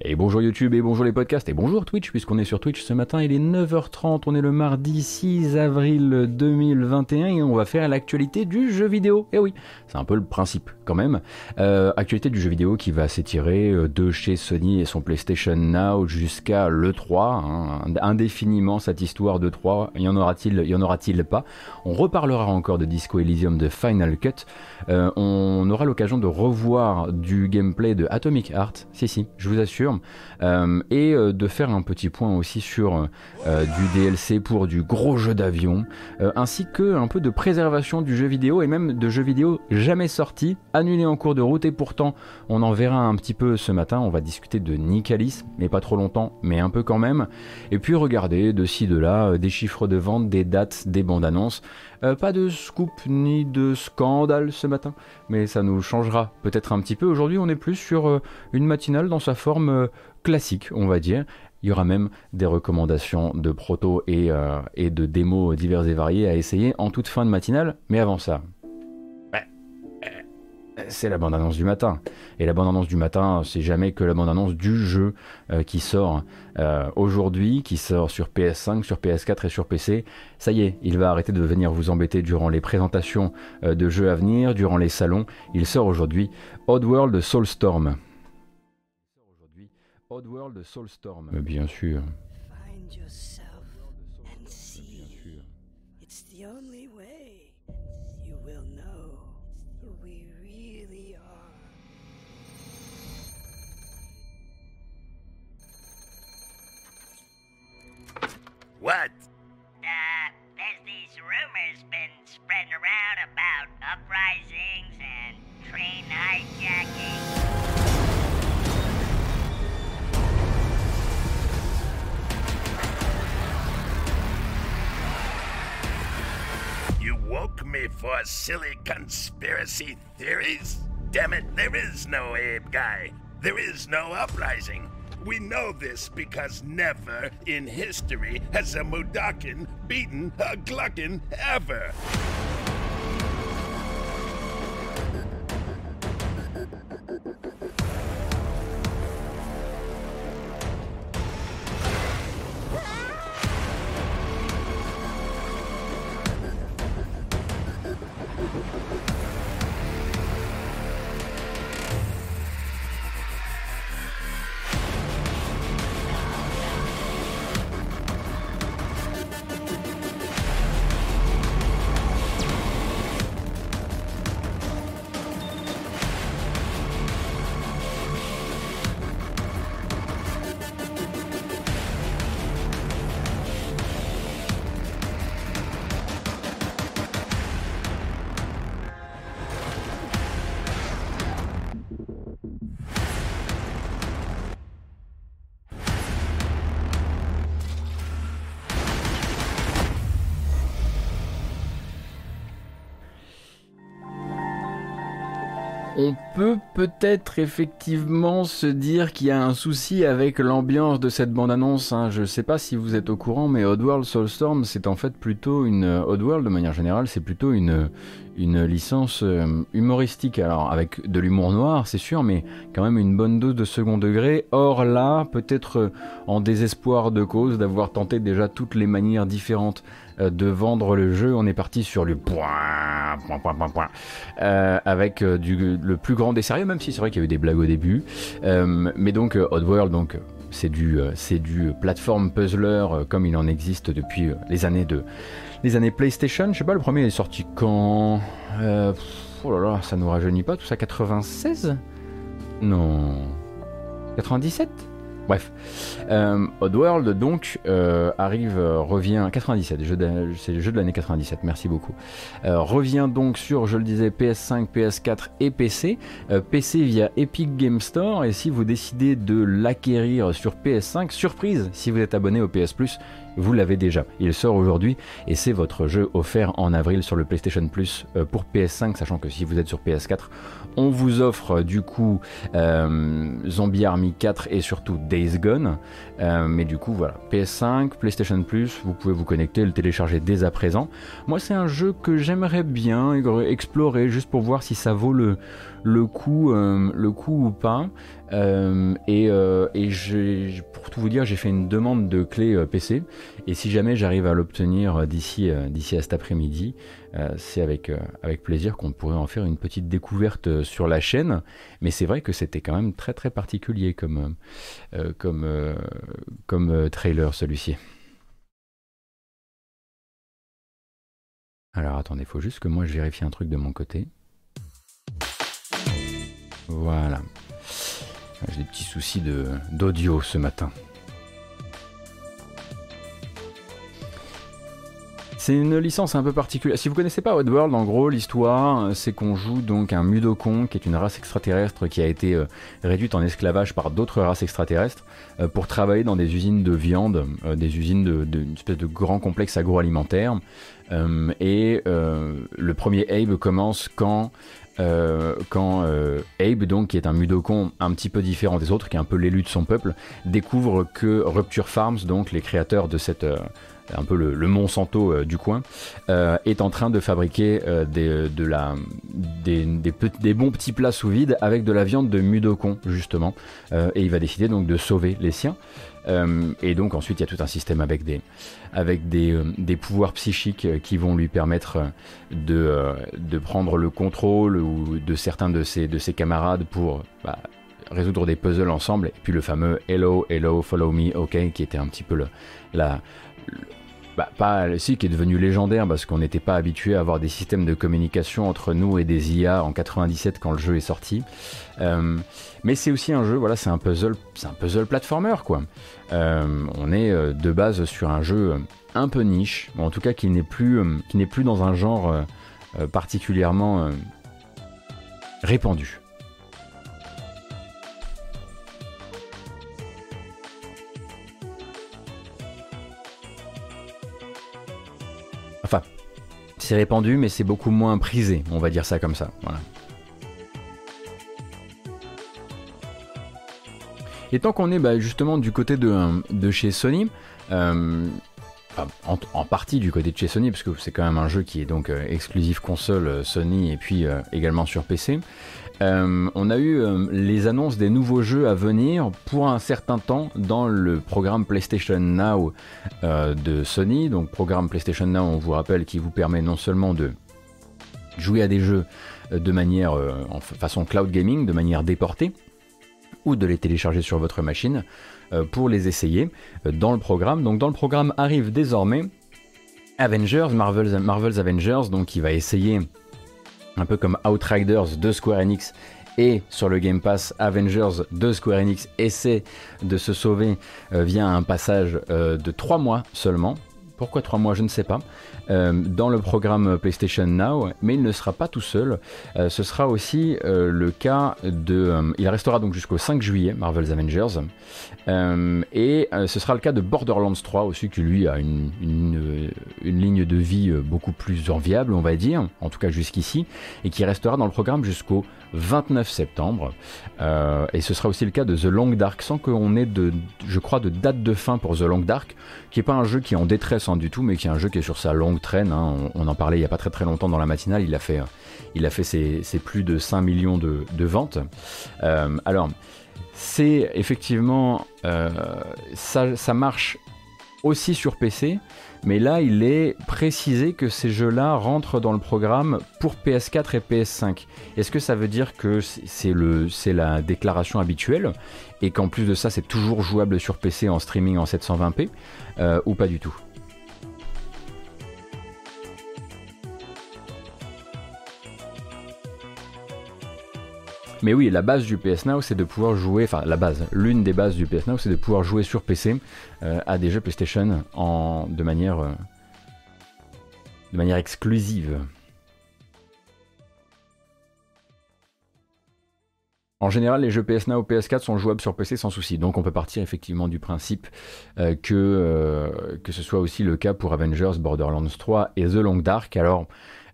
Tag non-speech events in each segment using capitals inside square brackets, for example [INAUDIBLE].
Et bonjour YouTube et bonjour les podcasts et bonjour Twitch puisqu'on est sur Twitch ce matin, il est 9h30, on est le mardi 6 avril 2021 et on va faire l'actualité du jeu vidéo. Et eh oui, c'est un peu le principe quand même. Euh, actualité du jeu vidéo qui va s'étirer euh, de chez Sony et son PlayStation Now jusqu'à l'E3, hein, indéfiniment cette histoire de 3, y en aura-t-il, pas? On reparlera encore de Disco Elysium de Final Cut, euh, on aura l'occasion de revoir du gameplay de Atomic Heart, si si, je vous assure euh, et euh, de faire un petit point aussi sur euh, du DLC pour du gros jeu d'avion, ainsi que un peu de préservation du jeu vidéo et même de jeux vidéo jamais sortis, annulés en cours de route. Et pourtant on en verra un petit peu ce matin, on va discuter de Nicalis, mais pas trop longtemps, mais un peu quand même, et puis regarder de ci de là des chiffres de vente, des dates, des bandes annonces. Pas de scoop ni de scandale ce matin, mais ça nous changera peut-être un petit peu. Aujourd'hui, on est plus sur une matinale dans sa forme classique, on va dire. Il y aura même des recommandations de proto et, euh, et de démos divers et variés à essayer en toute fin de matinale. Mais avant ça, euh, c'est la bande-annonce du matin. Et la bande-annonce du matin, c'est jamais que la bande-annonce du jeu euh, qui sort aujourd'hui, qui sort sur PS5, sur PS4 et sur PC. Ça y est, il va arrêter de venir vous embêter durant les présentations de jeux à venir, durant les salons. Il sort aujourd'hui Oddworld Soulstorm. Oddworld Soulstorm. Mais bien sûr. What? Uh, there's these rumors been spreading around about uprisings and train hijacking. You woke me for silly conspiracy theories? Damn it, there is no Abe guy. There is no uprising. We know this because never in history has a Mudakin beaten a Gluckin ever. On peut peut-être effectivement se dire qu'il y a un souci avec l'ambiance de cette bande-annonce. Hein. Je ne sais pas si vous êtes au courant, mais Oddworld Soulstorm, c'est en fait plutôt une... Oddworld, de manière générale, c'est plutôt une, une licence euh, humoristique. Alors, avec de l'humour noir, c'est sûr, mais quand même une bonne dose de second degré. Or là, peut-être euh, en désespoir de cause d'avoir tenté déjà toutes les manières différentes euh, de vendre le jeu, on est parti sur le point, point, point, point, point, avec le plus grand des sérieux, même si c'est vrai qu'il y a eu des blagues au début. mais donc Oddworld, donc c'est du, c'est du platform puzzler comme il en existe depuis les années de, les années PlayStation. Je sais pas, le premier est sorti quand? Oh là là, ça nous rajeunit pas tout ça, 96 Non, 97 Bref, euh, Oddworld donc euh, arrive, euh, revient 97, c'est le jeu de l'année 97, merci beaucoup. Euh, revient donc sur, je le disais, PS5, PS4 et PC. PC via Epic Game Store et si vous décidez de l'acquérir sur PS5, surprise, si vous êtes abonné au PS Plus, vous l'avez déjà. Il sort aujourd'hui et c'est votre jeu offert en avril sur le PlayStation Plus pour PS5, sachant que si vous êtes sur PS4, on vous offre du coup euh, Zombie Army 4 et surtout Days Gone. Euh, mais du coup, voilà, PS5, PlayStation Plus, vous pouvez vous connecter, le télécharger dès à présent. Moi, c'est un jeu que j'aimerais bien explorer juste pour voir si ça vaut euh, le coup ou pas. Et, et pour tout vous dire, j'ai fait une demande de clé PC. Et si jamais j'arrive à l'obtenir d'ici à cet après-midi, c'est avec, plaisir qu'on pourrait en faire une petite découverte sur la chaîne. Mais c'est vrai que c'était quand même très très particulier comme, comme, comme trailer celui-ci. Alors attendez, il faut juste que moi je vérifie un truc de mon côté. Voilà. J'ai des petits soucis d'audio ce matin. C'est une licence un peu particulière. Si vous connaissez pas Oddworld, en gros, l'histoire, c'est qu'on joue donc un Mudokon, qui est une race extraterrestre qui a été euh, réduite en esclavage par d'autres races extraterrestres euh, pour travailler dans des usines de viande, euh, des usines de, de, espèce de grand complexe agroalimentaire. et le premier Abe commence quand quand Abe, donc, qui est un mudokon un petit peu différent des autres, qui est un peu l'élu de son peuple, découvre que Rupture Farms, donc les créateurs de cette, un peu le, Monsanto euh, du coin, euh, est en train de fabriquer euh, des, bons petits plats sous vide avec de la viande de mudokon justement, et il va décider donc de sauver les siens. Et donc ensuite il y a tout un système avec des, avec des, des pouvoirs psychiques qui vont lui permettre de, de prendre le contrôle ou de certains de ses, de ses camarades pour bah, résoudre des puzzles ensemble. Et puis le fameux Hello, Hello, Follow Me, OK, qui était un petit peu le, la, bah, pas si qui est devenu légendaire parce qu'on n'était pas habitué à avoir des systèmes de communication entre nous et des IA en 97 quand le jeu est sorti. Euh, mais c'est aussi un jeu, voilà, c'est un puzzle, c'est un puzzle platformer quoi. Euh, on est euh, de base sur un jeu un peu niche, en tout cas qui n'est plus, qui n'est plus dans un genre particulièrement répandu. C'est répandu, mais c'est beaucoup moins prisé, on va dire ça comme ça. Et tant qu'on est bah, justement du côté de, chez Sony, euh, en, partie du côté de chez Sony, parce que c'est quand même un jeu qui est donc euh, exclusif console euh, Sony et puis également sur PC, euh, on a eu euh, les annonces des nouveaux jeux à venir pour un certain temps dans le programme PlayStation Now euh, de Sony. Donc programme PlayStation Now, on vous rappelle, qui vous permet non seulement de jouer à des jeux de manière en façon cloud gaming, de manière déportée, ou de les télécharger sur votre machine pour les essayer dans le programme. Donc dans le programme arrive désormais Avengers, Marvel's, Marvel's Avengers, donc qui va essayer un peu comme Outriders de Square Enix et sur le Game Pass Avengers de Square Enix essaie de se sauver euh, via un passage euh, de 3 mois seulement. Pourquoi 3 mois, je ne sais pas. Euh, dans le programme PlayStation Now, mais il ne sera pas tout seul. Euh, ce sera aussi euh, le cas de... il restera donc jusqu'au 5 juillet, Marvel's Avengers. et ce sera le cas de Borderlands 3 aussi, qui lui a une, une, ligne de vie beaucoup plus enviable, on va dire, en tout cas jusqu'ici, et qui restera dans le programme jusqu'au 29 septembre. et ce sera aussi le cas de The Long Dark, sans qu'on ait de, je crois, de date de fin pour The Long Dark, qui n'est pas un jeu qui est en détresse hein, du tout, mais qui est un jeu qui est sur sa longue traîne. Hein. On, en parlait il n'y a pas très très longtemps dans la matinale. Il a fait, il a fait ses, plus de 5 millions de, ventes. Euh, alors, c'est effectivement. Euh, ça, ça marche aussi sur PC, mais là il est précisé que ces jeux-là rentrent dans le programme pour PS4 et PS5. Est-ce que ça veut dire que c'est la déclaration habituelle? Et qu'en plus de ça c'est toujours jouable sur PC en streaming en 720p euh, ou pas du tout Mais oui, la base du PS Now, c'est de pouvoir jouer, enfin la base, l'une des bases du PS Now, c'est de pouvoir jouer sur PC euh, à des jeux PlayStation en, de, manière, euh, de manière exclusive. En général, les jeux PS Now ou PS4 sont jouables sur PC sans souci, donc on peut partir effectivement du principe euh, que, que ce soit aussi le cas pour Avengers, Borderlands 3 et The Long Dark. Alors,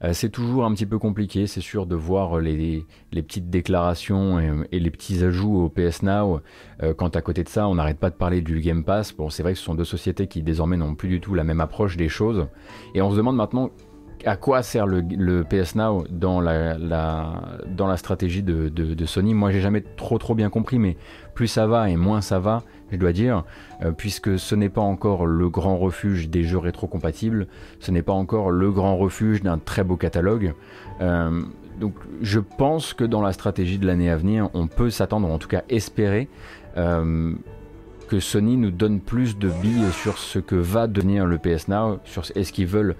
euh, c'est toujours un petit peu compliqué, c'est sûr, de voir les, petites déclarations et, les petits ajouts au PS Now. Euh, quand à côté de ça, on n'arrête pas de parler du Game Pass. Bon, c'est vrai que ce sont deux sociétés qui désormais n'ont plus du tout la même approche des choses. Et on se demande maintenant à quoi sert le, PS Now dans la, dans la stratégie de, de, Sony? Moi, j'ai jamais trop trop bien compris, mais plus ça va et moins ça va, je dois dire, euh, puisque ce n'est pas encore le grand refuge des jeux rétro-compatibles, ce n'est pas encore le grand refuge d'un très beau catalogue. Euh, donc, je pense que dans la stratégie de l'année à venir, on peut s'attendre, en tout cas espérer, euh, que Sony nous donne plus de billes sur ce que va devenir le PS Now, sur est-ce qu'ils veulent,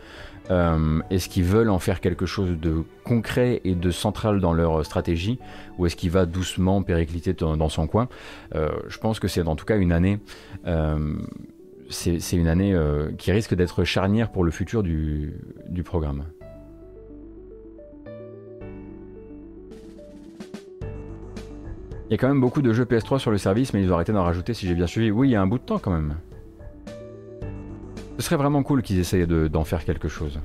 euh, est-ce qu'ils veulent en faire quelque chose de concret et de central dans leur stratégie, ou est-ce qu'il va doucement péricliter dans son coin? Euh, je pense que c'est en tout cas une année. Euh, c'est une année qui risque d'être charnière pour le futur du programme. Il y a quand même beaucoup de jeux PS3 sur le service, mais ils ont arrêté d'en rajouter si j'ai bien suivi. Oui, il y a un bout de temps quand même. Ce serait vraiment cool qu'ils essayent d'en faire quelque chose.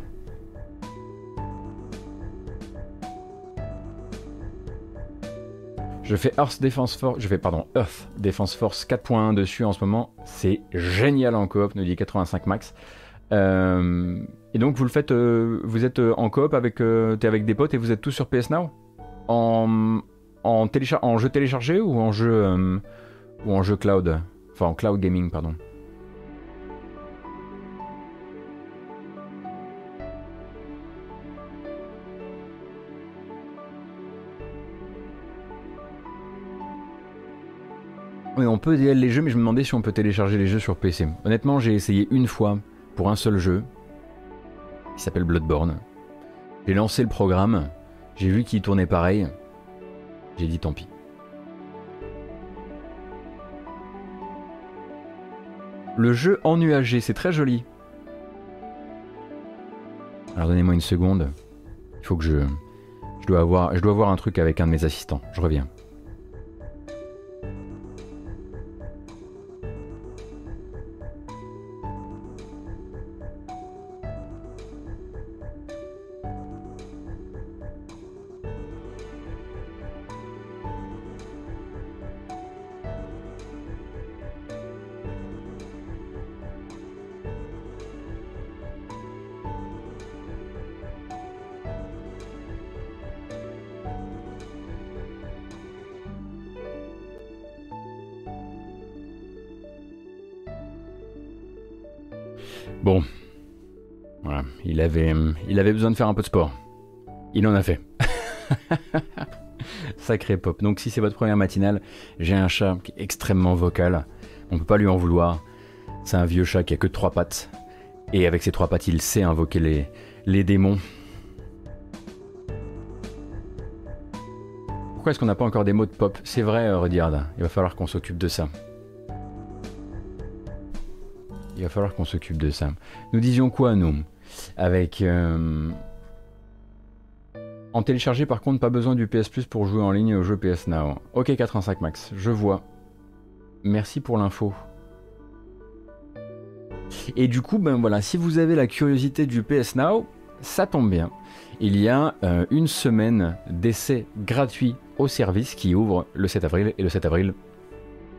Je fais Earth Defense Force, je fais pardon Earth Defense Force 4.1 dessus en ce moment. C'est génial en coop, nous dit 85 max. Euh, et donc vous le faites, euh, vous êtes euh, en coop avec, t'es avec des potes et vous êtes tous sur PS Now? En, en, en jeu téléchargé ou en jeu, euh, ou en jeu cloud? Enfin, en cloud gaming, pardon. On peut DL les jeux, mais je me demandais si on peut télécharger les jeux sur PC. Honnêtement, j'ai essayé une fois pour un seul jeu, qui s'appelle Bloodborne. J'ai lancé le programme, j'ai vu qu'il tournait pareil, j'ai dit tant pis. Le jeu en nuagé, c'est très joli. Alors donnez-moi une seconde. Il faut que je... Je dois, avoir, je dois avoir un truc avec un de mes assistants. Je reviens. Il avait besoin de faire un peu de sport. Il en a fait. [LAUGHS] Sacré pop. Donc si c'est votre première matinale, j'ai un chat qui est extrêmement vocal. On peut pas lui en vouloir. C'est un vieux chat qui a que trois pattes. Et avec ses trois pattes, il sait invoquer les, démons. Pourquoi est-ce qu'on n'a pas encore des mots de pop? C'est vrai, Rudyard. Il va falloir qu'on s'occupe de ça. Il va falloir qu'on s'occupe de ça. Nous disions quoi, nous? Avec. Euh, en télécharger, par contre, pas besoin du PS Plus pour jouer en ligne au jeu PS Now. Ok, 85 max, je vois. Merci pour l'info. Et du coup, ben voilà, si vous avez la curiosité du PS Now, ça tombe bien. Il y a euh, une semaine d'essai gratuit au service qui ouvre le 7 avril et le 7 avril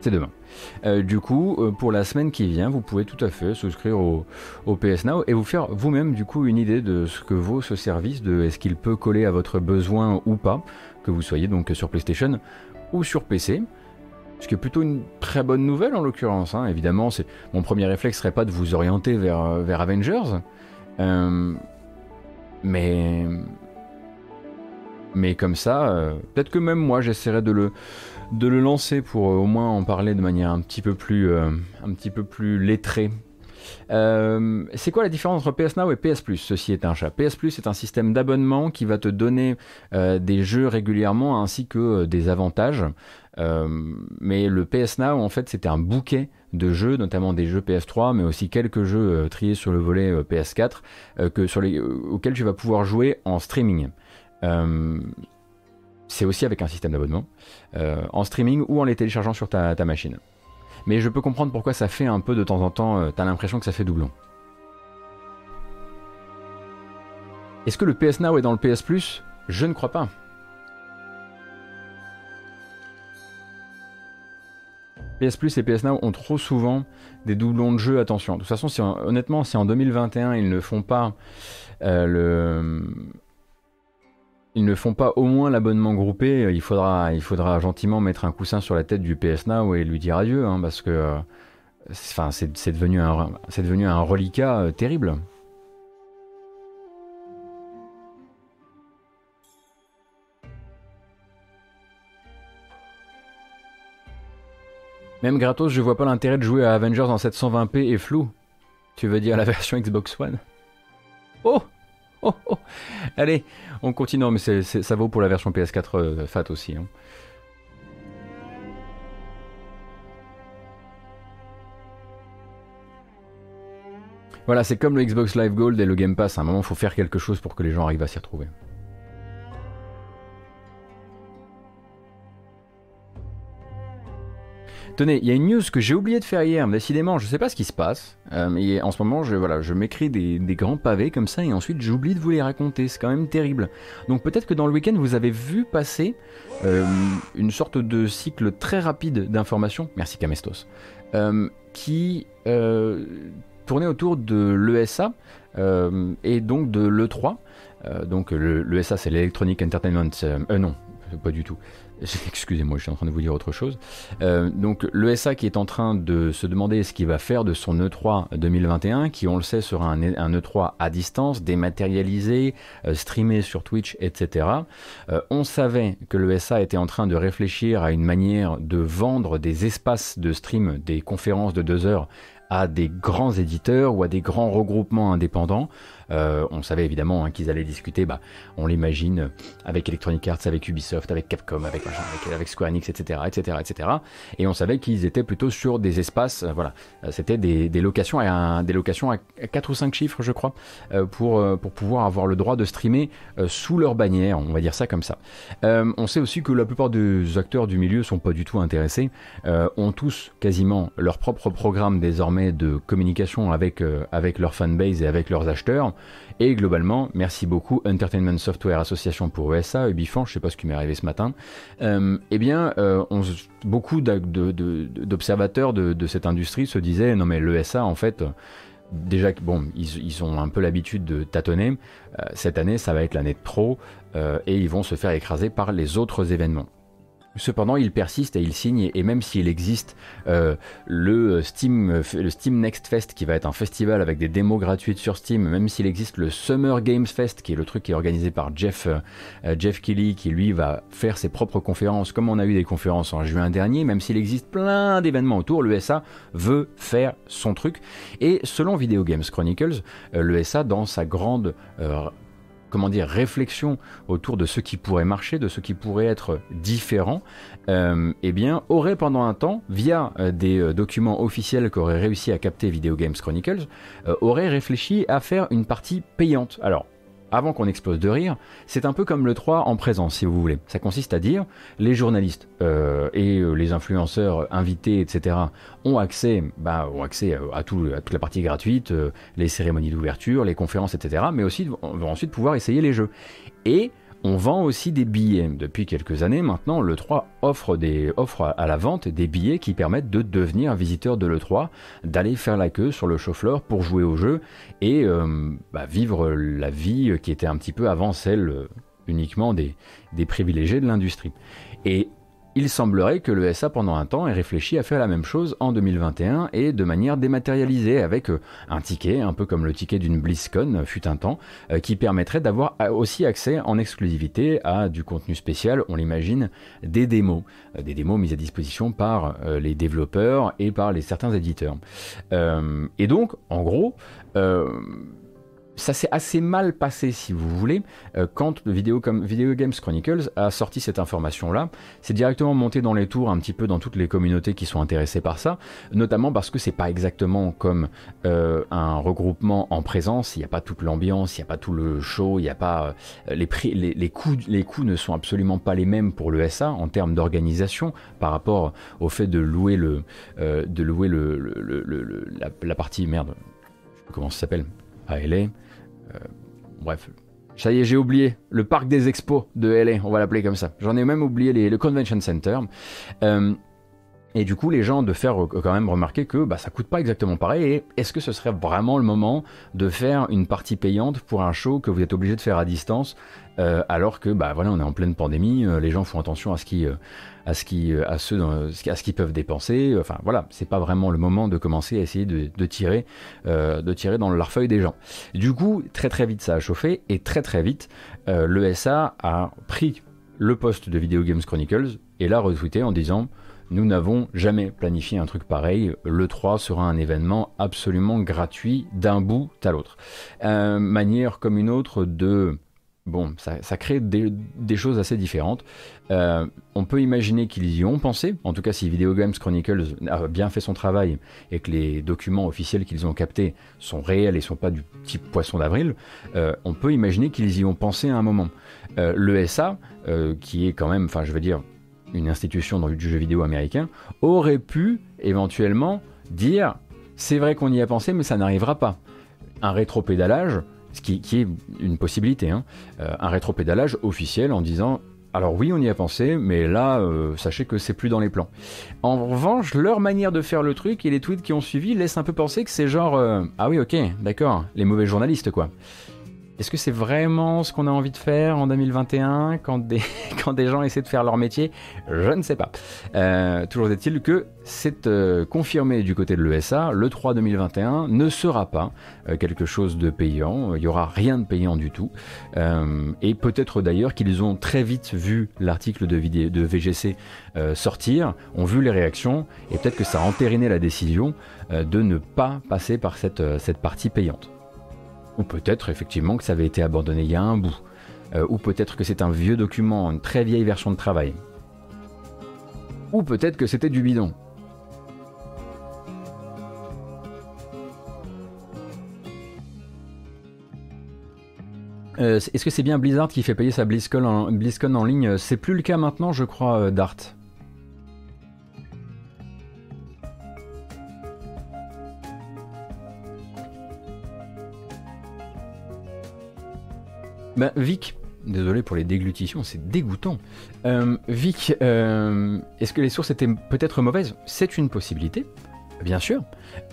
c'est demain. Euh, du coup, euh, pour la semaine qui vient, vous pouvez tout à fait souscrire au, PS Now et vous faire vous-même du coup une idée de ce que vaut ce service, de est-ce qu'il peut coller à votre besoin ou pas, que vous soyez donc sur PlayStation ou sur PC. Ce qui est plutôt une très bonne nouvelle en l'occurrence. Hein. Évidemment, mon premier réflexe serait pas de vous orienter vers, euh, vers Avengers, mais mais comme ça, peut-être que même moi j'essaierai de le de le lancer pour euh, au moins en parler de manière un petit peu plus, euh, un petit lettrée. Euh, c'est quoi la différence entre PS Now et PS Plus Ceci est un chat? PS Plus est un système d'abonnement qui va te donner des jeux régulièrement ainsi que des avantages. mais le PS Now, en fait, c'était un bouquet de jeux, notamment des jeux PS3, mais aussi quelques jeux triés sur le volet PS4, que sur les, auxquels tu vas pouvoir jouer en streaming c'est aussi avec un système d'abonnement, euh, en streaming ou en les téléchargeant sur ta, machine. Mais je peux comprendre pourquoi ça fait un peu de temps en temps, euh, t'as l'impression que ça fait doublon. Est-ce que le PS Now est dans le PS Plus? Je ne crois pas. PS Plus et PS Now ont trop souvent des doublons de jeu, attention. De toute façon, honnêtement, si en 2021 ils ne font pas euh, le. Ils ne font pas au moins l'abonnement groupé, il faudra, il faudra gentiment mettre un coussin sur la tête du PS Now et lui dire adieu, hein, parce que enfin, c'est devenu, un, devenu un reliquat euh, terrible. Même gratos, je vois pas l'intérêt de jouer à Avengers en 720p et flou. Tu veux dire la [LAUGHS] version Xbox One? Oh Oh [LAUGHS] oh Allez, on continue, mais ça vaut pour la version PS4 euh, FAT aussi. Hein. Voilà, c'est comme le Xbox Live Gold et le Game Pass. À un moment, il faut faire quelque chose pour que les gens arrivent à s'y retrouver. Tenez, il y a une news que j'ai oublié de faire hier, décidément, je sais pas ce qui se passe. Euh, mais en ce moment, je, voilà, je m'écris des, grands pavés comme ça et ensuite j'oublie de vous les raconter. C'est quand même terrible. Donc peut-être que dans le week-end, vous avez vu passer euh, une sorte de cycle très rapide d'informations. Merci Camestos. Euh, qui tournait autour de l'ESA et donc de l'E3. donc l'ESA, c'est l'Electronic Entertainment. Non, pas du tout. [LAUGHS] Excusez-moi, je suis en train de vous dire autre chose. Euh, donc l'ESA qui est en train de se demander ce qu'il va faire de son E3 2021, qui on le sait sera un, E3 à distance, dématérialisé, euh, streamé sur Twitch, etc. Euh, on savait que l'ESA était en train de réfléchir à une manière de vendre des espaces de stream, des conférences de deux heures à des grands éditeurs ou à des grands regroupements indépendants. Euh, on savait évidemment hein, qu'ils allaient discuter, bah, on l'imagine, avec Electronic Arts, avec Ubisoft, avec Capcom, avec, Square Enix, etc., etc., etc. Et on savait qu'ils étaient plutôt sur des espaces, euh, voilà, euh, c'était des, locations à des locations à 4 ou 5 chiffres, je crois, pour, pour pouvoir avoir le droit de streamer sous leur bannière, on va dire ça comme ça. on sait aussi que la plupart des acteurs du milieu sont pas du tout intéressés, ont tous quasiment leur propre programme désormais de communication avec, avec leur fanbase et avec leurs acheteurs. Et globalement, merci beaucoup Entertainment Software Association pour ESA, Ubifan, je sais pas ce qui m'est arrivé ce matin. Euh, eh bien, euh, beaucoup d'observateurs de, cette industrie se disaient non mais l'ESA en fait déjà bon, ils, ont un peu l'habitude de tâtonner. Euh, cette année, ça va être l'année de trop et ils vont se faire écraser par les autres événements. Cependant, il persiste et il signe, et même s'il existe euh, le, Steam, Next Fest, qui va être un festival avec des démos gratuites sur Steam, même s'il existe le Summer Games Fest, qui est le truc qui est organisé par Jeff, euh, Kelly, qui lui va faire ses propres conférences, comme on a eu des conférences en juin dernier, même s'il existe plein d'événements autour, l'ESA veut faire son truc. Et selon Video Games Chronicles, euh, l'ESA, dans sa grande comment dire, réflexion autour de ce qui pourrait marcher, de ce qui pourrait être différent, euh, eh bien, aurait pendant un temps, via euh, des euh, documents officiels qu'aurait réussi à capter Video Games Chronicles, aurait réfléchi à faire une partie payante. Alors, avant qu'on explose de rire, c'est un peu comme le 3 en présence, si vous voulez. Ça consiste à dire, les journalistes euh, et euh, les influenceurs invités, etc., ont accès, bah, ont accès à, tout, à toute la partie gratuite, euh, les cérémonies d'ouverture, les conférences, etc., mais aussi vont ensuite pouvoir essayer les jeux. Et on vend aussi des billets. Depuis quelques années maintenant, l'E3 offre, à la vente des billets qui permettent de devenir visiteur de l'E3, d'aller faire la queue sur le chauffeur pour jouer au jeu et euh, bah, vivre la vie qui était un petit peu avant celle euh, uniquement des, des privilégiés de l'industrie. Il semblerait que le SA pendant un temps ait réfléchi à faire la même chose en 2021 et de manière dématérialisée avec euh, un ticket, un peu comme le ticket d'une BlizzCon euh, fut un temps, euh, qui permettrait d'avoir aussi accès en exclusivité à du contenu spécial, on l'imagine, des démos, des démos mises à disposition par les développeurs et par les certains éditeurs. et donc, en gros, ça s'est assez mal passé, si vous voulez, euh, quand Video, comme Video Games Chronicles a sorti cette information-là. C'est directement monté dans les tours un petit peu dans toutes les communautés qui sont intéressées par ça, notamment parce que c'est pas exactement comme euh, un regroupement en présence. Il n'y a pas toute l'ambiance, il n'y a pas tout le show, il n'y a pas euh, les prix, les, coûts, les coûts ne sont absolument pas les mêmes pour le SA en termes d'organisation par rapport au fait de louer le, de louer le, la, la, partie merde. Comment ça s'appelle? À LA. Euh, bref, ça y est, j'ai oublié le parc des expos de LA, on va l'appeler comme ça. J'en ai même oublié le Convention Center. Euh, Et du coup, les gens de faire euh, quand même remarquer que bah, ça coûte pas exactement pareil. Est-ce que ce serait vraiment le moment de faire une partie payante pour un show que vous êtes obligé de faire à distance, alors que bah voilà, on est en pleine pandémie, les gens font attention à ce qui, à ce qui, à à ce qu'ils peuvent dépenser. Enfin voilà, c'est pas vraiment le moment de commencer à essayer de, tirer, de tirer dans l'arfeuille des gens. Du coup, très très vite ça a chauffé et très très vite, l'ESA a pris le poste de Video Games Chronicles et l'a retweeté en disant nous n'avons jamais planifié un truc pareil. Le 3 sera un événement absolument gratuit d'un bout à l'autre. Euh, manière comme une autre de... Bon, ça, crée des, choses assez différentes. Euh, on peut imaginer qu'ils y ont pensé, en tout cas si Video Games Chronicles a bien fait son travail et que les documents officiels qu'ils ont captés sont réels et sont pas du type poisson d'avril, euh, on peut imaginer qu'ils y ont pensé à un moment. L'ESA, qui est quand même, enfin je veux dire, une institution dans le jeu vidéo américain, aurait pu éventuellement dire c'est vrai qu'on y a pensé, mais ça n'arrivera pas. Un rétropédalage, qui, est une possibilité, hein, euh, un rétropédalage officiel en disant alors oui, on y a pensé, mais là, euh, sachez que c'est plus dans les plans. En revanche, leur manière de faire le truc et les tweets qui ont suivi laissent un peu penser que c'est genre euh, ah oui, ok, d'accord, les mauvais journalistes quoi. Est-ce que c'est vraiment ce qu'on a envie de faire en 2021 quand des, [LAUGHS] quand des gens essaient de faire leur métier? Je ne sais pas. Euh, toujours est-il que c'est euh, confirmé du côté de l'ESA, le 3 2021 ne sera pas euh, quelque chose de payant, il n'y aura rien de payant du tout. et peut-être d'ailleurs qu'ils ont très vite vu l'article de, de VGC sortir, ont vu les réactions, et peut-être que ça a entériné la décision de ne pas passer par cette, cette partie payante. Ou peut-être effectivement que ça avait été abandonné il y a un bout. Euh, ou peut-être que c'est un vieux document, une très vieille version de travail. Ou peut-être que c'était du bidon. Euh, est-ce que c'est bien Blizzard qui fait payer sa BlizzCon en, ligne? C'est plus le cas maintenant, je crois, euh, Dart. Bah, Vic, désolé pour les déglutitions, c'est dégoûtant. Euh, Vic, euh, est-ce que les sources étaient peut-être mauvaises? C'est une possibilité, bien sûr.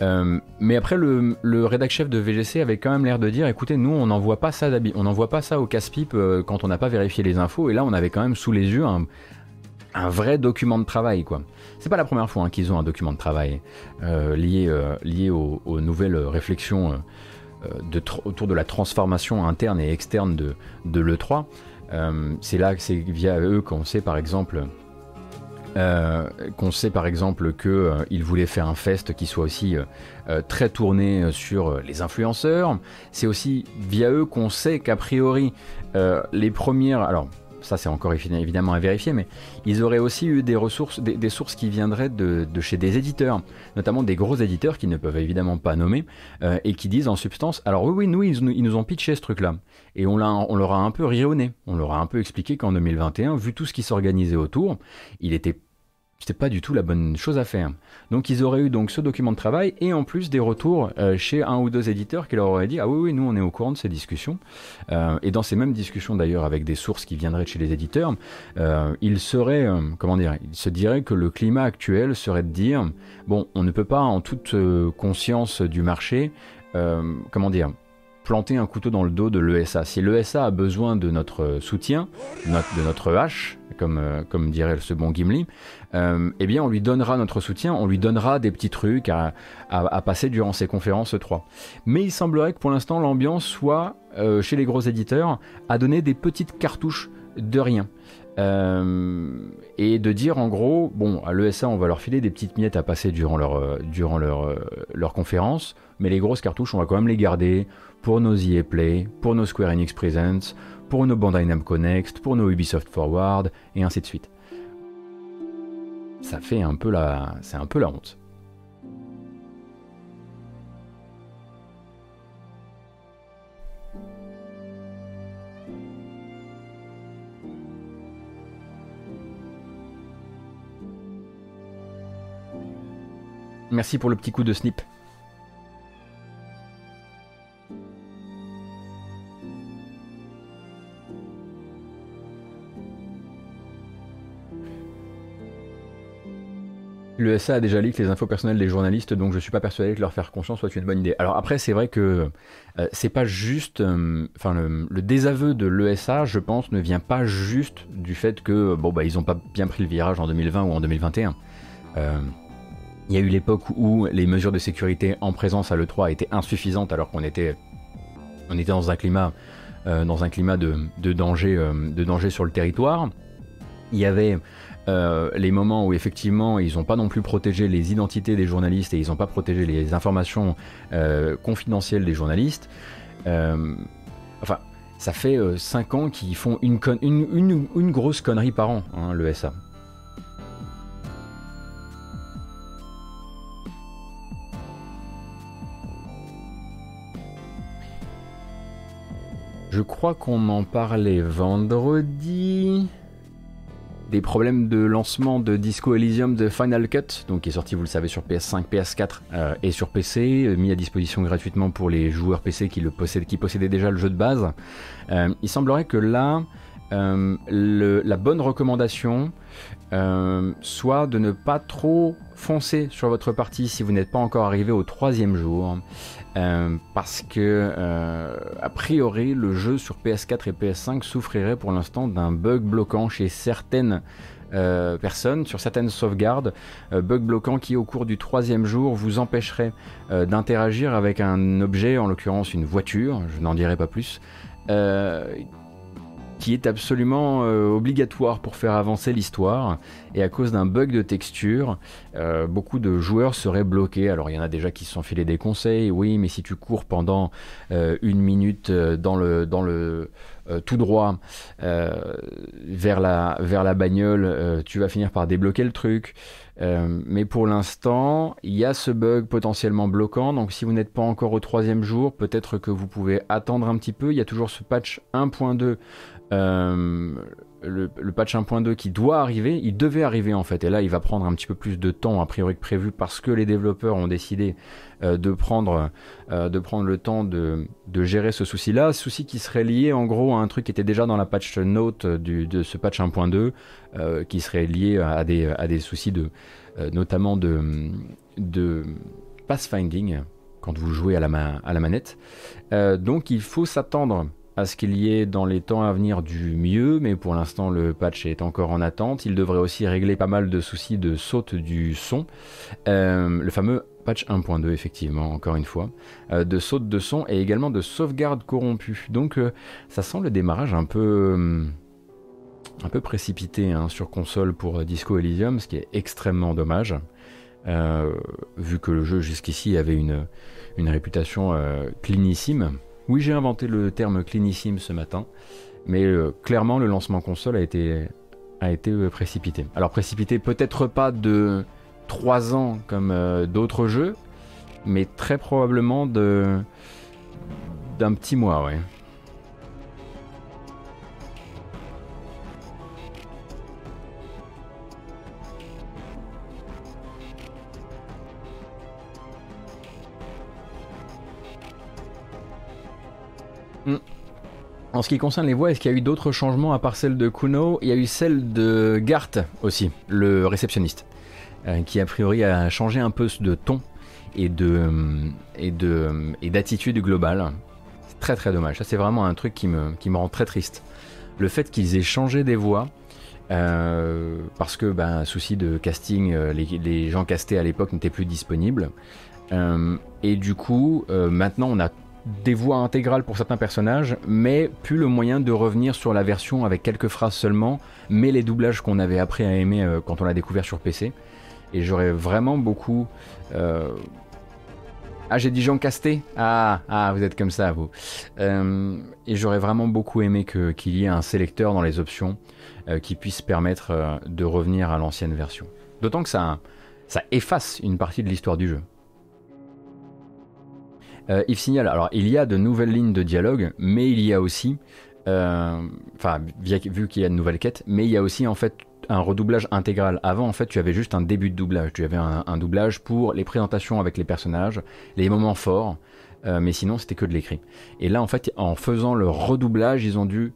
Euh, mais après, le, le rédac chef de VGC avait quand même l'air de dire écoutez, nous, on n'envoie pas ça on n'envoie pas ça au casse-pipe quand on n'a pas vérifié les infos. Et là, on avait quand même sous les yeux un, vrai document de travail, quoi. C'est pas la première fois hein, qu'ils ont un document de travail lié aux, nouvelles réflexions euh, autour de la transformation interne et externe de, de l'E3. Euh, c'est là que c'est via eux qu'on sait par exemple euh, qu'on sait par exemple qu'ils voulaient faire un fest qui soit aussi très tourné sur les influenceurs. C'est aussi via eux qu'on sait qu'a priori les premières... Alors ça c'est encore évidemment à vérifier, mais ils auraient aussi eu des ressources, des, sources qui viendraient de, chez des éditeurs, notamment des gros éditeurs qui ne peuvent évidemment pas nommer, euh, et qui disent en substance, alors oui, oui, nous, ils, nous ont pitché ce truc-là, et on, on leur a un peu rionné, on leur a un peu expliqué qu'en 2021, vu tout ce qui s'organisait autour, il était c'était pas du tout la bonne chose à faire. Donc ils auraient eu donc ce document de travail et en plus des retours euh, chez un ou deux éditeurs qui leur auraient dit ah oui oui nous on est au courant de ces discussions euh, et dans ces mêmes discussions d'ailleurs avec des sources qui viendraient de chez les éditeurs euh, il serait comment dire il se dirait que le climat actuel serait de dire bon on ne peut pas en toute conscience du marché comment dire planter un couteau dans le dos de l'ESA. Si l'ESA a besoin de notre soutien, de notre hache, comme, comme dirait ce bon Gimli, euh, eh bien on lui donnera notre soutien, on lui donnera des petits trucs à, passer durant ses conférences 3. Mais il semblerait que pour l'instant l'ambiance soit, euh, chez les gros éditeurs, à donner des petites cartouches de rien. Euh, et de dire en gros, bon, à l'ESA, on va leur filer des petites miettes à passer durant leur, durant leur, leur conférence, mais les grosses cartouches, on va quand même les garder pour nos EA Play, pour nos Square Enix Presents, pour nos Bandai Namco Next, pour nos Ubisoft Forward, et ainsi de suite ça fait un peu la, c'est un peu la honte. Merci pour le petit coup de snip. Le l'ESA a déjà leak les infos personnelles des journalistes, donc je suis pas persuadé que leur faire confiance soit une bonne idée. Alors après, c'est vrai que euh, c'est pas juste, euh, enfin le, désaveu de l'ESA, je pense, ne vient pas juste du fait que bon bah ils ont pas bien pris le virage en 2020 ou en 2021. Il y a eu l'époque où les mesures de sécurité en présence à l'E3 étaient insuffisantes alors qu'on était, on était dans un climat, dans un climat de, de danger, de danger sur le territoire. Il y avait euh, les moments où effectivement ils n'ont pas non plus protégé les identités des journalistes et ils n'ont pas protégé les informations euh, confidentielles des journalistes. Euh, enfin, ça fait 5 ans qu'ils font une, grosse connerie par an, hein, le SA. Je crois qu'on en parlait vendredi des problèmes de lancement de Disco Elysium de Final Cut, donc qui est sorti, vous le savez, sur PS5, PS4 euh, et sur PC, euh, mis à disposition gratuitement pour les joueurs PC qui, le possèdent, qui possédaient déjà le jeu de base. Euh, il semblerait que là, la bonne recommandation soit de ne pas trop foncer sur votre partie si vous n'êtes pas encore arrivé au troisième jour. Euh, parce que, euh, a priori, le jeu sur PS4 et PS5 souffrirait pour l'instant d'un bug bloquant chez certaines euh, personnes, sur certaines sauvegardes. bug bloquant qui, au cours du troisième jour, vous empêcherait d'interagir avec un objet, en l'occurrence une voiture, je n'en dirai pas plus, qui est absolument euh, obligatoire pour faire avancer l'histoire. Et à cause d'un bug de texture, euh, beaucoup de joueurs seraient bloqués. Alors il y en a déjà qui se sont filés des conseils. Oui, mais si tu cours pendant euh, une minute dans le, dans le tout droit vers, la, vers la bagnole, tu vas finir par débloquer le truc. mais pour l'instant, il y a ce bug potentiellement bloquant. Donc si vous n'êtes pas encore au troisième jour, peut-être que vous pouvez attendre un petit peu. Il y a toujours ce patch 1.2 euh, le, patch 1.2 qui doit arriver, il devait arriver en fait, et là il va prendre un petit peu plus de temps a priori que prévu parce que les développeurs ont décidé euh, de, prendre, euh, de prendre le temps de, gérer ce souci-là, souci qui serait lié en gros à un truc qui était déjà dans la patch note de ce patch 1.2, qui serait lié à des, à des soucis de, notamment de, de pathfinding quand vous jouez à la, à la manette. donc il faut s'attendre à ce qu'il y ait dans les temps à venir du mieux, mais pour l'instant le patch est encore en attente. Il devrait aussi régler pas mal de soucis de saute du son. Euh, le fameux patch 1.2 effectivement, encore une fois, euh, de saute de son et également de sauvegarde corrompue. Donc euh, ça sent le démarrage un peu... un peu précipité hein, sur console pour Disco Elysium, ce qui est extrêmement dommage, vu que le jeu jusqu'ici avait une, une réputation clinissime. Oui, j'ai inventé le terme clinissime ce matin, mais euh, clairement le lancement console a été, euh, précipité. Alors précipité peut-être pas de 3 ans comme euh, d'autres jeux, mais très probablement d'un petit mois, ouais. En ce qui concerne les voix, est-ce qu'il y a eu d'autres changements à part celle de Kuno? Il y a eu celle de Gart aussi, le réceptionniste, euh, qui a priori a changé un peu de ton et de et de et d'attitude globale. C'est très très dommage. Ça c'est vraiment un truc qui me qui me rend très triste. Le fait qu'ils aient changé des voix. Euh, parce que ben, souci de casting, euh, les, gens castés à l'époque n'étaient plus disponibles. et du coup, maintenant on a des voix intégrales pour certains personnages, mais plus le moyen de revenir sur la version avec quelques phrases seulement, mais les doublages qu'on avait appris à aimer euh, quand on l'a découvert sur PC. Et j'aurais vraiment beaucoup. Euh, ah, j'ai dit Jean Casté ah, ah, vous êtes comme ça, vous. Euh, et j'aurais vraiment beaucoup aimé qu'il y ait un sélecteur dans les options qui puisse permettre de revenir à l'ancienne version. D'autant que ça, ça efface une partie de l'histoire du jeu. Euh, Yves signale, alors il y a de nouvelles lignes de dialogue, mais il y a aussi, euh, enfin vu qu'il y a de nouvelles quêtes, mais il y a aussi en fait un redoublage intégral. Avant, en fait, tu avais juste un début de doublage. Tu avais un, doublage pour les présentations avec les personnages, les moments forts, euh, mais sinon, c'était que de l'écrit. Et là, en fait, en faisant le redoublage, ils ont dû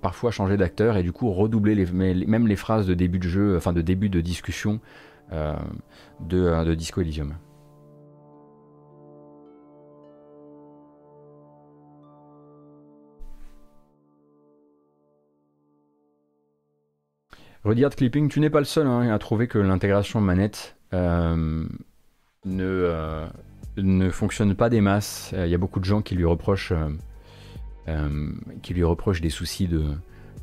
parfois changer d'acteur et du coup redoubler les, même les phrases de début de jeu, enfin de début de discussion de Disco Elysium. Rudyard Clipping, tu n'es pas le seul hein, à trouver que l'intégration manette euh, ne, euh, ne fonctionne pas des masses. Il y a beaucoup de gens qui lui reprochent, euh, qui lui reprochent des soucis de,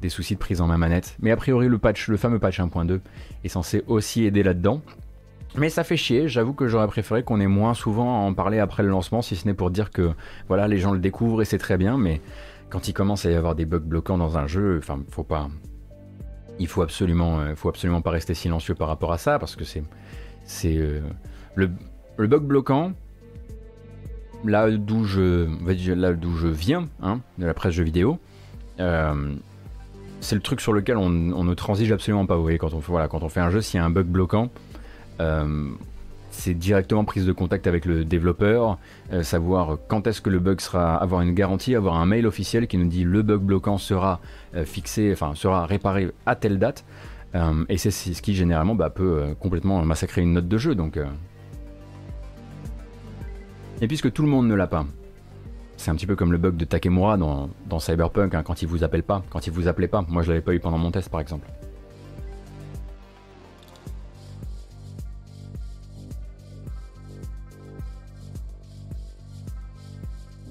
des soucis de prise en main manette. Mais a priori, le patch, le fameux patch 1.2 est censé aussi aider là-dedans. Mais ça fait chier, j'avoue que j'aurais préféré qu'on ait moins souvent à en parler après le lancement, si ce n'est pour dire que voilà, les gens le découvrent et c'est très bien, mais quand il commence à y avoir des bugs bloquants dans un jeu, enfin, faut pas, il faut absolument, euh, faut absolument pas rester silencieux par rapport à ça parce que c'est, euh, le, le, bug bloquant. Là d'où je, là d'où je viens, hein, de la presse jeux vidéo, euh, c'est le truc sur lequel on, ne transige absolument pas. Vous voyez, quand on, voilà, quand on fait un jeu, s'il y a un bug bloquant, c'est directement prise de contact avec le développeur, euh, savoir quand est-ce que le bug sera, avoir une garantie, avoir un mail officiel qui nous dit le bug bloquant sera euh, fixé, enfin sera réparé à telle date. Euh, et c'est ce qui généralement bah, peut complètement massacrer une note de jeu. Donc, Et puisque tout le monde ne l'a pas, c'est un petit peu comme le bug de Takemura dans, Cyberpunk hein, quand il vous appelle pas, quand il vous appelait pas. Moi je l'avais pas eu pendant mon test par exemple.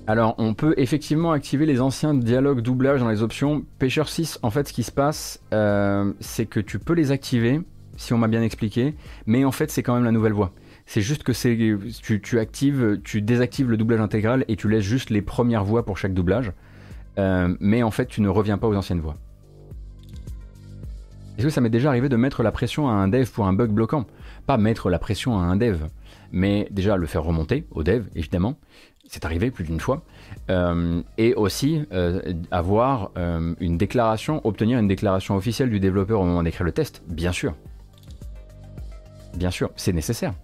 Alors, on peut effectivement activer les anciens dialogues doublage dans les options. Pêcheur 6, en fait, ce qui se passe, euh, c'est que tu peux les activer, si on m'a bien expliqué, mais en fait, c'est quand même la nouvelle voix. C'est juste que c'est tu, actives, tu désactives le doublage intégral et tu laisses juste les premières voix pour chaque doublage. Euh, mais en fait, tu ne reviens pas aux anciennes voix. Est-ce que ça m'est déjà arrivé de mettre la pression à un dev pour un bug bloquant? Pas mettre la pression à un dev, mais déjà le faire remonter au dev, évidemment, c'est arrivé plus d'une fois, euh, et aussi euh, avoir euh, une déclaration, obtenir une déclaration officielle du développeur au moment d'écrire le test, bien sûr. Bien sûr, c'est nécessaire.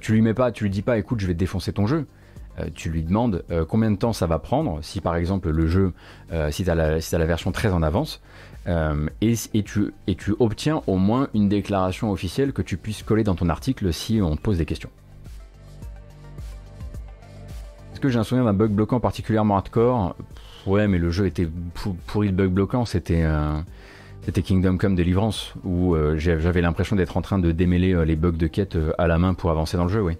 tu lui mets pas, tu lui dis pas, écoute, je vais défoncer ton jeu. tu lui demandes combien de temps ça va prendre, si par exemple le jeu, si tu as, la version très en avance, et, tu obtiens au moins une déclaration officielle que tu puisses coller dans ton article si on te pose des questions que j'ai un souvenir d'un bug bloquant particulièrement hardcore Ouais, mais le jeu était pourri de bug bloquant. C'était c'était Kingdom Come Deliverance où euh, j'avais l'impression d'être en train de démêler euh, les bugs de quête euh, à la main pour avancer dans le jeu, oui.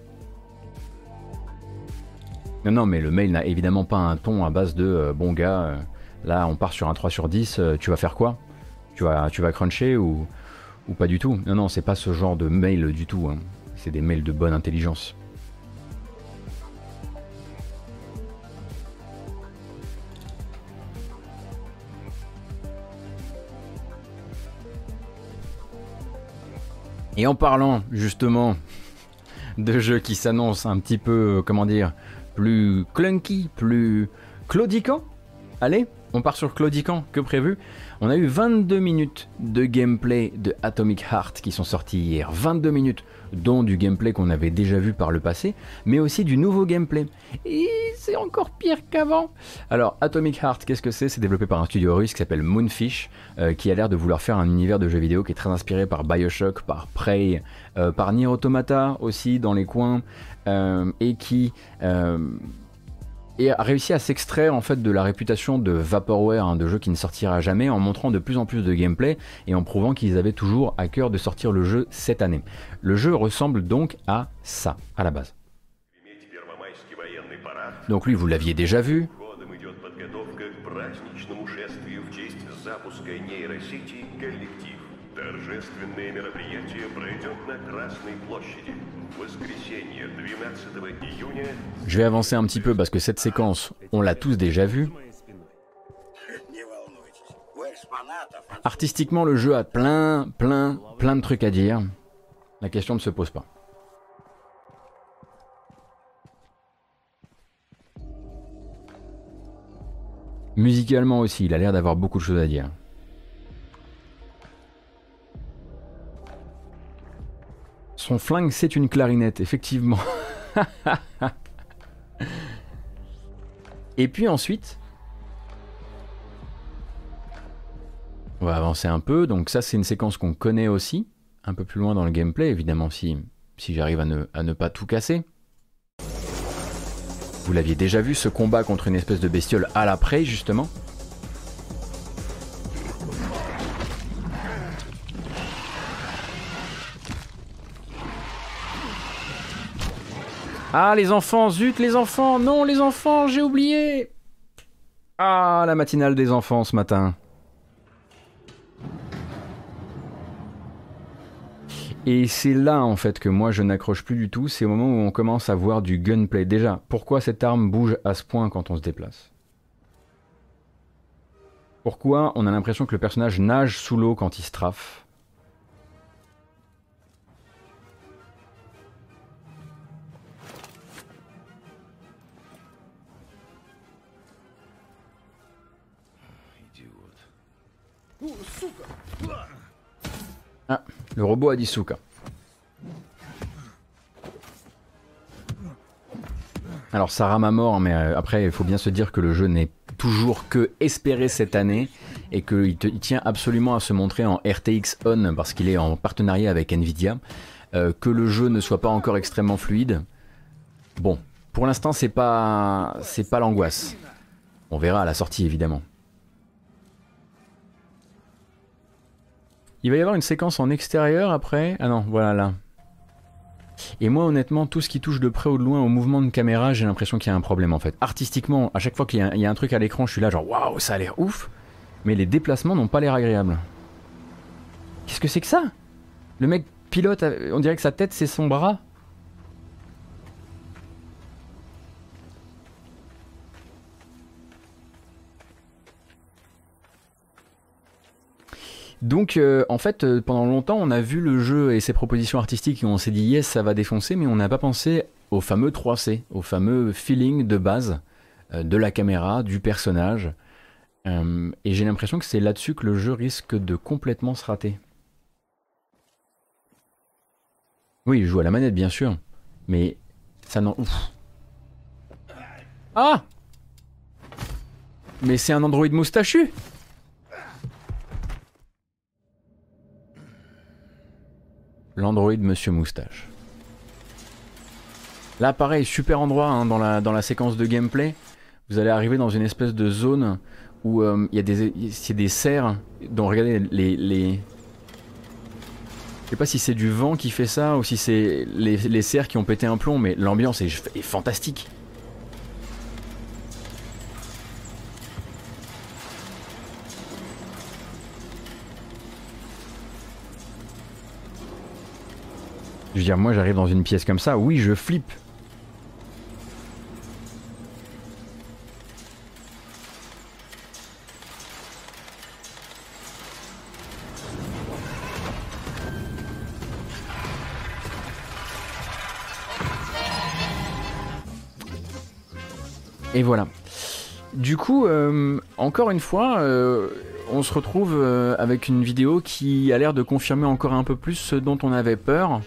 Non, non, mais le mail n'a évidemment pas un ton à base de bon gars, là on part sur un 3 sur 10, tu vas faire quoi? Tu vas, tu vas cruncher ou, ou pas du tout? Non, non, c'est pas ce genre de mail du tout. Hein. C'est des mails de bonne intelligence. Et en parlant justement de jeux qui s'annoncent un petit peu, euh, comment dire, plus clunky, plus claudiquant, allez, on part sur Claudican, que prévu. On a eu 22 minutes de gameplay de Atomic Heart qui sont sortis hier. 22 minutes, dont du gameplay qu'on avait déjà vu par le passé, mais aussi du nouveau gameplay. Et c'est encore pire qu'avant. Alors, Atomic Heart, qu'est-ce que c'est? C'est développé par un studio russe qui s'appelle Moonfish, euh, qui a l'air de vouloir faire un univers de jeux vidéo qui est très inspiré par Bioshock, par Prey, euh, par Nier Automata aussi dans les coins, euh, et qui et a réussi à s'extraire en fait de la réputation de Vaporware, un de jeu qui ne sortira jamais, en montrant de plus en plus de gameplay et en prouvant qu'ils avaient toujours à cœur de sortir le jeu cette année. Le jeu ressemble donc à ça, à la base. Donc lui, vous l'aviez déjà vu. Je vais avancer un petit peu parce que cette séquence, on l'a tous déjà vue. Artistiquement, le jeu a plein, plein, plein de trucs à dire. La question ne se pose pas. Musicalement aussi, il a l'air d'avoir beaucoup de choses à dire. Son flingue, c'est une clarinette, effectivement. Et puis ensuite, on va avancer un peu. Donc ça, c'est une séquence qu'on connaît aussi. un peu plus loin dans le gameplay, évidemment, si, si j'arrive à ne, pas tout casser. Vous l'aviez déjà vu, ce combat contre une espèce de bestiole à la prey, justement. Ah, les enfants, zut, les enfants, non, les enfants, j'ai oublié Ah, la matinale des enfants ce matin. Et c'est là en fait que moi je n'accroche plus du tout, c'est au moment où on commence à voir du gunplay. Déjà, pourquoi cette arme bouge à ce point quand on se déplace? Pourquoi on a l'impression que le personnage nage sous l'eau quand il se le robot a dit Souka. Alors ça rame à mort, mais euh, après il faut bien se dire que le jeu n'est toujours que espéré cette année et qu'il tient absolument à se montrer en RTX On parce qu'il est en partenariat avec Nvidia. Euh, que le jeu ne soit pas encore extrêmement fluide. Bon, pour l'instant c'est pas c'est pas l'angoisse. On verra à la sortie évidemment. Il va y avoir une séquence en extérieur après. Ah non, voilà là. Et moi, honnêtement, tout ce qui touche de près ou de loin au mouvement de caméra, j'ai l'impression qu'il y a un problème en fait. Artistiquement, à chaque fois qu'il y, a un truc à l'écran, je suis là genre waouh, ça a l'air ouf. Mais les déplacements n'ont pas l'air agréables. Qu'est-ce que c'est que ça? Le mec pilote, on dirait que sa tête c'est son bras. Donc euh, en fait euh, pendant longtemps on a vu le jeu et ses propositions artistiques et on s'est dit yes ça va défoncer mais on n'a pas pensé au fameux 3C, au fameux feeling de base euh, de la caméra, du personnage. et j'ai l'impression que c'est là-dessus que le jeu risque de complètement se rater. Oui, il joue à la manette bien sûr, mais ça n'en... Ah Mais c'est un android moustachu l'android Monsieur Moustache. Là, pareil, super endroit hein, dans, la, séquence de gameplay. Vous allez arriver dans une espèce de zone où euh, il y a des, serres. dont regardez les, les... Je sais pas si c'est du vent qui fait ça ou si c'est les serres qui ont pété un plomb, mais l'ambiance est fantastique. Je veux dire, moi j'arrive dans une pièce comme ça, oui, je flippe. Et voilà. Du coup, euh, encore une fois, euh, on se retrouve euh, avec une vidéo qui a l'air de confirmer encore un peu plus ce dont on avait peur.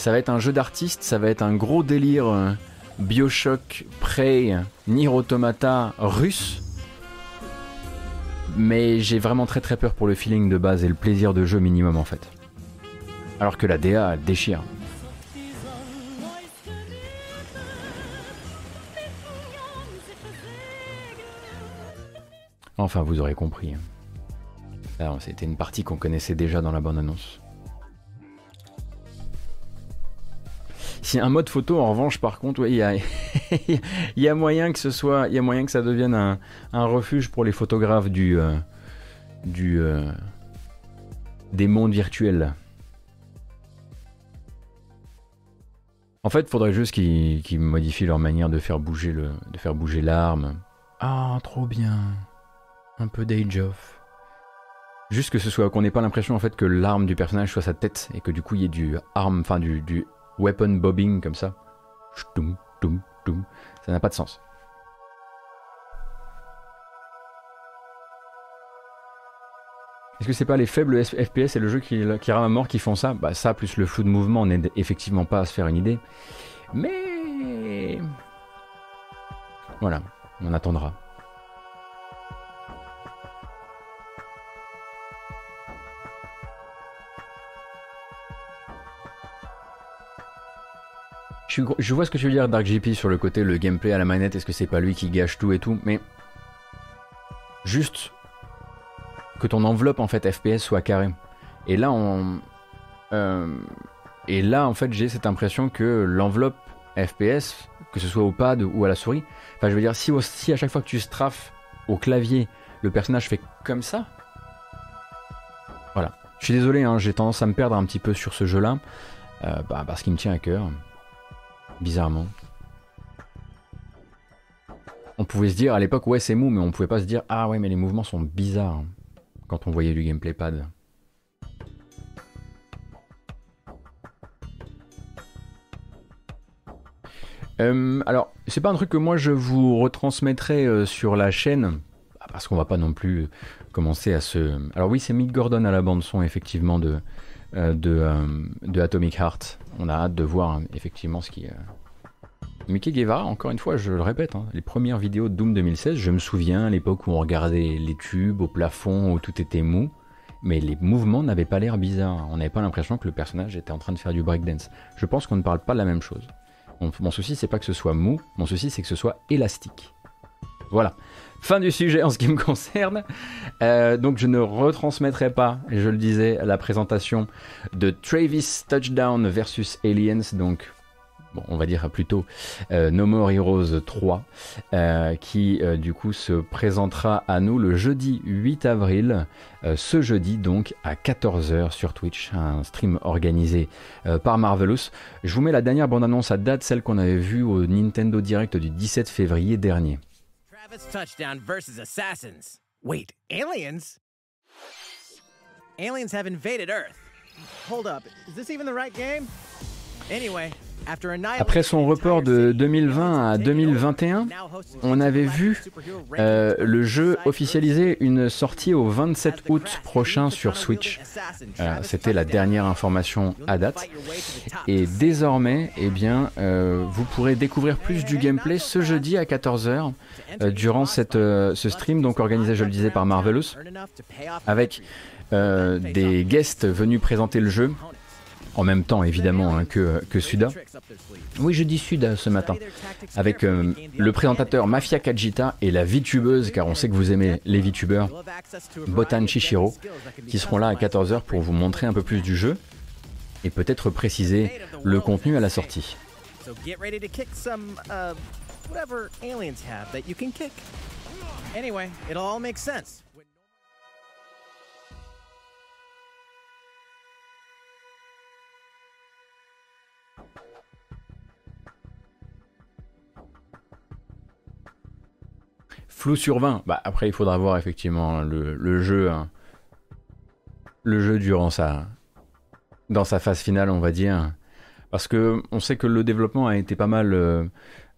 Ça va être un jeu d'artiste, ça va être un gros délire euh, Bioshock, Prey, Nier Automata russe. Mais j'ai vraiment très très peur pour le feeling de base et le plaisir de jeu minimum en fait. Alors que la DA déchire. Enfin, vous aurez compris. C'était une partie qu'on connaissait déjà dans la bonne Si un mode photo, en revanche, par contre, [LAUGHS] il y, a, moyen que ce soit, il y a moyen que ça devienne un, refuge pour les photographes du, euh, du euh, des mondes virtuels. En fait, il faudrait juste qu'ils modifient leur manière de faire bouger le, de faire bouger l'arme. Ah, trop bien. Un peu d'Age of. Juste que ce soit qu'on n'ait pas l'impression en fait que l'arme du personnage soit sa tête et que du coup il y ait du arme, enfin du, du weapon bobbing comme ça. Ça n'a pas de sens. Est-ce que c'est pas les faibles FPS et le jeu qui, qui rame à mort qui font ça? Bah ça plus le flou de mouvement n'aide effectivement pas à se faire une idée. Mais voilà, on attendra. Je, vois ce que tu veux dire, Dark GP, sur le côté le gameplay à la manette. Est-ce que c'est pas lui qui gâche tout et tout Mais juste que ton enveloppe en fait FPS soit carrée. Et là, on, euh, et là, en fait, j'ai cette impression que l'enveloppe FPS, que ce soit au pad ou à la souris, enfin, je veux dire, si, si à chaque fois que tu strafes au clavier, le personnage fait comme ça. Voilà. Je suis désolé, hein, j'ai tendance à me perdre un petit peu sur ce jeu-là, euh, bah, parce qu'il me tient à cœur, bizarrement. On pouvait se dire à l'époque, ouais, c'est mou, mais on pouvait pas se dire, ah ouais, mais les mouvements sont bizarres quand on voyait du gameplay pad. Euh, alors, c'est pas un truc que moi je vous retransmettrai euh, sur la chaîne, parce qu'on va pas non plus commencer à se. Alors, oui, c'est Mick Gordon à la bande-son, effectivement, de, euh, de, Atomic Heart. On a hâte de voir, hein, effectivement, ce qui. Mickey Guevara, encore une fois, je le répète, hein, les premières vidéos de Doom 2016, je me souviens à l'époque où on regardait les tubes au plafond, où tout était mou, mais les mouvements n'avaient pas l'air bizarres. On n'avait pas l'impression que le personnage était en train de faire du breakdance. Je pense qu'on ne parle pas de la même chose. Mon, souci, c'est pas que ce soit mou, mon souci, c'est que ce soit élastique. Voilà. Fin du sujet en ce qui me concerne. Euh, donc je ne retransmettrai pas, je le disais, la présentation de Travis Touchdown versus Aliens, donc on va dire plutôt euh, No More Heroes 3, euh, qui du coup se présentera à nous le jeudi 8 avril, ce jeudi donc à 14h sur Twitch, un stream organisé par Marvelous. Je vous mets la dernière bande-annonce à date, celle qu'on avait vue au Nintendo Direct du 17 février dernier. Travis Touchdown versus Assassins. Wait, aliens? Aliens have invaded Earth. Hold up, is this even the right game? Anyway, après son report de 2020 à 2021, on avait vu euh, le jeu officialiser une sortie au 27 août prochain sur Switch. Euh, c'était la dernière information à date. Et désormais, eh bien, euh, vous pourrez découvrir plus du gameplay ce jeudi à 14h durant cette, ce stream, donc organisé, je le disais, par Marvelous, avec des guests venus présenter le jeu en même temps évidemment hein, que, que, Suda. Oui, je dis Suda ce matin, avec euh, le présentateur Mafia Kajita et la VTubeuse, car on sait que vous aimez les VTubers, Botan Shishiro, qui seront là à 14h pour vous montrer un peu plus du jeu et peut-être préciser le contenu à la sortie. Anyway, it'll all make sense. Flou sur 20. Bah, après, il faudra voir effectivement le, jeu. Hein. Le jeu durant sa. Dans sa phase finale, on va dire. Parce que on sait que le développement a été pas mal euh,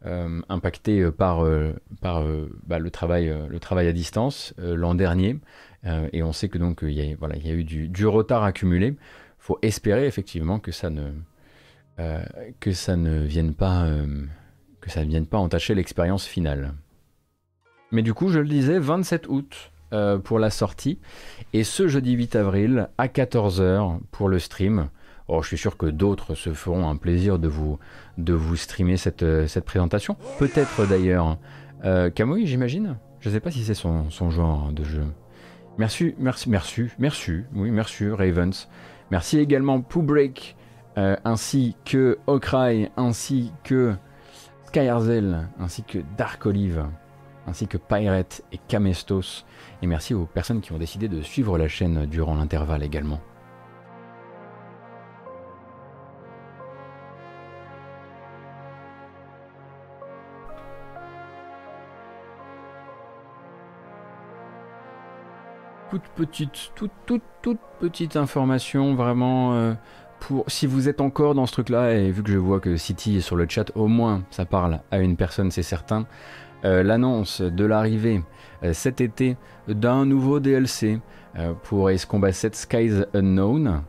euh, impacté par, euh, par bah, le, travail, le travail à distance l'an dernier. et on sait que donc il y a, il eu du, retard accumulé. faut espérer effectivement que ça ne, que ça ne vienne pas, que ça ne vienne pas entacher l'expérience finale. Mais du coup, je le disais, 27 août euh, pour la sortie. Et ce jeudi 8 avril à 14h pour le stream. Oh, je suis sûr que d'autres se feront un plaisir de vous, de vous streamer cette, euh, cette présentation. Peut-être d'ailleurs euh, j'imagine. Je ne sais pas si c'est son, son, genre de jeu. Merci, merci, merci, merci, oui, merci Ravens. Merci également Poobreak, euh, ainsi que Okrai, ainsi que Skyarzel, ainsi que Dark Olive ainsi que Pirate et Kamestos. Et merci aux personnes qui ont décidé de suivre la chaîne durant l'intervalle également. toute petite, toute, toute, toute petite information vraiment euh, pour si vous êtes encore dans ce truc-là et vu que je vois que City est sur le chat, au moins ça parle à une personne, c'est certain. Euh, l'annonce de l'arrivée euh, cet été d'un nouveau DLC euh, pour Ace Combat 7 Skies Unknown.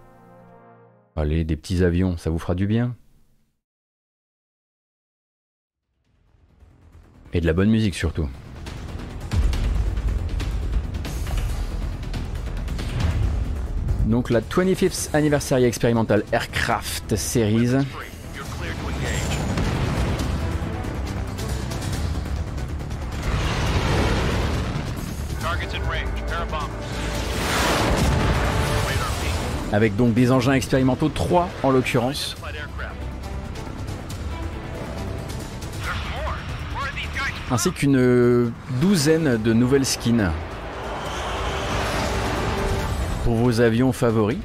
Allez, des petits avions, ça vous fera du bien. Et de la bonne musique surtout. Donc la 25th Anniversary Experimental Aircraft Series. Avec donc des engins expérimentaux, 3 en l'occurrence. Ainsi qu'une douzaine de nouvelles skins pour vos avions favoris.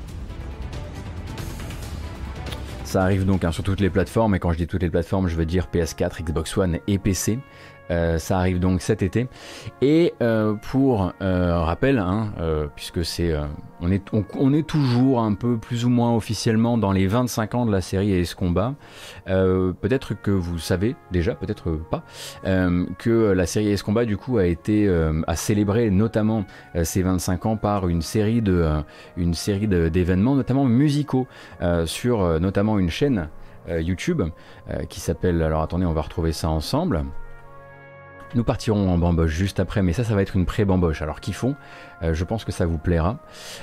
Ça arrive donc hein, sur toutes les plateformes, et quand je dis toutes les plateformes, je veux dire PS4, Xbox One et PC. Euh, ça arrive donc cet été. Et euh, pour euh, rappel, hein, puisque c'est, on est, toujours un peu plus ou moins officiellement dans les 25 ans de la série Ace Combat. peut-être que vous savez déjà, peut-être pas, que la série Ace Combat du coup a été a célébré notamment ces 25 ans par une série une série d'événements, notamment musicaux, sur notamment une chaîne YouTube qui s'appelle. Alors attendez, on va retrouver ça ensemble. Nous partirons en bamboche juste après, mais ça, ça va être une pré-bamboche. Alors, euh, je pense que ça vous plaira.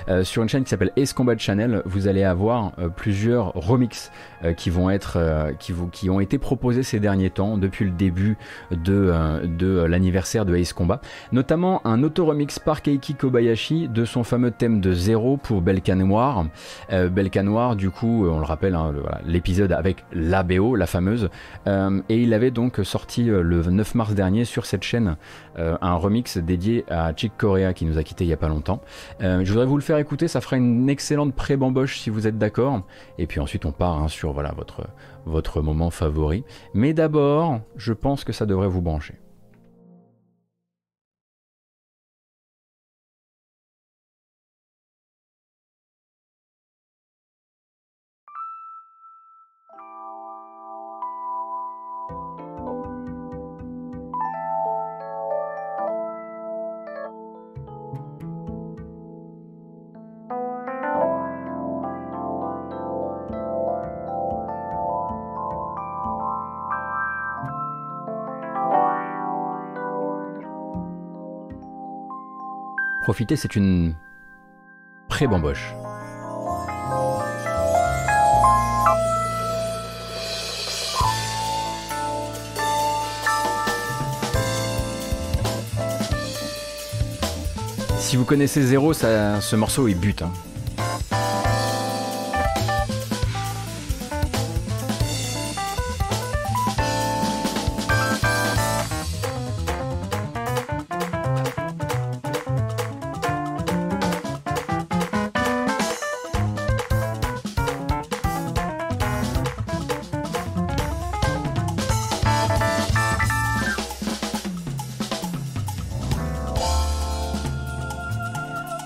Euh, sur une chaîne qui s'appelle Ace Combat Channel, vous allez avoir euh, plusieurs remixes qui vont être, qui, vous, qui ont été proposés ces derniers temps depuis le début de, de l'anniversaire de Ace Combat. Notamment un auto-remix par Keiki Kobayashi de son fameux thème de zéro pour Belka Noir. Belka Noir, du coup, on le rappelle, hein, l'épisode avec la BO, la fameuse. et il avait donc sorti le 9 mars dernier sur cette chaîne un remix dédié à Chick Corea qui nous a quitté il y a pas longtemps. Euh, je voudrais vous le faire écouter, ça fera une excellente pré-bamboche si vous êtes d'accord. Et puis ensuite on part hein, sur voilà votre, votre moment favori. Mais d'abord, je pense que ça devrait vous brancher. Profitez, c'est une pré-bamboche. Si vous connaissez Zéro, ça, ce morceau il bute. Hein.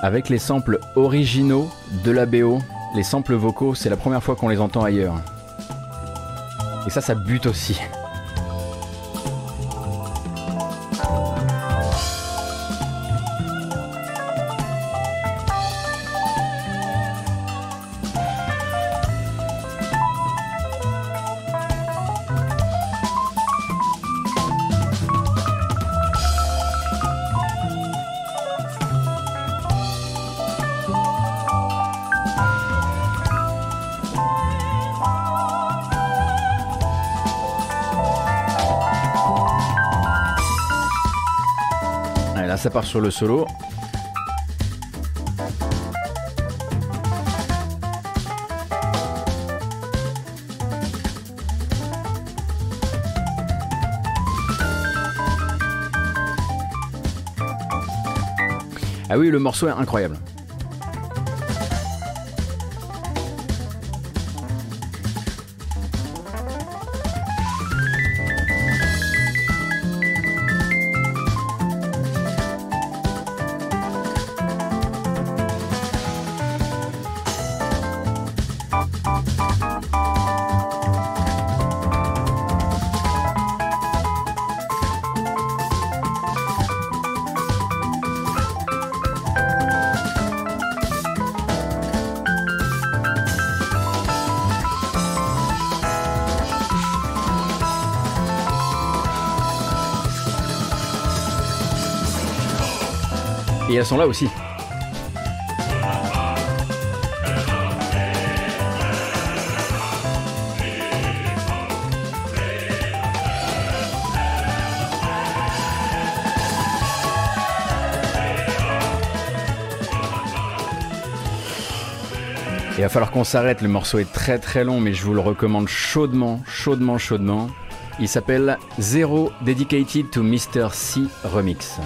Avec les samples originaux de la BO. Les samples vocaux, c'est la première fois qu'on les entend ailleurs. Et ça, ça bute aussi. Sur le solo. Ah oui, le morceau est incroyable. sont là aussi. Il va falloir qu'on s'arrête, le morceau est très très long, mais je vous le recommande chaudement, chaudement, chaudement. Il s'appelle Zero Dedicated to Mr. C Remix.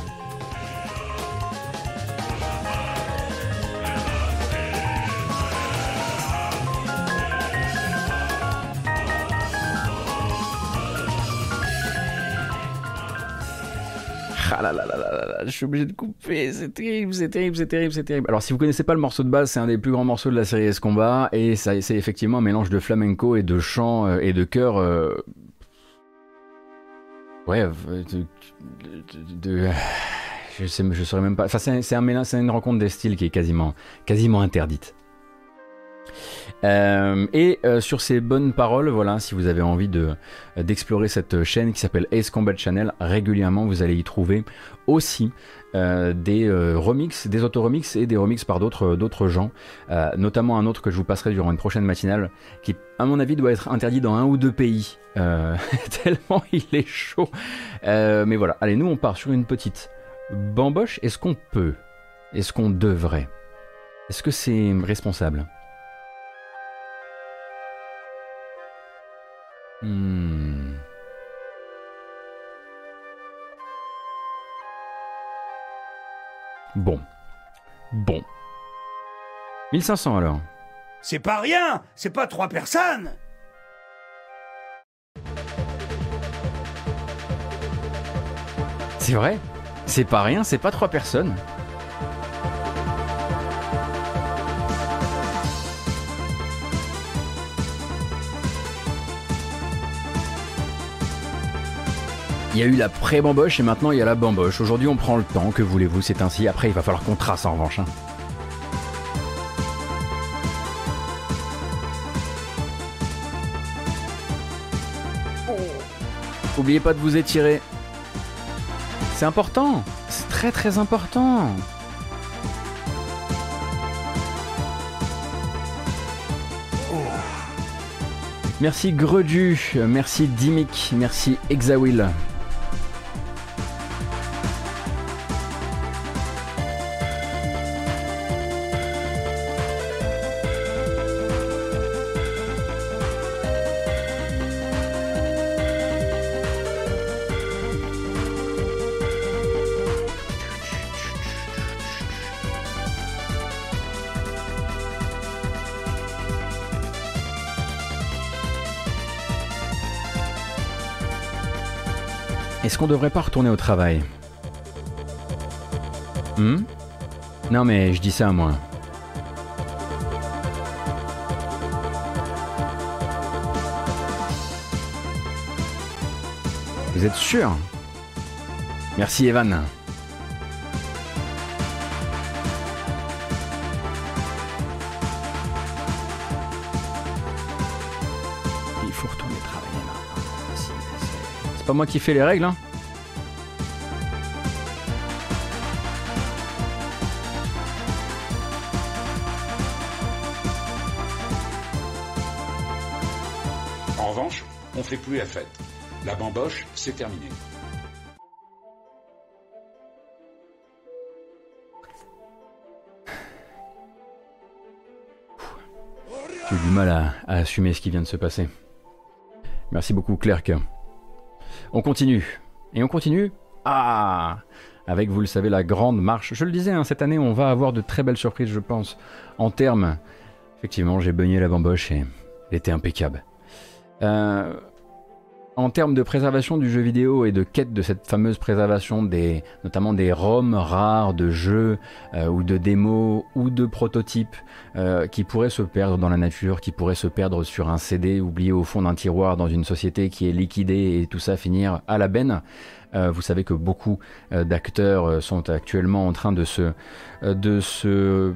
Suis obligé de couper, c'est terrible, c'est terrible, c'est terrible, c'est terrible. Alors si vous connaissez pas le morceau de base, c'est un des plus grands morceaux de la série S et c'est effectivement un mélange de flamenco et de chant euh, et de chœur euh, Ouais, de, de, je sais, je saurais même pas. Enfin, c'est une rencontre des styles qui est quasiment, quasiment interdite. Euh, et euh, sur ces bonnes paroles, voilà, si vous avez envie de d'explorer cette chaîne qui s'appelle Ace Combat Channel, régulièrement vous allez y trouver aussi euh, des remixes, des auto-remixes et des remixes par d'autres d'autres gens, notamment un autre que je vous passerai durant une prochaine matinale, qui à mon avis doit être interdit dans un ou deux pays, [LAUGHS] tellement il est chaud. mais voilà, allez, nous on part sur une petite bamboche. Est-ce qu'on peut? Est-ce qu'on devrait? Est-ce que c'est responsable? Hmm. Bon. Bon. 1500 alors. C'est pas rien C'est pas trois personnes C'est vrai C'est pas rien, c'est pas trois personnes. Il y a eu la pré-bamboche et maintenant il y a la bamboche. Aujourd'hui on prend le temps, que voulez-vous, c'est ainsi. Après il va falloir qu'on trace en revanche. Hein. Oubliez pas de vous étirer. C'est important. C'est très très important. Merci Gredu, merci Dimic, merci Exawil. Est-ce qu'on devrait pas retourner au travail hmm Non mais je dis ça moi. Vous êtes sûr? Merci Evan. C'est pas moi qui fais les règles, hein. En revanche, on fait plus la fête. La bamboche, c'est terminé. J'ai du mal à, à, assumer ce qui vient de se passer. Merci beaucoup, Clerc. On continue. Et on continue? Ah Avec, vous le savez, la grande marche. Je le disais, hein, cette année, on va avoir de très belles surprises, je pense. En termes. Effectivement, j'ai beugné la bamboche et elle était impeccable. Euh, en termes de préservation du jeu vidéo et de quête de cette fameuse préservation des, notamment des ROM rares de jeux euh, ou de démos ou de prototypes euh, qui pourraient se perdre dans la nature, qui pourraient se perdre sur un CD oublié au fond d'un tiroir dans une société qui est liquidée et tout ça finir à la benne. Euh, vous savez que beaucoup d'acteurs sont actuellement en train de se, de se,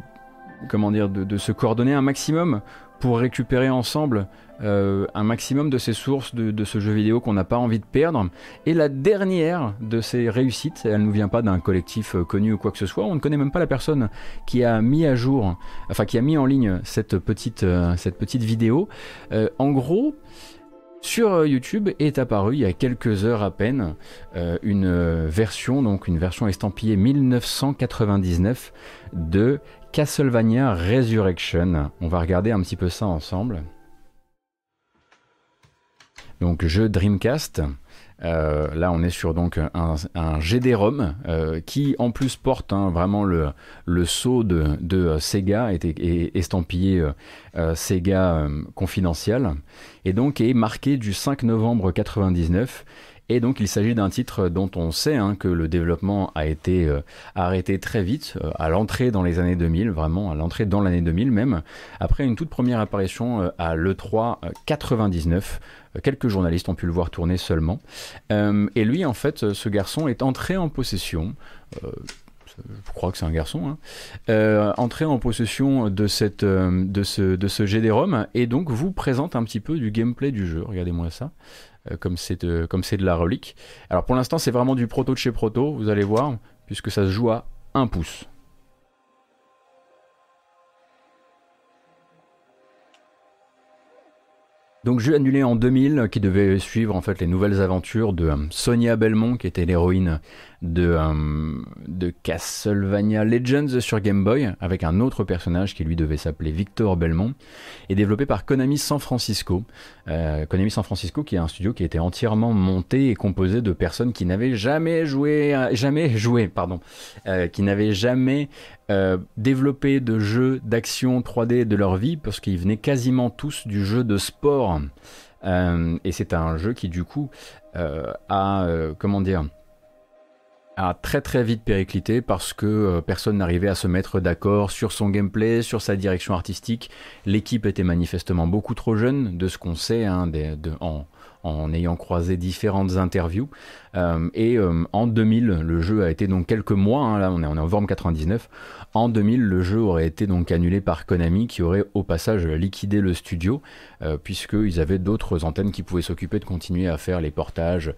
comment dire, de se coordonner un maximum pour récupérer ensemble euh, un maximum de ces sources de, ce jeu vidéo qu'on n'a pas envie de perdre. Et la dernière de ces réussites, elle ne nous vient pas d'un collectif euh, connu ou quoi que ce soit, on ne connaît même pas la personne qui a mis à jour, enfin qui a mis en ligne cette petite, euh, cette petite vidéo. en gros, sur YouTube est apparue il y a quelques heures à peine une version, donc une version estampillée 1999 de Castlevania Resurrection. On va regarder un petit peu ça ensemble. Donc jeu Dreamcast. Euh, là, on est sur donc un, un GD-ROM euh, qui, en plus, porte hein, vraiment le, le sceau de, de Sega, et, estampillé euh, Sega confidentiel, et donc est marqué du 5 novembre 99 et donc il s'agit d'un titre dont on sait hein, que le développement a été euh, arrêté très vite, euh, à l'entrée dans les années 2000, vraiment à l'entrée dans l'année 2000 même, après une toute première apparition euh, à l'E3 99. Quelques journalistes ont pu le voir tourner seulement. et lui, en fait, ce garçon est entré en possession je crois que c'est un garçon, hein, entré en possession de, cette, de ce, de ce GD-ROM et donc vous présente un petit peu du gameplay du jeu. Regardez-moi ça. Euh, comme c'est de, comme c'est de la relique. Alors pour l'instant c'est vraiment du proto de chez proto, vous allez voir, puisque ça se joue à 1 pouce. Donc jeu annulé en 2000 qui devait suivre en fait les nouvelles aventures de euh, Sonia Belmont qui était l'héroïne de, euh, de Castlevania Legends sur Game Boy avec un autre personnage qui lui devait s'appeler Victor Belmont et développé par Konami San Francisco. Euh, Konami San Francisco qui est un studio qui était entièrement monté et composé de personnes qui n'avaient jamais joué, jamais joué, pardon, euh, qui n'avaient jamais développé de jeux d'action 3D de leur vie parce qu'ils venaient quasiment tous du jeu de sport. et c'est un jeu qui du coup a, comment dire, a très très vite périclité parce que euh, personne n'arrivait à se mettre d'accord sur son gameplay, sur sa direction artistique. L'équipe était manifestement beaucoup trop jeune, de ce qu'on sait hein, en, en ayant croisé différentes interviews. Euh, et euh, en 2000, le jeu a été donc quelques mois, hein, là on est en novembre 99, en 2000 le jeu aurait été donc annulé par Konami qui aurait au passage liquidé le studio euh, puisqu'ils avaient d'autres antennes qui pouvaient s'occuper de continuer à faire les portages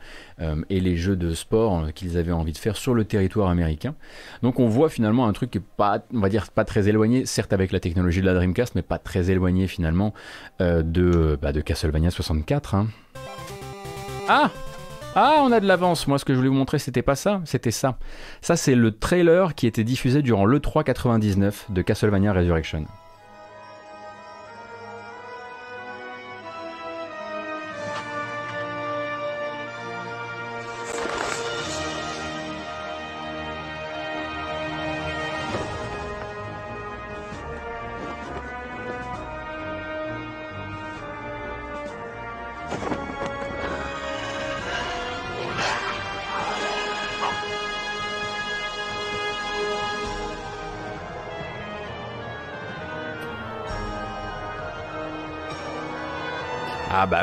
et les jeux de sport qu'ils avaient envie de faire sur le territoire américain. Donc on voit finalement un truc qui est pas, on va dire, pas très éloigné, certes avec la technologie de la Dreamcast, mais pas très éloigné finalement bah, de Castlevania 64. Ah ah, on a de l'avance. Moi, ce que je voulais vous montrer, c'était pas ça, c'était ça. Ça, c'est le trailer qui était diffusé durant l'E3 99 de Castlevania Resurrection.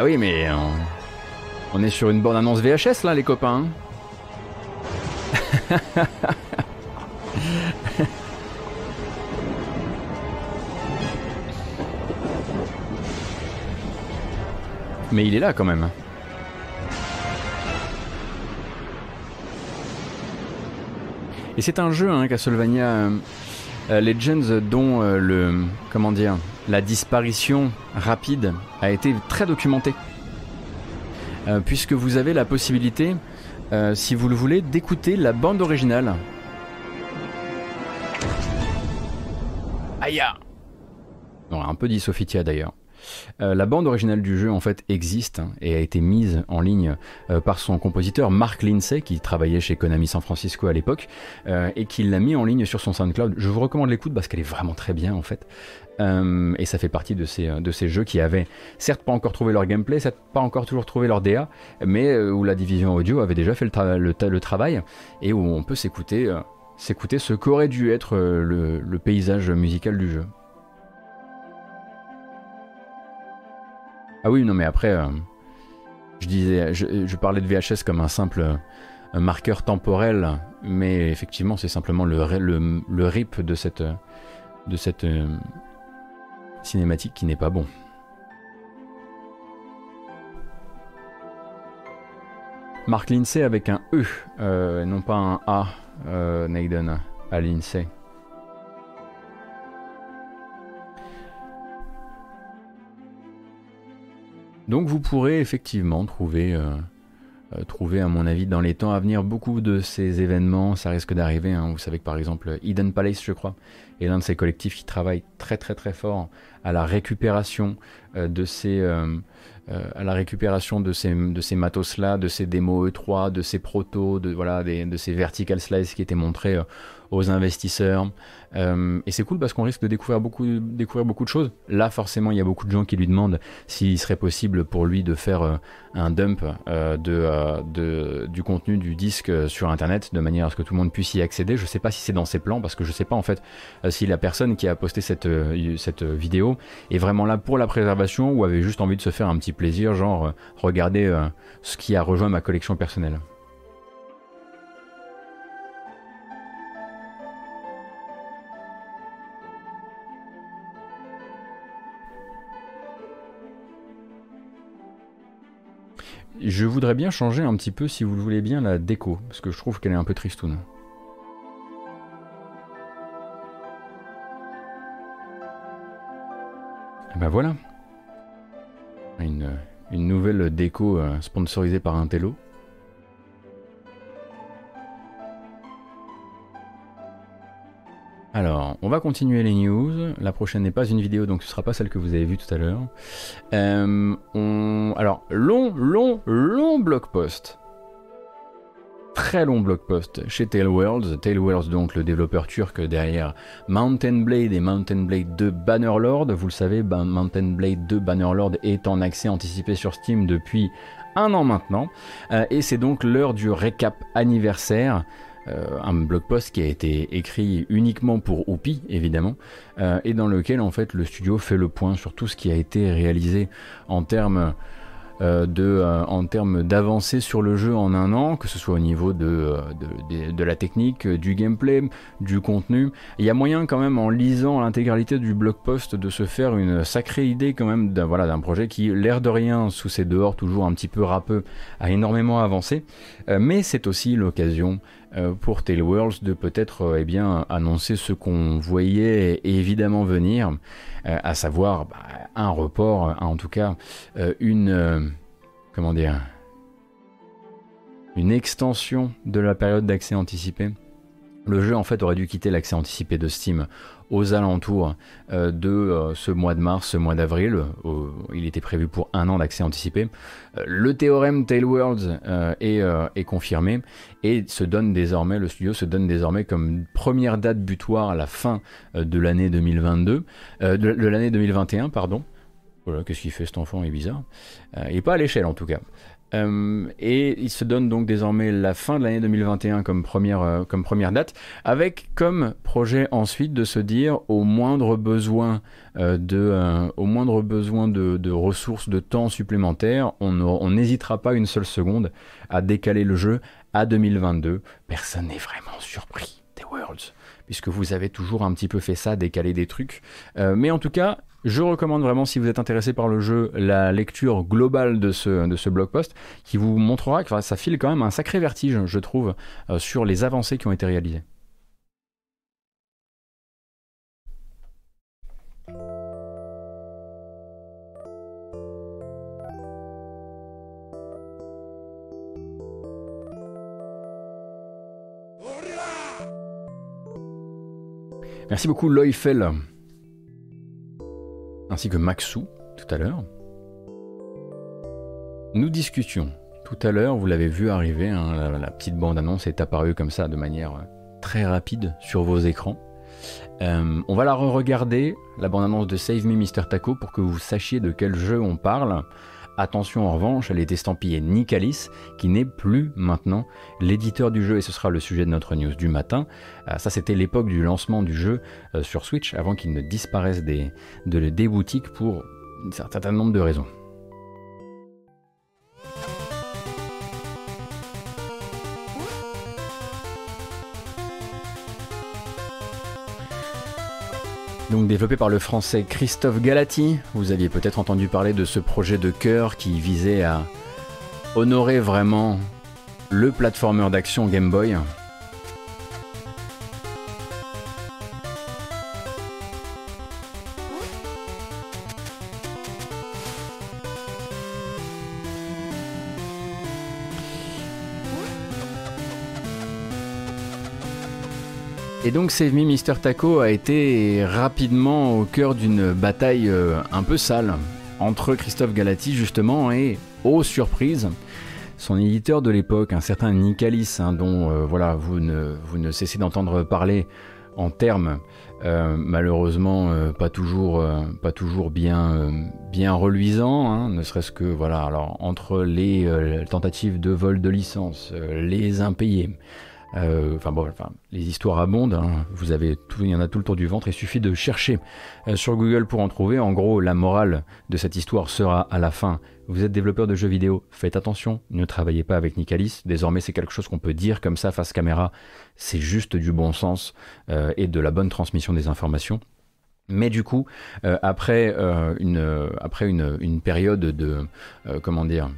Oui, mais on, est sur une bonne annonce VHS là, les copains. [LAUGHS] mais il est là quand même. Et c'est un jeu, hein, Castlevania euh, euh, Legends, dont euh, le comment dire la disparition rapide a été très documentée. Euh, puisque vous avez la possibilité, euh, si vous le voulez, d'écouter la bande originale. Aïe un peu dit Sophitia d'ailleurs. Euh, la bande originale du jeu en fait existe et a été mise en ligne euh, par son compositeur Mark Lindsay qui travaillait chez Konami San Francisco à l'époque euh, et qui l'a mis en ligne sur son SoundCloud. Je vous recommande l'écoute parce qu'elle est vraiment très bien en fait. et ça fait partie de ces, de ces jeux qui avaient certes pas encore trouvé leur gameplay, certes pas encore toujours trouvé leur DA, mais où la division audio avait déjà fait le, travail et où on peut s'écouter ce qu'aurait dû être le paysage musical du jeu. Ah oui, non, mais après, euh, je disais, je, parlais de VHS comme un simple marqueur temporel, mais effectivement, c'est simplement le, rip de cette, euh, cinématique qui n'est pas bon. Mark Lindsay avec un E, euh, non pas un A, Naiden, à Lindsay. Donc vous pourrez effectivement trouver euh, trouver, à mon avis, dans les temps à venir, beaucoup de ces événements. Ça risque d'arriver. Hein. Vous savez que par exemple, Eden Palace, je crois, est l'un de ces collectifs qui travaille très très très fort à la récupération de ces récupération de ces, de ces matos-là, de ces démos E3, de ces protos, de, voilà, de ces vertical slices qui étaient montrés aux investisseurs. Euh, et c'est cool parce qu'on risque de découvrir beaucoup, découvrir beaucoup de choses. Là, forcément, il y a beaucoup de gens qui lui demandent s'il serait possible pour lui de faire euh, un dump euh, de, du contenu du disque sur Internet de manière à ce que tout le monde puisse y accéder. Je ne sais pas si c'est dans ses plans parce que je ne sais pas en fait si la personne qui a posté cette, cette vidéo est vraiment là pour la préservation ou avait juste envie de se faire un petit plaisir, genre regarder ce qui a rejoint ma collection personnelle. Je voudrais bien changer un petit peu, si vous le voulez bien, la déco, parce que je trouve qu'elle est un peu tristoune. Et ben voilà. Une, une nouvelle déco euh, sponsorisée par Intello. Alors, on va continuer les news. La prochaine n'est pas une vidéo, donc ce sera pas celle que vous avez vue tout à l'heure. Euh, alors, long, long, long blog post. Très long blog post chez Tailworlds. Tailworlds, donc le développeur turc derrière Mountain Blade et Mountain Blade 2 Bannerlord. Vous le savez, Mountain Blade 2 Bannerlord est en accès anticipé sur Steam depuis un an maintenant. Euh, et c'est donc l'heure du récap anniversaire. Euh, un blog post qui a été écrit uniquement pour Oupi, évidemment, euh, et dans lequel en fait le studio fait le point sur tout ce qui a été réalisé en termes euh, de, en termes d'avancée sur le jeu en un an, que ce soit au niveau de, de, la technique, du gameplay, du contenu. Il y a moyen quand même en lisant l'intégralité du blog post de se faire une sacrée idée quand même d'un voilà, projet qui, l'air de rien, sous ses dehors toujours un petit peu râpeux, a énormément avancé. mais c'est aussi l'occasion pour Tailworlds de peut-être euh, eh bien, annoncer ce qu'on voyait évidemment venir, euh, à savoir bah, un report, en tout cas une... comment dire Une extension de la période d'accès anticipé. Le jeu en fait aurait dû quitter l'accès anticipé de Steam aux alentours euh, de euh, ce mois de mars, ce mois d'avril. il était prévu pour un an d'accès anticipé. Euh, le théorème Tailworlds est, est, confirmé et se donne désormais, le studio se donne désormais comme première date butoir à la fin de l'année 2022, de, l'année 2021, pardon. Qu'est-ce qu'il fait cet enfant, il est bizarre. il n'est pas à l'échelle en tout cas. Euh, et il se donne donc désormais la fin de l'année 2021 comme première, euh, comme première date, avec comme projet ensuite de se dire au moindre besoin, euh, de, au moindre besoin de, de, ressources, de temps supplémentaires, on n'hésitera pas une seule seconde à décaler le jeu à 2022. Personne n'est vraiment surpris des Worlds, puisque vous avez toujours un petit peu fait ça, décaler des trucs. mais en tout cas, je recommande vraiment, si vous êtes intéressé par le jeu, la lecture globale de ce, blog post qui vous montrera que ça file quand même un sacré vertige, je trouve, euh, sur les avancées qui ont été réalisées. Merci beaucoup Loïfel ainsi que Maxou tout à l'heure. Nous discutions tout à l'heure, vous l'avez vu arriver, hein, la, petite bande-annonce est apparue comme ça de manière euh, très rapide sur vos écrans. Euh, on va la re-regarder, la bande-annonce de Save Me Mr. Taco, pour que vous sachiez de quel jeu on parle. Attention en revanche, elle est estampillée Nicalis, qui n'est plus maintenant l'éditeur du jeu, et ce sera le sujet de notre news du matin. Euh, ça, c'était l'époque du lancement du jeu euh, sur Switch, avant qu'il ne disparaisse de, des boutiques pour un certain nombre de raisons. Donc développé par le français Christophe Galati, vous aviez peut-être entendu parler de ce projet de cœur qui visait à honorer vraiment le platformer d'action Game Boy. Et donc Save Me Mr. Taco a été rapidement au cœur d'une bataille euh, un peu sale entre Christophe Galati justement et, oh surprise, son éditeur de l'époque, un certain Nicalis, hein, dont euh, voilà, vous ne, cessez d'entendre parler en termes euh, malheureusement pas toujours bien bien reluisants hein, ne serait-ce que voilà alors entre les tentatives de vol de licence les impayés enfin bon, les histoires abondent. Hein. Vous avez tout, il y en a tout le tour du ventre. Il suffit de chercher euh, sur Google pour en trouver. En gros, la morale de cette histoire sera à la fin. Vous êtes développeur de jeux vidéo, faites attention, ne travaillez pas avec Nicalis. Désormais, c'est quelque chose qu'on peut dire comme ça face caméra. C'est juste du bon sens euh, et de la bonne transmission des informations. Mais du coup, après, une, après une, une période de comment dire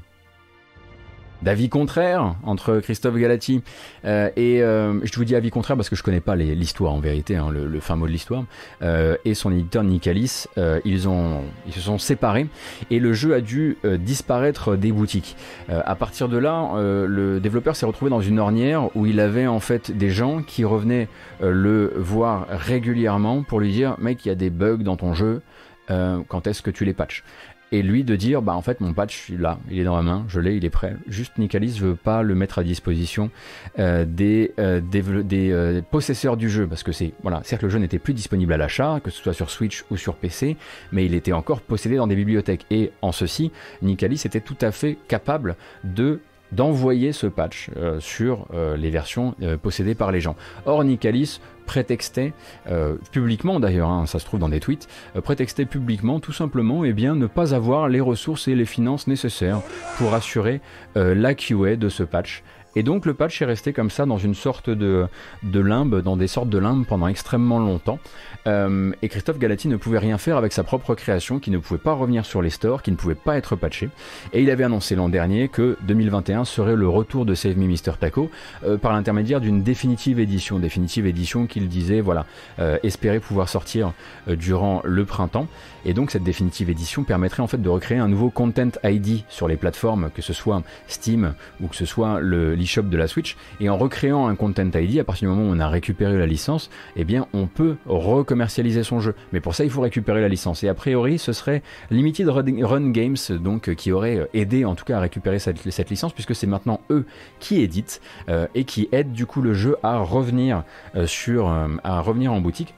d'avis contraire entre Christophe Galati euh, et euh, je vous dis avis contraire parce que je connais pas l'histoire en vérité, hein, le, fin mot de l'histoire, euh, et son éditeur Nicalis, ils ont ils se sont séparés et le jeu a dû disparaître des boutiques. à partir de là, le développeur s'est retrouvé dans une ornière où il avait en fait des gens qui revenaient le voir régulièrement pour lui dire mec il y a des bugs dans ton jeu, quand est-ce que tu les patches? Et lui de dire bah en fait mon patch là il est dans ma main je l'ai il est prêt. Juste Nicalis veut pas le mettre à disposition euh, des, euh, euh, possesseurs du jeu. Parce que c'est voilà certes le jeu n'était plus disponible à l'achat que ce soit sur Switch ou sur PC mais il était encore possédé dans des bibliothèques. Et en ceci Nicalis était tout à fait capable de d'envoyer ce patch sur les versions possédées par les gens. Or Nicalis prétextait, euh, publiquement d'ailleurs, hein, ça se trouve dans des tweets, euh, prétextait publiquement tout simplement et eh bien, ne pas avoir les ressources et les finances nécessaires pour assurer euh, la QA de ce patch. Et donc le patch est resté comme ça dans une sorte de, de limbe, dans des sortes de limbes pendant extrêmement longtemps. Euh, et Christophe Galati ne pouvait rien faire avec sa propre création, qui ne pouvait pas revenir sur les stores, qui ne pouvait pas être patché. Et il avait annoncé l'an dernier que 2021 serait le retour de Save Me Mr. Taco euh, par l'intermédiaire d'une définitive édition. Définitive édition qu'il disait, voilà, euh, espérer pouvoir sortir durant le printemps. Et donc cette définitive édition permettrait en fait de recréer un nouveau Content ID sur les plateformes, que ce soit Steam ou que ce soit le l'eShop de la Switch. Et en recréant un Content ID, à partir du moment où on a récupéré la licence, eh bien on peut recommercialiser son jeu. Mais pour ça, il faut récupérer la licence. Et a priori, ce serait Limited Run Games donc qui aurait aidé en tout cas à récupérer cette, licence, puisque c'est maintenant eux qui éditent euh, et qui aident du coup le jeu à revenir euh, sur euh, à revenir en boutique.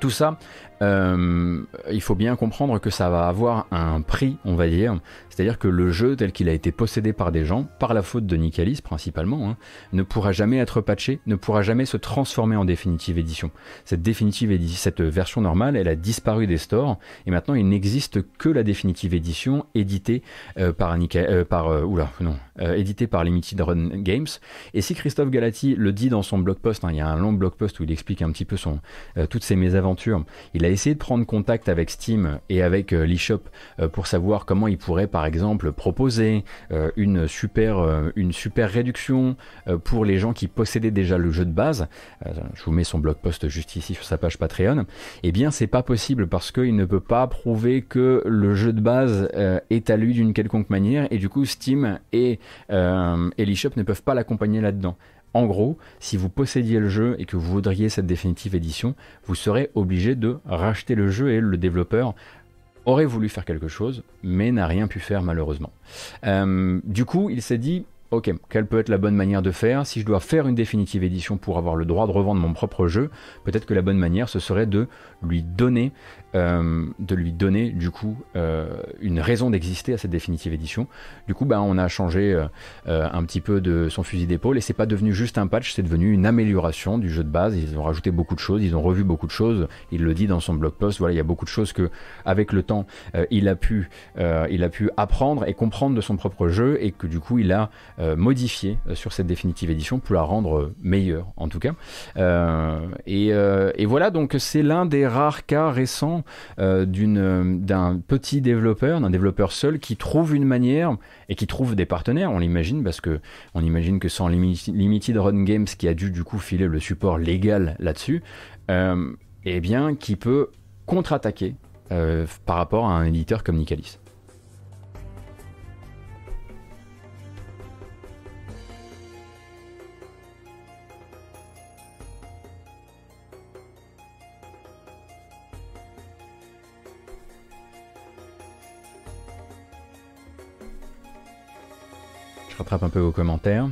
Tout ça euh, il faut bien comprendre que ça va avoir un prix, on va dire. C'est-à-dire que le jeu tel qu'il a été possédé par des gens, par la faute de Nicalis principalement, hein, ne pourra jamais être patché, ne pourra jamais se transformer en définitive édition. Cette définitive édition, cette version normale, elle a disparu des stores et maintenant il n'existe que la définitive édition éditée euh, par Nica, euh, par oula non, éditée par Limited Run Games. Et si Christophe Galati le dit dans son blog post, hein, il y a un long blog post où il explique un petit peu son toutes ses mésaventures. Il a essayé de prendre contact avec Steam et avec euh, l'eShop euh, pour savoir comment il pourrait par exemple proposer euh, une super, une super réduction pour les gens qui possédaient déjà le jeu de base. je vous mets son blog post juste ici sur sa page Patreon. Eh bien, c'est pas possible parce qu'il ne peut pas prouver que le jeu de base est à lui d'une quelconque manière et du coup Steam et, et l'eShop ne peuvent pas l'accompagner là-dedans. En gros, si vous possédiez le jeu et que vous voudriez cette définitive édition, vous serez obligé de racheter le jeu et le développeur aurait voulu faire quelque chose, mais n'a rien pu faire malheureusement. Euh, du coup, il s'est dit, ok, quelle peut être la bonne manière de faire? Si je dois faire une définitive édition pour avoir le droit de revendre mon propre jeu, peut-être que la bonne manière, ce serait de lui donner euh, de lui donner du coup euh, une raison d'exister à cette définitive édition. Du coup, bah, on a changé euh, un petit peu de son fusil d'épaule et c'est pas devenu juste un patch, c'est devenu une amélioration du jeu de base. Ils ont rajouté beaucoup de choses, ils ont revu beaucoup de choses. Il le dit dans son blog post. Voilà, il y a beaucoup de choses que, avec le temps, il a pu, il a pu apprendre et comprendre de son propre jeu et que du coup, il a modifié sur cette définitive édition pour la rendre meilleure, en tout cas. Et, et voilà, donc c'est l'un des rares cas récents euh, d'un petit développeur, d'un développeur seul qui trouve une manière et qui trouve des partenaires, on l'imagine, parce que on imagine que sans Limited Run Games qui a dû du coup filer le support légal là-dessus, euh, eh bien qui peut contre-attaquer euh, par rapport à un éditeur comme Nicalis. Rattrape un peu vos commentaires.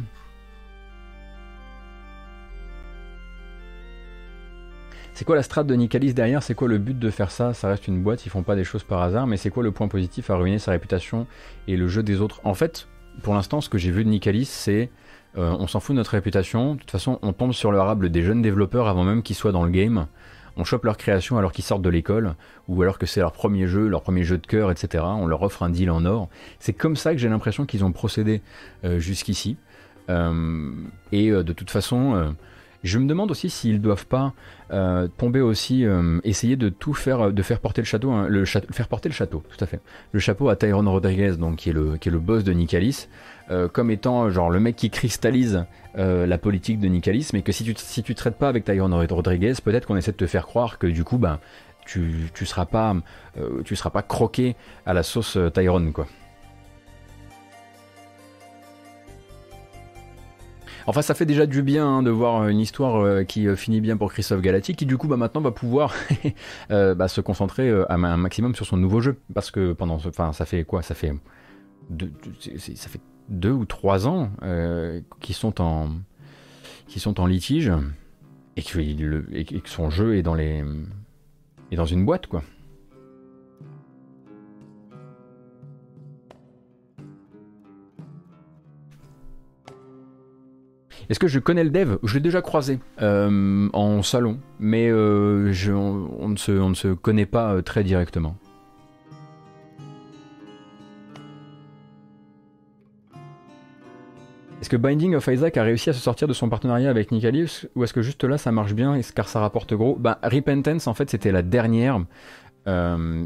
C'est quoi la strate de Nicalis derrière? C'est quoi le but de faire ça? Ça reste une boîte, ils font pas des choses par hasard, mais c'est quoi le point positif à ruiner sa réputation et le jeu des autres? En fait, pour l'instant, ce que j'ai vu de Nicalis, c'est euh, on s'en fout de notre réputation. De toute façon, on tombe sur le rable des jeunes développeurs avant même qu'ils soient dans le game. On chope leur création alors qu'ils sortent de l'école, ou alors que c'est leur premier jeu, leur premier jeu de cœur, etc. On leur offre un deal en or. C'est comme ça que j'ai l'impression qu'ils ont procédé euh, jusqu'ici. Euh, et de toute façon, je me demande aussi s'ils doivent pas euh, tomber aussi, euh, essayer de tout faire, de faire porter le château, hein, le tout à fait. Le chapeau à Tyrone Rodriguez, donc qui est le, qui est le boss de Nicalis, euh, comme étant genre le mec qui cristallise la politique de Nicalis, mais que si tu si tu traites pas avec Tyrone Rodriguez, peut-être qu'on essaie de te faire croire que du coup, ben tu, tu seras pas, tu seras pas croqué à la sauce Tyrone quoi. Enfin, ça fait déjà du bien hein, de voir une histoire euh, qui euh, finit bien pour Christophe Galati, qui du coup, bah, maintenant va pouvoir [LAUGHS] euh, bah, se concentrer un maximum sur son nouveau jeu, parce que pendant, enfin, ça fait quoi? Ça fait ça fait deux ou trois ans qui sont en qui sont en litige et que, son jeu est dans les est dans une boîte quoi. Est-ce que je connais le dev? Je l'ai déjà croisé euh, en salon, mais euh, on, ne se, connaît pas euh, très directement. Est-ce que Binding of Isaac a réussi à se sortir de son partenariat avec Nicalis ou est-ce que juste là ça marche bien car ça rapporte gros? Bah, Repentance en fait c'était la dernière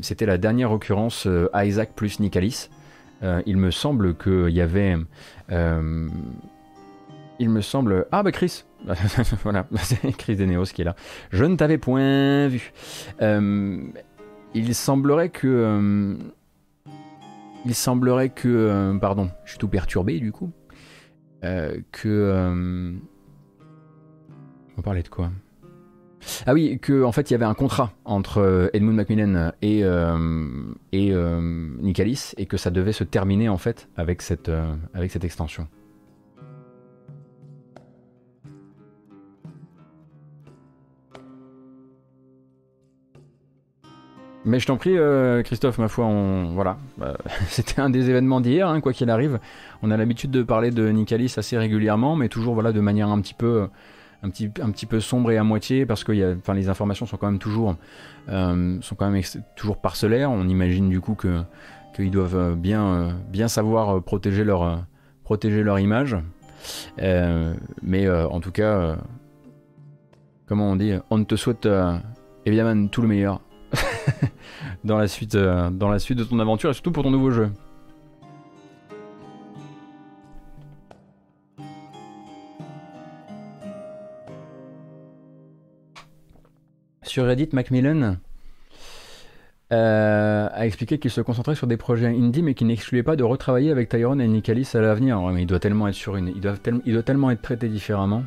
c'était la dernière occurrence Isaac plus Nicalis. il me semble qu'il y avait il me semble. Ah bah Chris [LAUGHS] Voilà, [LAUGHS] c'est Chris Deneos qui est là. Je ne t'avais point vu. Euh, il semblerait que. Euh, il semblerait que. Euh, pardon, je suis tout perturbé du coup. Que. on parlait de quoi? Ah oui, que en fait il y avait un contrat entre Edmund Macmillan et, et Nicalis et que ça devait se terminer en fait avec cette extension. Mais je t'en prie, euh, Christophe, ma foi, on, voilà, bah, [LAUGHS] c'était un des événements d'hier, hein, quoi qu'il arrive. On a l'habitude de parler de Nicalis assez régulièrement, mais toujours voilà de manière un petit peu, un petit, un petit peu sombre et à moitié, parce que enfin, les informations sont quand même toujours, euh, sont quand même toujours parcellaires. On imagine du coup que qu'ils doivent bien, bien savoir protéger leur, protéger leur image. Euh, mais en tout cas, comment on dit, on te souhaite évidemment tout le meilleur [LAUGHS] dans, la suite, euh, dans la suite de ton aventure et surtout pour ton nouveau jeu. Sur Reddit, Macmillan euh, a expliqué qu'il se concentrait sur des projets indie mais qu'il n'excluait pas de retravailler avec Tyrone et Nicalis à l'avenir. il doit tellement être sur une, il doit tellement être traité différemment.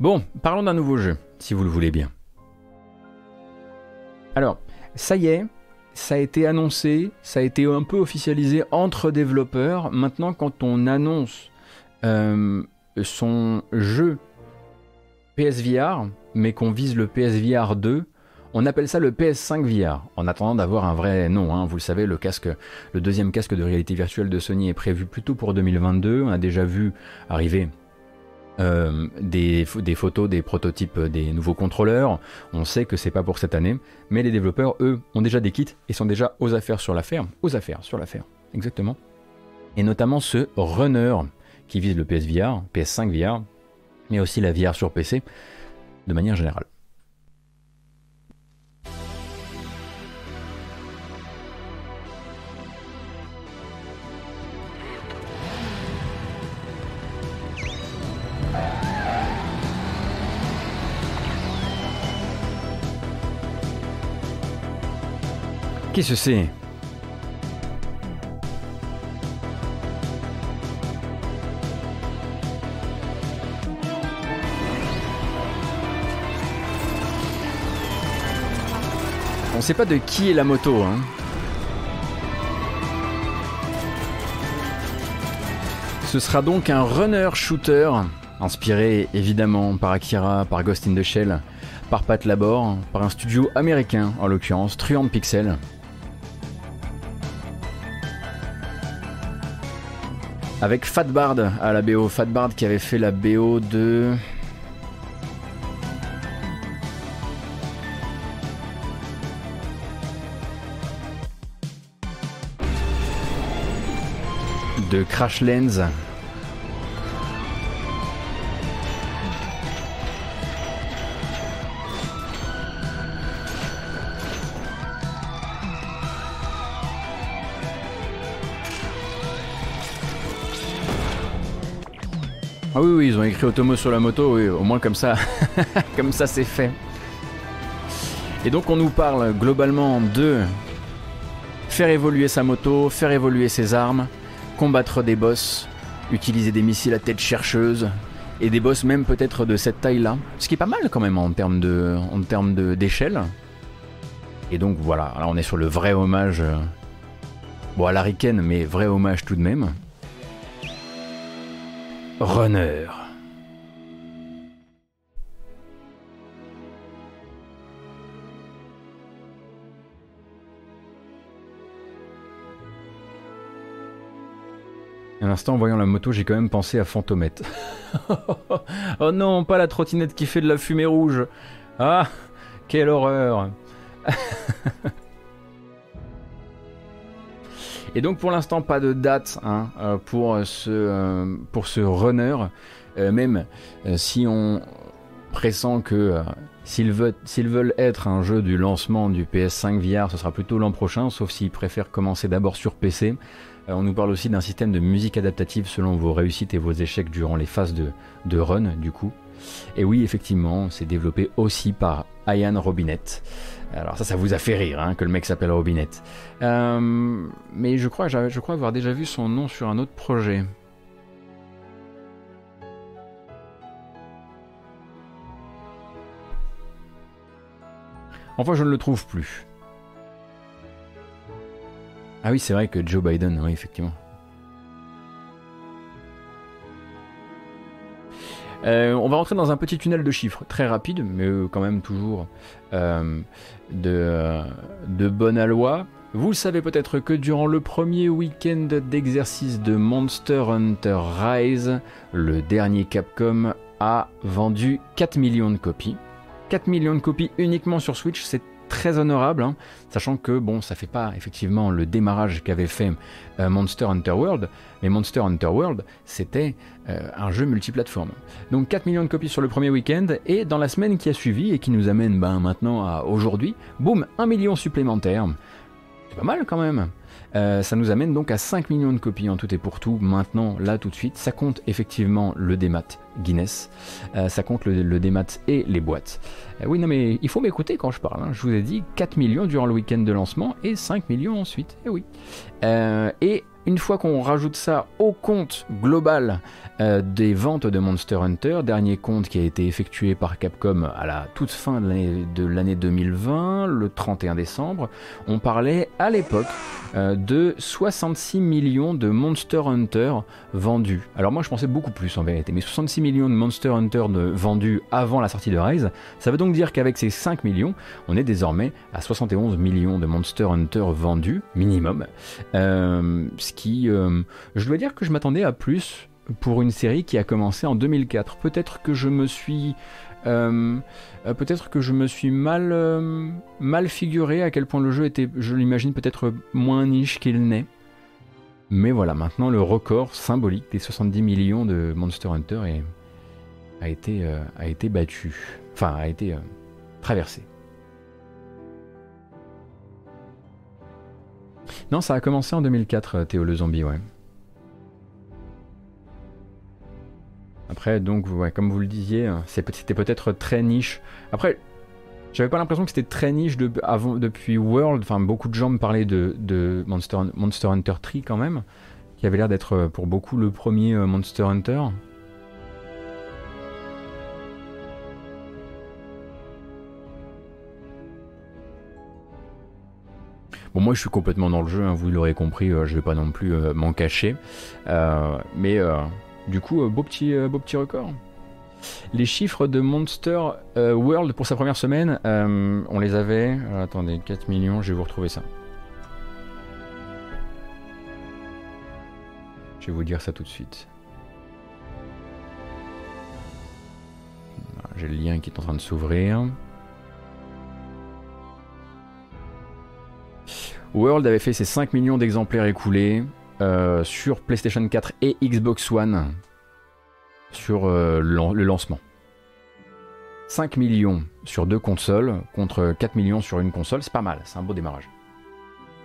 Bon, parlons d'un nouveau jeu, si vous le voulez bien. Alors, ça y est, ça a été annoncé, ça a été un peu officialisé entre développeurs. Maintenant, quand on annonce euh, son jeu PSVR, mais qu'on vise le PSVR 2, on appelle ça le PS5 VR, en attendant d'avoir un vrai nom. Hein. Vous le savez, le casque, le deuxième casque de réalité virtuelle de Sony est prévu plutôt pour 2022. On a déjà vu arriver euh, des, photos, des prototypes des nouveaux contrôleurs. On sait que c'est pas pour cette année, mais les développeurs, eux, ont déjà des kits et sont déjà aux affaires sur l'affaire. Aux affaires sur l'affaire, exactement. Et notamment ce runner qui vise le PSVR, PS5 VR, mais aussi la VR sur PC de manière générale. Qu'est-ce que c'est sait pas de qui est la moto. Hein. Ce sera donc un runner shooter, inspiré évidemment par Akira, par Ghost in the Shell, par Pat Labor, par un studio américain en l'occurrence, Truant Pixel. Avec Fat Bard à la BO, Fat Bard qui avait fait la BO de de Crash Lens. Ah oui, oui, ils ont écrit Otomo sur la moto, oui, au moins comme ça, [LAUGHS] comme ça c'est fait. Et donc on nous parle globalement de faire évoluer sa moto, faire évoluer ses armes, combattre des boss, utiliser des missiles à tête chercheuse, et des boss même peut-être de cette taille-là, ce qui est pas mal quand même en termes de, d'échelle. Et donc voilà, là on est sur le vrai hommage, euh, bon à l'ariken, mais vrai hommage tout de même. Runner. Un instant, en voyant la moto, j'ai quand même pensé à Fantomette. [LAUGHS] oh non, pas la trottinette qui fait de la fumée rouge. Ah, quelle horreur. [LAUGHS] Et donc pour l'instant, pas de date hein, euh, pour, ce, euh, pour ce runner, euh, même si on pressent que s'ils veulent, veulent, être un jeu du lancement du PS5 VR, ce sera plutôt l'an prochain, sauf s'ils préfèrent commencer d'abord sur PC. on nous parle aussi d'un système de musique adaptative selon vos réussites et vos échecs durant les phases de, de run, du coup. Et oui, effectivement, c'est développé aussi par Ian Robinette. Alors ça, ça vous a fait rire, hein, que le mec s'appelle Robinette. Euh, mais je crois, je crois avoir déjà vu son nom sur un autre projet. Enfin, je ne le trouve plus. Ah oui, c'est vrai que Joe Biden, oui, effectivement. Euh, on va rentrer dans un petit tunnel de chiffres, très rapide, mais euh, quand même toujours euh, de, bonne aloi. Vous savez peut-être que durant le premier week-end d'exercice de Monster Hunter Rise, le dernier Capcom a vendu 4 millions de copies. 4 millions de copies uniquement sur Switch, c'est très honorable, hein, sachant que bon, ça fait pas effectivement le démarrage qu'avait fait euh, Monster Hunter World, mais Monster Hunter World, c'était euh, un jeu multiplateforme. Donc 4 millions de copies sur le premier week-end, et dans la semaine qui a suivi et qui nous amène ben, maintenant à aujourd'hui, boum, 1 million supplémentaire. C'est pas mal quand même. Euh, ça nous amène donc à 5 millions de copies en tout et pour tout, maintenant, là tout de suite. Ça compte effectivement le démat Guinness, euh, ça compte le, démat et les boîtes. Euh, oui, non mais il faut m'écouter quand je parle. Hein. Je vous ai dit 4 millions durant le week-end de lancement et 5 millions ensuite. Et oui. et une fois qu'on rajoute ça au compte global euh, des ventes de Monster Hunter, dernier compte qui a été effectué par Capcom à la toute fin de l'année 2020, le 31 décembre, on parlait à l'époque euh, de 66 millions de Monster Hunter vendus. Alors moi je pensais beaucoup plus en vérité, mais 66 millions de Monster Hunter vendus avant la sortie de Rise, ça veut donc dire qu'avec ces 5 millions, on est désormais à 71 millions de Monster Hunter vendus, minimum. Euh, qui, euh, je dois dire que je m'attendais à plus pour une série qui a commencé en 2004. Peut-être que je me suis euh, euh, peut-être que je me suis mal, mal figuré à quel point le jeu était, je l'imagine, peut-être moins niche qu'il n'est. Mais voilà, maintenant le record symbolique des 70 millions de Monster Hunter a, été, a été battu. Enfin, a été traversé. Non, ça a commencé en 2004, euh, Théo le zombie, ouais. Après, donc, comme vous le disiez, hein, c'était peut-être très niche. Après, j'avais pas l'impression que c'était très niche avant, depuis World. Enfin, beaucoup de gens me parlaient de, Monster, Monster, Hunter 3 quand même, qui avait l'air d'être euh, pour beaucoup le premier euh, Monster Hunter. Bon, moi je suis complètement dans le jeu, hein, vous l'aurez compris, je vais pas non plus m'en cacher. mais du coup, beau, petit, beau petit record. Les chiffres de Monster World pour sa première semaine, on les avait. attendez, 4 millions, je vais vous retrouver ça. Je vais vous dire ça tout de suite. J'ai le lien qui est en train de s'ouvrir. World avait fait ses 5 millions d'exemplaires écoulés euh, sur PlayStation 4 et Xbox One sur euh, le lancement. 5 millions sur deux consoles contre 4 millions sur une console, c'est pas mal, c'est un beau démarrage.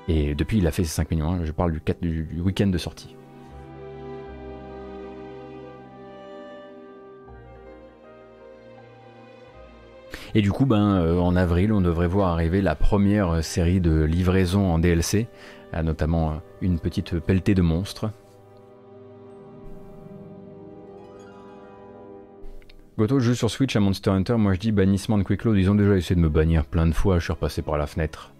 Et depuis, il a fait ses 5 millions, hein. je parle du, du week-end de sortie. Et du coup, ben, euh, en avril, on devrait voir arriver la première série de livraisons en DLC, euh, notamment euh, une petite pelletée de monstres. Goto joue sur Switch à Monster Hunter, moi je dis bannissement de Quick Load, ils ont déjà essayé de me bannir plein de fois, je suis repassé par la fenêtre.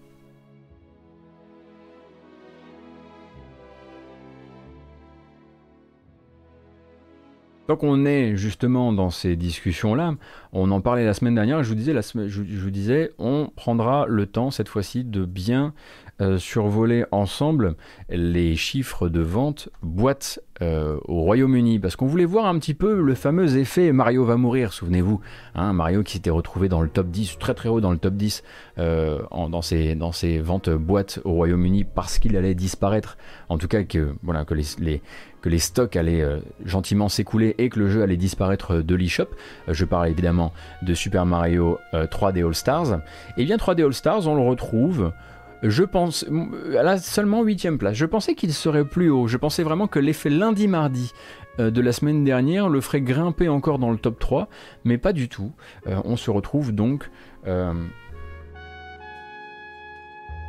Tant qu'on est justement dans ces discussions-là, on en parlait la semaine dernière, je vous disais, je, vous disais on prendra le temps cette fois-ci de bien euh, survoler ensemble les chiffres de vente boîte euh, au Royaume-Uni, parce qu'on voulait voir un petit peu le fameux effet Mario va mourir, souvenez-vous, hein, Mario qui s'était retrouvé dans le top 10, très très haut dans le top 10 euh, dans, ses, dans ses ventes boîtes au Royaume-Uni parce qu'il allait disparaître, en tout cas que, voilà, que les que les stocks allaient euh, gentiment s'écouler et que le jeu allait disparaître de l'eShop. Euh, je parle évidemment de Super Mario 3D euh, All Stars. Et eh bien 3D All Stars, on le retrouve je pense, à la seulement 8 place. Je pensais qu'il serait plus haut. Je pensais vraiment que l'effet lundi-mardi de la semaine dernière le ferait grimper encore dans le top 3, mais pas du tout. on se retrouve donc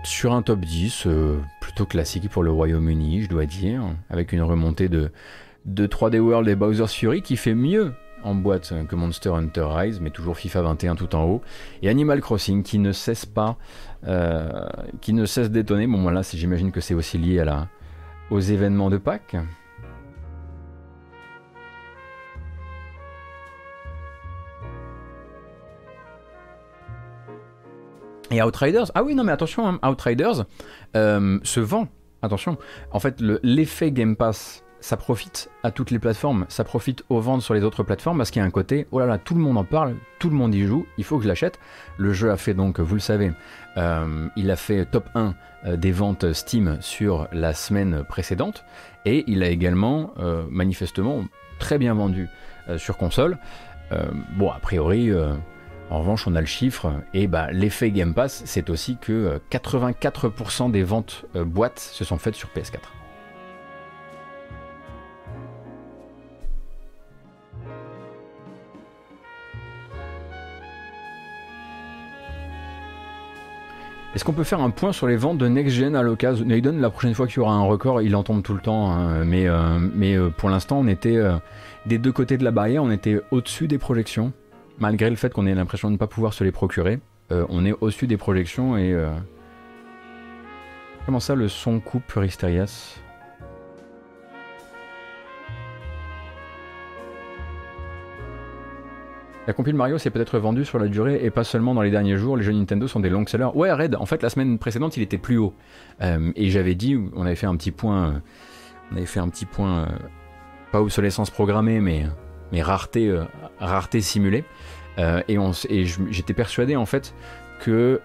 sur un top 10 euh, plutôt classique pour le Royaume-Uni, je dois dire, avec une remontée de, de 3D World et Bowser's Fury qui fait mieux en boîte que Monster Hunter Rise, mais toujours FIFA 21 tout en haut, et Animal Crossing qui ne cesse pas, euh, qui ne cesse d'étonner. Bon, voilà, j'imagine que c'est aussi lié à la, aux événements de Pâques. Et Outriders, ah oui, non mais attention, hein, Outriders euh, se vend. Attention, en fait, l'effet Game Pass, ça profite à toutes les plateformes, ça profite aux ventes sur les autres plateformes parce qu'il y a un côté, oh là là, tout le monde en parle, tout le monde y joue, il faut que je l'achète. Le jeu a fait donc, vous le savez, euh, il a fait top 1 euh, des ventes Steam sur la semaine précédente et il a également manifestement très bien vendu sur console. bon, a priori en revanche, on a le chiffre, et bah, l'effet Game Pass, c'est aussi que 84% euh, des ventes euh, boîtes se sont faites sur PS4. Est-ce qu'on peut faire un point sur les ventes de Next Gen à l'occasion? Naiden, la prochaine fois qu'il y aura un record, il en tombe tout le temps, hein, mais, euh, mais pour l'instant, on était des deux côtés de la barrière, on était au-dessus des projections malgré le fait qu'on ait l'impression de ne pas pouvoir se les procurer, euh, on est au-dessus des projections et... Euh, comment ça, le son coupe Puristerias La compile Mario s'est peut-être vendue sur la durée et pas seulement dans les derniers jours. Les jeux Nintendo sont des long sellers. Ouais, Red, en fait, la semaine précédente, il était plus haut. Euh, et j'avais dit, on avait fait un petit point, on avait fait un petit point, pas obsolescence programmée, mais, mais rareté, rareté simulée. Euh, et, j'étais persuadé en fait que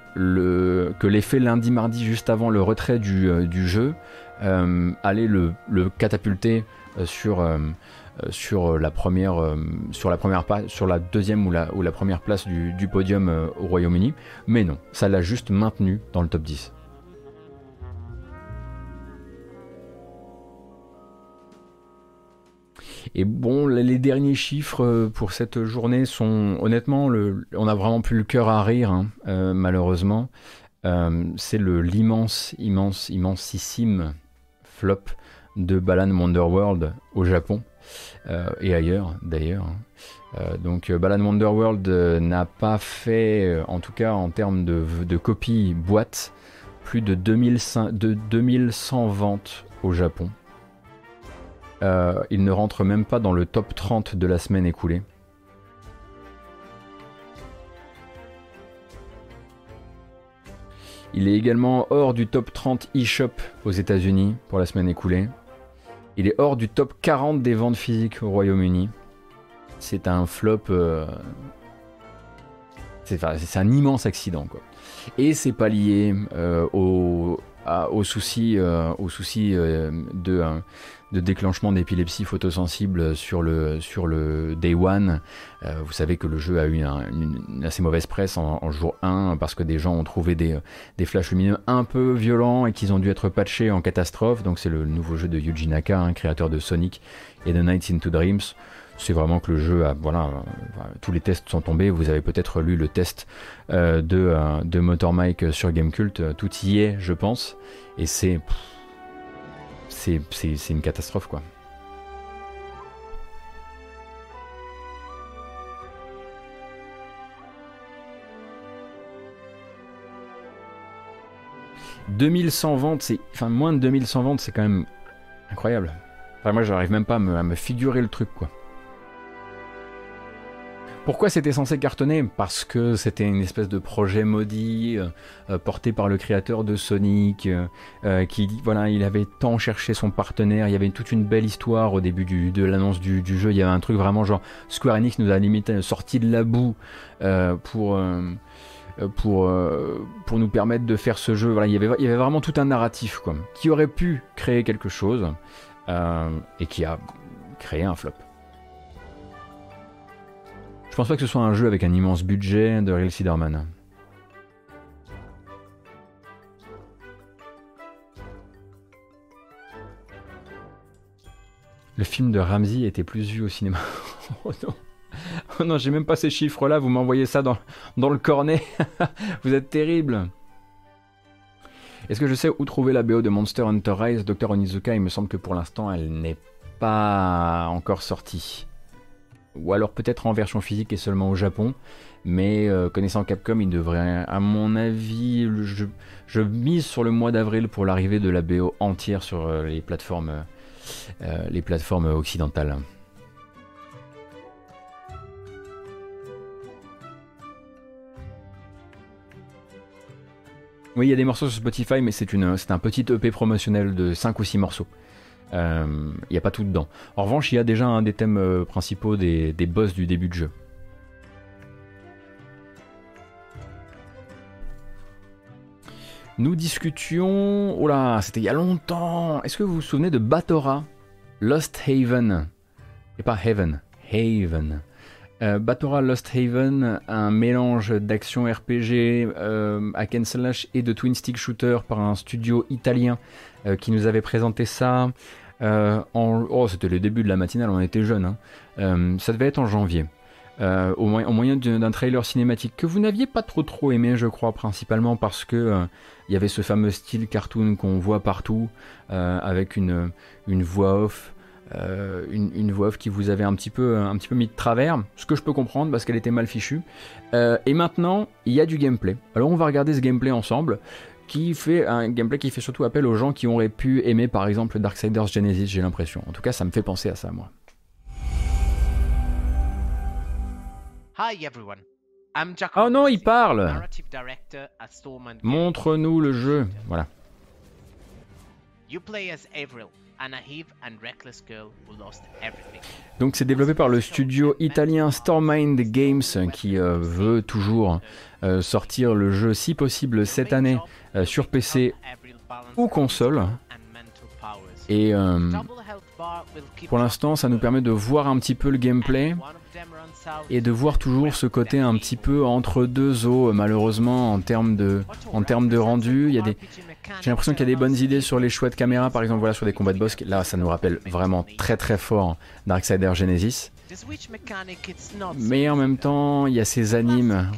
l'effet lundi-mardi juste avant le retrait du, euh, jeu euh, allait le, catapulter sur, la première sur la première sur la deuxième ou la, ou la première place du, du podium au Royaume-Uni mais non ça l'a juste maintenu dans le top 10 Et bon, les derniers chiffres euh, pour cette journée sont honnêtement, on a vraiment plus le cœur à rire, hein, euh, malheureusement. Euh, c'est le l'immense, immense, immensissime flop de Balan Wonderworld au Japon et ailleurs d'ailleurs. donc Balan Wonderworld n'a pas fait, en tout cas en termes de, de copie boîte, plus de, 2500 de 2100 ventes au Japon. Euh, il ne rentre même pas dans le top 30 de la semaine écoulée. Il est également hors du top 30 eShop aux États-Unis pour la semaine écoulée. Il est hors du top 40 des ventes physiques au Royaume-Uni. C'est un flop. euh, C'est un immense accident. Quoi. Et c'est pas lié euh, au, au souci, de, de déclenchement d'épilepsie photosensible sur le, sur le Day One. Euh, vous savez que le jeu a eu un- une, assez mauvaise presse en, jour 1 parce que des gens ont trouvé des, des flashs lumineux un peu violents et qu'ils ont dû être patchés en catastrophe. Donc c'est le nouveau jeu de Yuji Naka, un créateur de Sonic et de Nights into Dreams. C'est vraiment que le jeu a, voilà, euh, tous les tests sont tombés. Vous avez peut-être lu le test euh, de, euh, de Motor Mike sur Gamecult. Tout y est, je pense. Et c'est, c'est, une catastrophe, quoi. « 2100 ventes, c'est, enfin moins de 2100 ventes, c'est quand même incroyable. Enfin, moi, j'arrive même pas à me, à me figurer le truc, quoi. Pourquoi c'était censé cartonner Parce que c'était une espèce de projet maudit euh, euh, porté par le créateur de Sonic, euh, euh, qui voilà, il avait tant cherché son partenaire. Il y avait toute une belle histoire au début de l'annonce du, jeu. Il y avait un truc vraiment genre Square Enix nous a limité sorti de la boue pour nous permettre de faire ce jeu. Il y avait vraiment tout un narratif quoi, qui aurait pu créer quelque chose et qui a créé un flop. Je pense pas que ce soit un jeu avec un immense budget de Real Siderman. Le film de Ramsey était plus vu au cinéma. [LAUGHS] oh non, oh non j'ai même pas ces chiffres-là, vous m'envoyez ça dans, dans le cornet. [LAUGHS] vous êtes terrible. Est-ce que je sais où trouver la BO de Monster Hunter Rise? Dr Onizuka, il me semble que pour l'instant elle n'est pas encore sortie ou alors peut-être en version physique et seulement au Japon. Mais euh, connaissant Capcom, il devrait, à mon avis, je, mise sur le mois d'avril pour l'arrivée de la BO entière sur euh, les plateformes, euh, les plateformes occidentales. Oui, il y a des morceaux sur Spotify, mais c'est un petit EP promotionnel de 5 ou 6 morceaux. Euh, Il n'y a pas tout dedans. En revanche, il y a déjà un des thèmes euh, principaux des, des boss du début de jeu. Nous discutions. Oh là, c'était il y a longtemps. Est-ce que vous vous souvenez de Batora? Lost Haven Et pas Heaven, Haven. Euh, Batora Lost Haven, un mélange d'action RPG, euh, hack and et de twin stick shooter par un studio italien euh, qui nous avait présenté ça. Euh. Oh, c'était le début de la matinale, on était jeunes. hein. Euh, ça devait être en janvier. Euh, au, moyen, d'un trailer cinématique que vous n'aviez pas trop trop aimé, je crois, principalement parce que il y avait ce fameux style cartoon qu'on voit partout, avec une, une voix off. une, voix off qui vous avait un petit, peu, un petit peu mis de travers, ce que je peux comprendre parce qu'elle était mal fichue. Et maintenant, il y a du gameplay. Alors on va regarder ce gameplay ensemble qui fait un gameplay qui fait surtout appel aux gens qui auraient pu aimer par exemple Darksiders Genesis, j'ai l'impression. En tout cas, ça me fait penser à ça, moi. Hi everyone. I'm. Oh non, il parle. Montre-nous le jeu. Voilà. You play as Avril, Donc c'est développé par le studio italien Stormind Games qui euh, veut toujours euh, sortir le jeu si possible cette année euh, sur PC ou console. Et pour l'instant ça nous permet de voir un petit peu le gameplay et de voir toujours ce côté un petit peu entre deux eaux malheureusement en termes de, en termes de rendu. Il y a des, j'ai l'impression qu'il y a des bonnes idées sur les choix de caméra, par exemple voilà sur des combats de boss. Là, ça nous rappelle vraiment très très fort Darksider Genesis. Mais en même temps, il y a ces animes.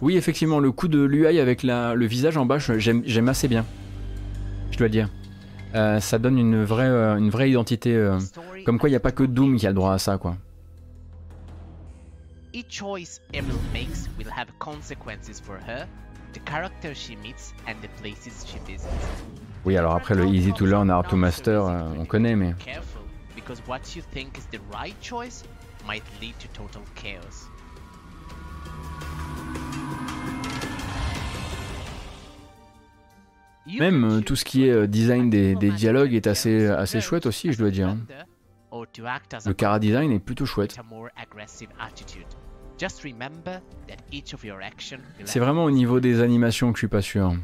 Oui, effectivement, le coup de l'UI avec le visage en bas, j'aime assez bien. Je dois dire. Euh, ça donne une vraie, euh, une vraie identité. euh, comme quoi, il n'y a pas que Doom qui a le droit à ça, quoi. Each choice Emerald makes will have consequences for her, the character she meets, and the places she visits. Oui, alors après, le easy to learn, hard to master, on connaît, mais. Careful, because what you think is the right choice might lead to total chaos. Même euh, tout ce qui est euh, design des, des dialogues est assez, assez chouette aussi, je dois dire. hein. Le cara design est plutôt chouette. C'est vraiment au niveau des animations que je suis pas sûr.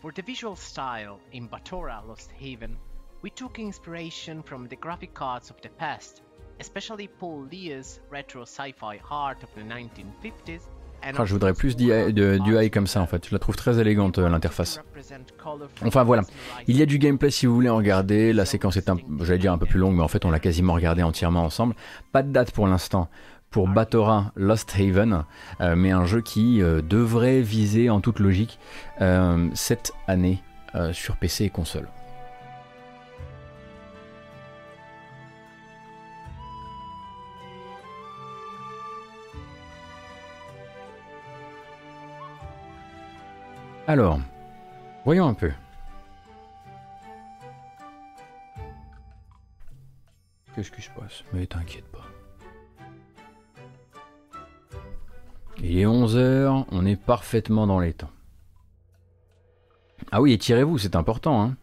For the visual style in Batora Lost Haven, we took inspiration from the graphic arts of the past, especially Paul Lear's retro sci-fi art of the 1950s. Je voudrais plus d'UI comme ça en fait. Je la trouve très élégante euh, l'interface. Enfin voilà, il y a du gameplay si vous voulez en regarder. La séquence est un, peu plus longue, mais en fait on l'a quasiment regardé entièrement ensemble. Pas de date pour l'instant pour Batora Lost Haven, euh, mais un jeu qui euh, devrait viser en toute logique cette année sur PC et console. Alors, voyons un peu. Qu'est-ce qui se passe? Mais t'inquiète pas. Il est 11h, on est parfaitement dans les temps. Ah oui, étirez-vous, c'est important. Hein.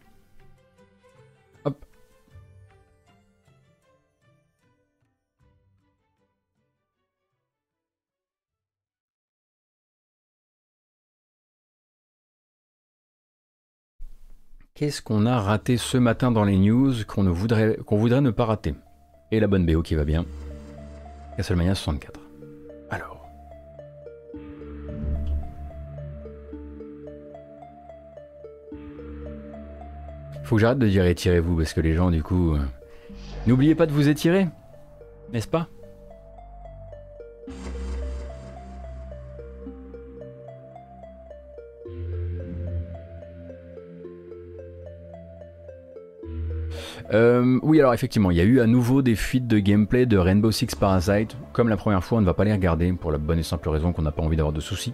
Qu'est-ce qu'on a raté ce matin dans les news qu'on voudrait ne pas rater? Et la bonne BO qui va bien. Castlevania 64. Alors. Faut que j'arrête de dire étirez-vous parce que les gens du coup... euh, N'oubliez pas de vous étirer, n'est-ce pas? Euh, oui, alors effectivement, il y a eu à nouveau des fuites de gameplay de Rainbow Six Parasite. Comme la première fois, on ne va pas les regarder pour la bonne et simple raison qu'on n'a pas envie d'avoir de soucis.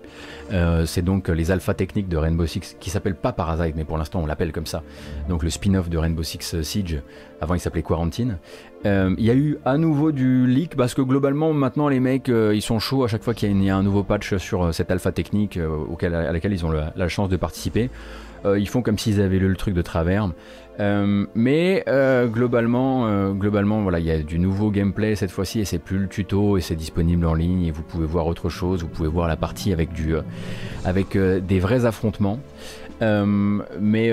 Euh, c'est donc les alphas techniques de Rainbow Six qui s'appellent pas Parasite, mais pour l'instant on l'appelle comme ça. Donc le spin-off de Rainbow Six Siege. Avant il s'appelait Quarantine. Euh, Il y a eu à nouveau du leak parce que globalement maintenant les mecs euh, ils sont chauds à chaque fois qu'il y, a un nouveau patch sur euh, cette alpha technique euh, auquel, à laquelle ils ont la chance de participer. Euh, ils font comme s'ils avaient lu le truc de travers. Euh, mais euh, globalement, globalement, voilà, il y a du nouveau gameplay cette fois-ci et c'est plus le tuto et c'est disponible en ligne et vous pouvez voir autre chose. Vous pouvez voir la partie avec du, avec des vrais affrontements. Mais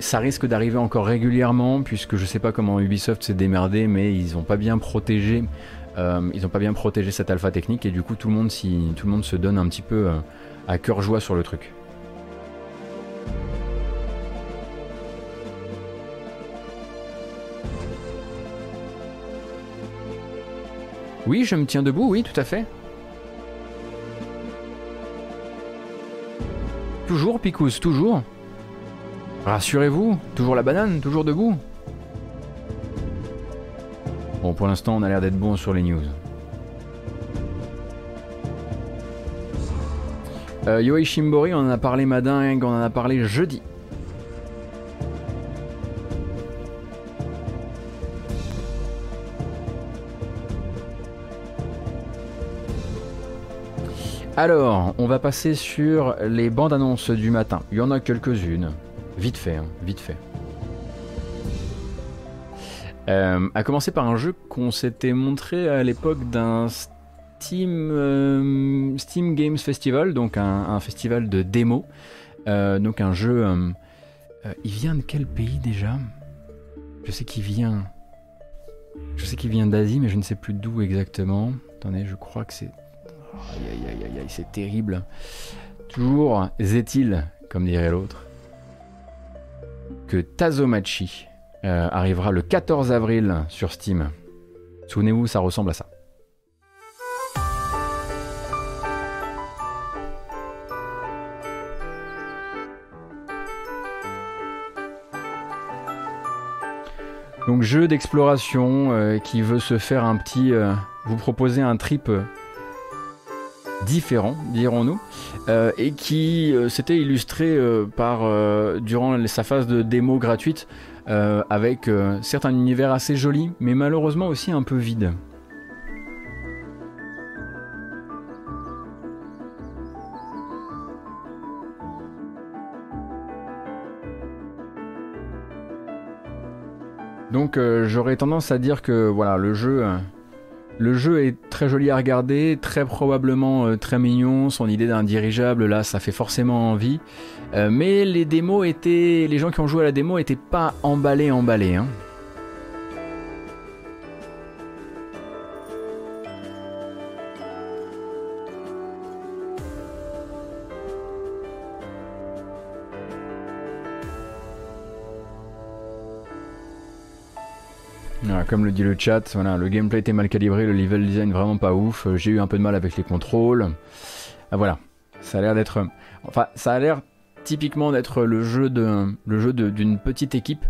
ça risque d'arriver encore régulièrement puisque je sais pas comment Ubisoft s'est démerdé, mais ils ont pas bien protégé. ils pas bien protégé cette alpha technique et du coup tout le monde, si, tout le monde se donne un petit peu à cœur joie sur le truc. Oui, je me tiens debout, oui, tout à fait. Toujours, Picous, toujours. Rassurez-vous, toujours la banane, toujours debout. Bon, pour l'instant, on a l'air d'être bon sur les news. Euh, Shimbori, on en a parlé madingue, on en a parlé jeudi. Alors, on va passer sur les bandes annonces du matin. Il y en a quelques-unes. Vite fait, hein, vite fait. Euh, à commencer par un jeu qu'on s'était montré à l'époque d'un Steam, euh, Steam Games Festival, donc un, festival de démos. Euh, donc un jeu. euh, il vient de quel pays déjà? Je sais qu'il vient. Je sais qu'il vient d'Asie, mais je ne sais plus d'où exactement. Attendez, je crois que c'est. Aïe aïe aïe aïe aïe, c'est terrible. Toujours est-il, comme dirait l'autre, que Tazomachi arrivera le 14 avril sur Steam. Souvenez-vous, ça ressemble à ça. Donc jeu d'exploration euh, qui veut se faire un petit... euh, vous proposer un trip euh, différent, dirons-nous, et qui s'était illustré par, durant sa phase de démo gratuite, avec un univers assez joli, mais malheureusement aussi un peu vide. Donc euh, j'aurais tendance à dire que voilà le jeu, euh, le jeu est très joli à regarder, très probablement euh, très mignon. Son idée d'un dirigeable là, ça fait forcément envie. Mais les démos étaient, les gens qui ont joué à la démo étaient pas emballés emballés. Hein. Comme le dit le chat, voilà, le gameplay était mal calibré, le level design vraiment pas ouf. euh, J'ai eu un peu de mal avec les contrôles. Ah, voilà, ça a l'air d'être, enfin, ça a l'air typiquement d'être le jeu d'une petite équipe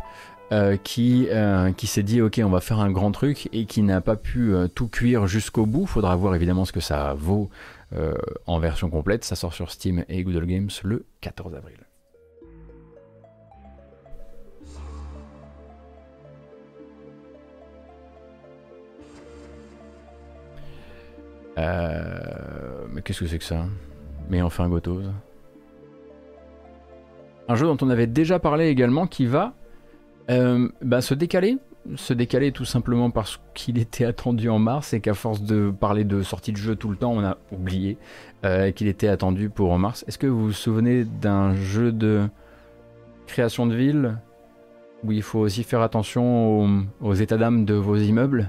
euh, qui, euh, qui s'est dit ok, on va faire un grand truc et qui n'a pas pu tout cuire jusqu'au bout. Faudra voir évidemment ce que ça vaut en version complète. Ça sort sur Steam et Google Games le 14 avril. Euh, mais qu'est-ce que c'est que ça? Mais enfin Gotos. Un jeu dont on avait déjà parlé également qui va euh, bah, se décaler. Se décaler tout simplement parce qu'il [LAUGHS] était attendu en mars et qu'à force de parler de sortie de jeu tout le temps, on a oublié euh, qu'il était attendu pour en mars. Est-ce que vous vous souvenez d'un jeu de création de ville où il faut aussi faire attention aux états d'âme de vos immeubles?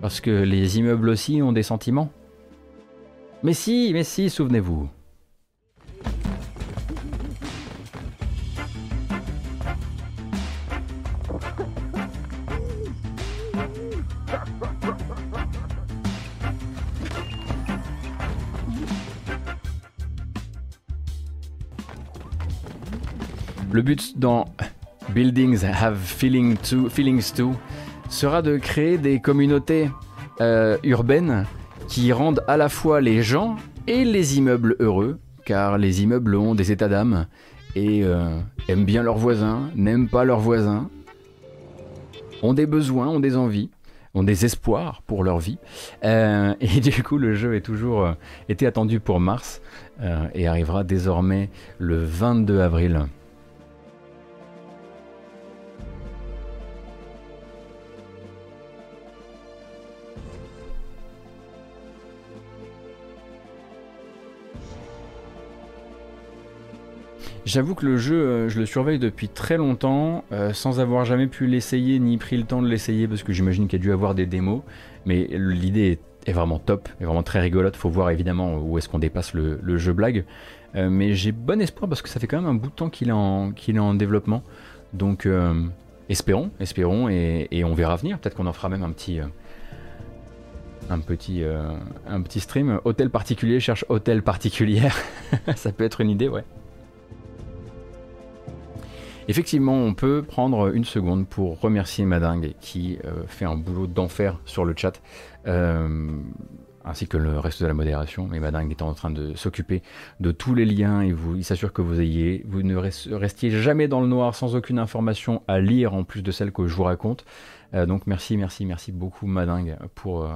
Parce que les immeubles aussi ont des sentiments mais si, mais si, souvenez-vous. Le but dans Buildings Have Feeling to- Feelings Too sera de créer des communautés euh, urbaines qui rendent à la fois les gens et les immeubles heureux, car les immeubles ont des états d'âme et euh, aiment bien leurs voisins, n'aiment pas leurs voisins, ont des besoins, ont des envies, ont des espoirs pour leur vie. Euh, et [LAUGHS] du coup, le jeu est toujours été attendu pour mars et arrivera désormais le 22 avril. J'avoue que le jeu, euh, je le surveille depuis très longtemps, euh, sans avoir jamais pu l'essayer ni pris le temps de l'essayer, parce que j'imagine qu'il y a dû avoir des démos. Mais l'idée est, vraiment top, est vraiment très rigolote. Faut voir évidemment où est-ce qu'on dépasse le, jeu blague. Euh, mais j'ai bon espoir parce que ça fait quand même un bout de temps qu'il est est en développement. Donc espérons, espérons, et, on verra venir. Peut-être qu'on en fera même un petit. un petit, un petit stream. Hôtel particulier cherche hôtel particulière. [LAUGHS] ça peut être une idée, ouais. Effectivement, on peut prendre une seconde pour remercier Madingue qui euh, fait un boulot d'enfer sur le chat, euh, ainsi que le reste de la modération. Mais Madingue est en train de s'occuper de tous les liens et il s'assure que vous ayez, vous ne res- restiez jamais dans le noir sans aucune information à lire en plus de celle que je vous raconte. Euh, donc merci, merci, merci beaucoup Madingue pour,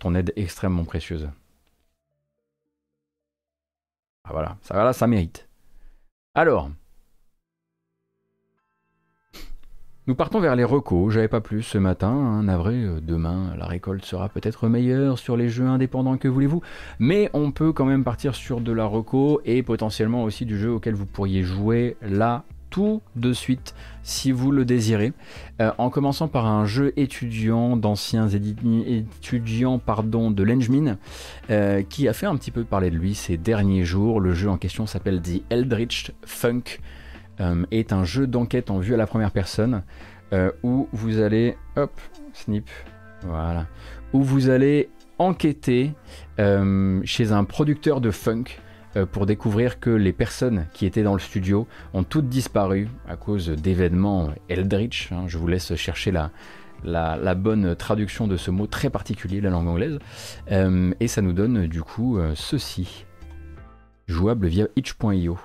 ton aide extrêmement précieuse. Ah voilà, ça, voilà, ça mérite. Alors. Nous partons vers les recos, j'avais pas plus ce matin, hein, navré, euh, demain la récolte sera peut-être meilleure sur les jeux indépendants que voulez-vous, mais on peut quand même partir sur de la reco et potentiellement aussi du jeu auquel vous pourriez jouer là tout de suite si vous le désirez, Euh, en commençant par un jeu étudiant d'anciens étudiants pardon, de l'Engmin euh, qui a fait un petit peu parler de lui ces derniers jours. Le jeu en question s'appelle The Eldritch Funk. euh, est un jeu d'enquête en vue à la première personne euh, où vous allez, hop, snip, voilà, où vous allez enquêter euh, chez un producteur de funk pour découvrir que les personnes qui étaient dans le studio ont toutes disparu à cause d'événements Eldritch. Hein. je vous laisse chercher la, la, bonne traduction de ce mot très particulier la langue anglaise. et ça nous donne du coup ceci, jouable via itch.io.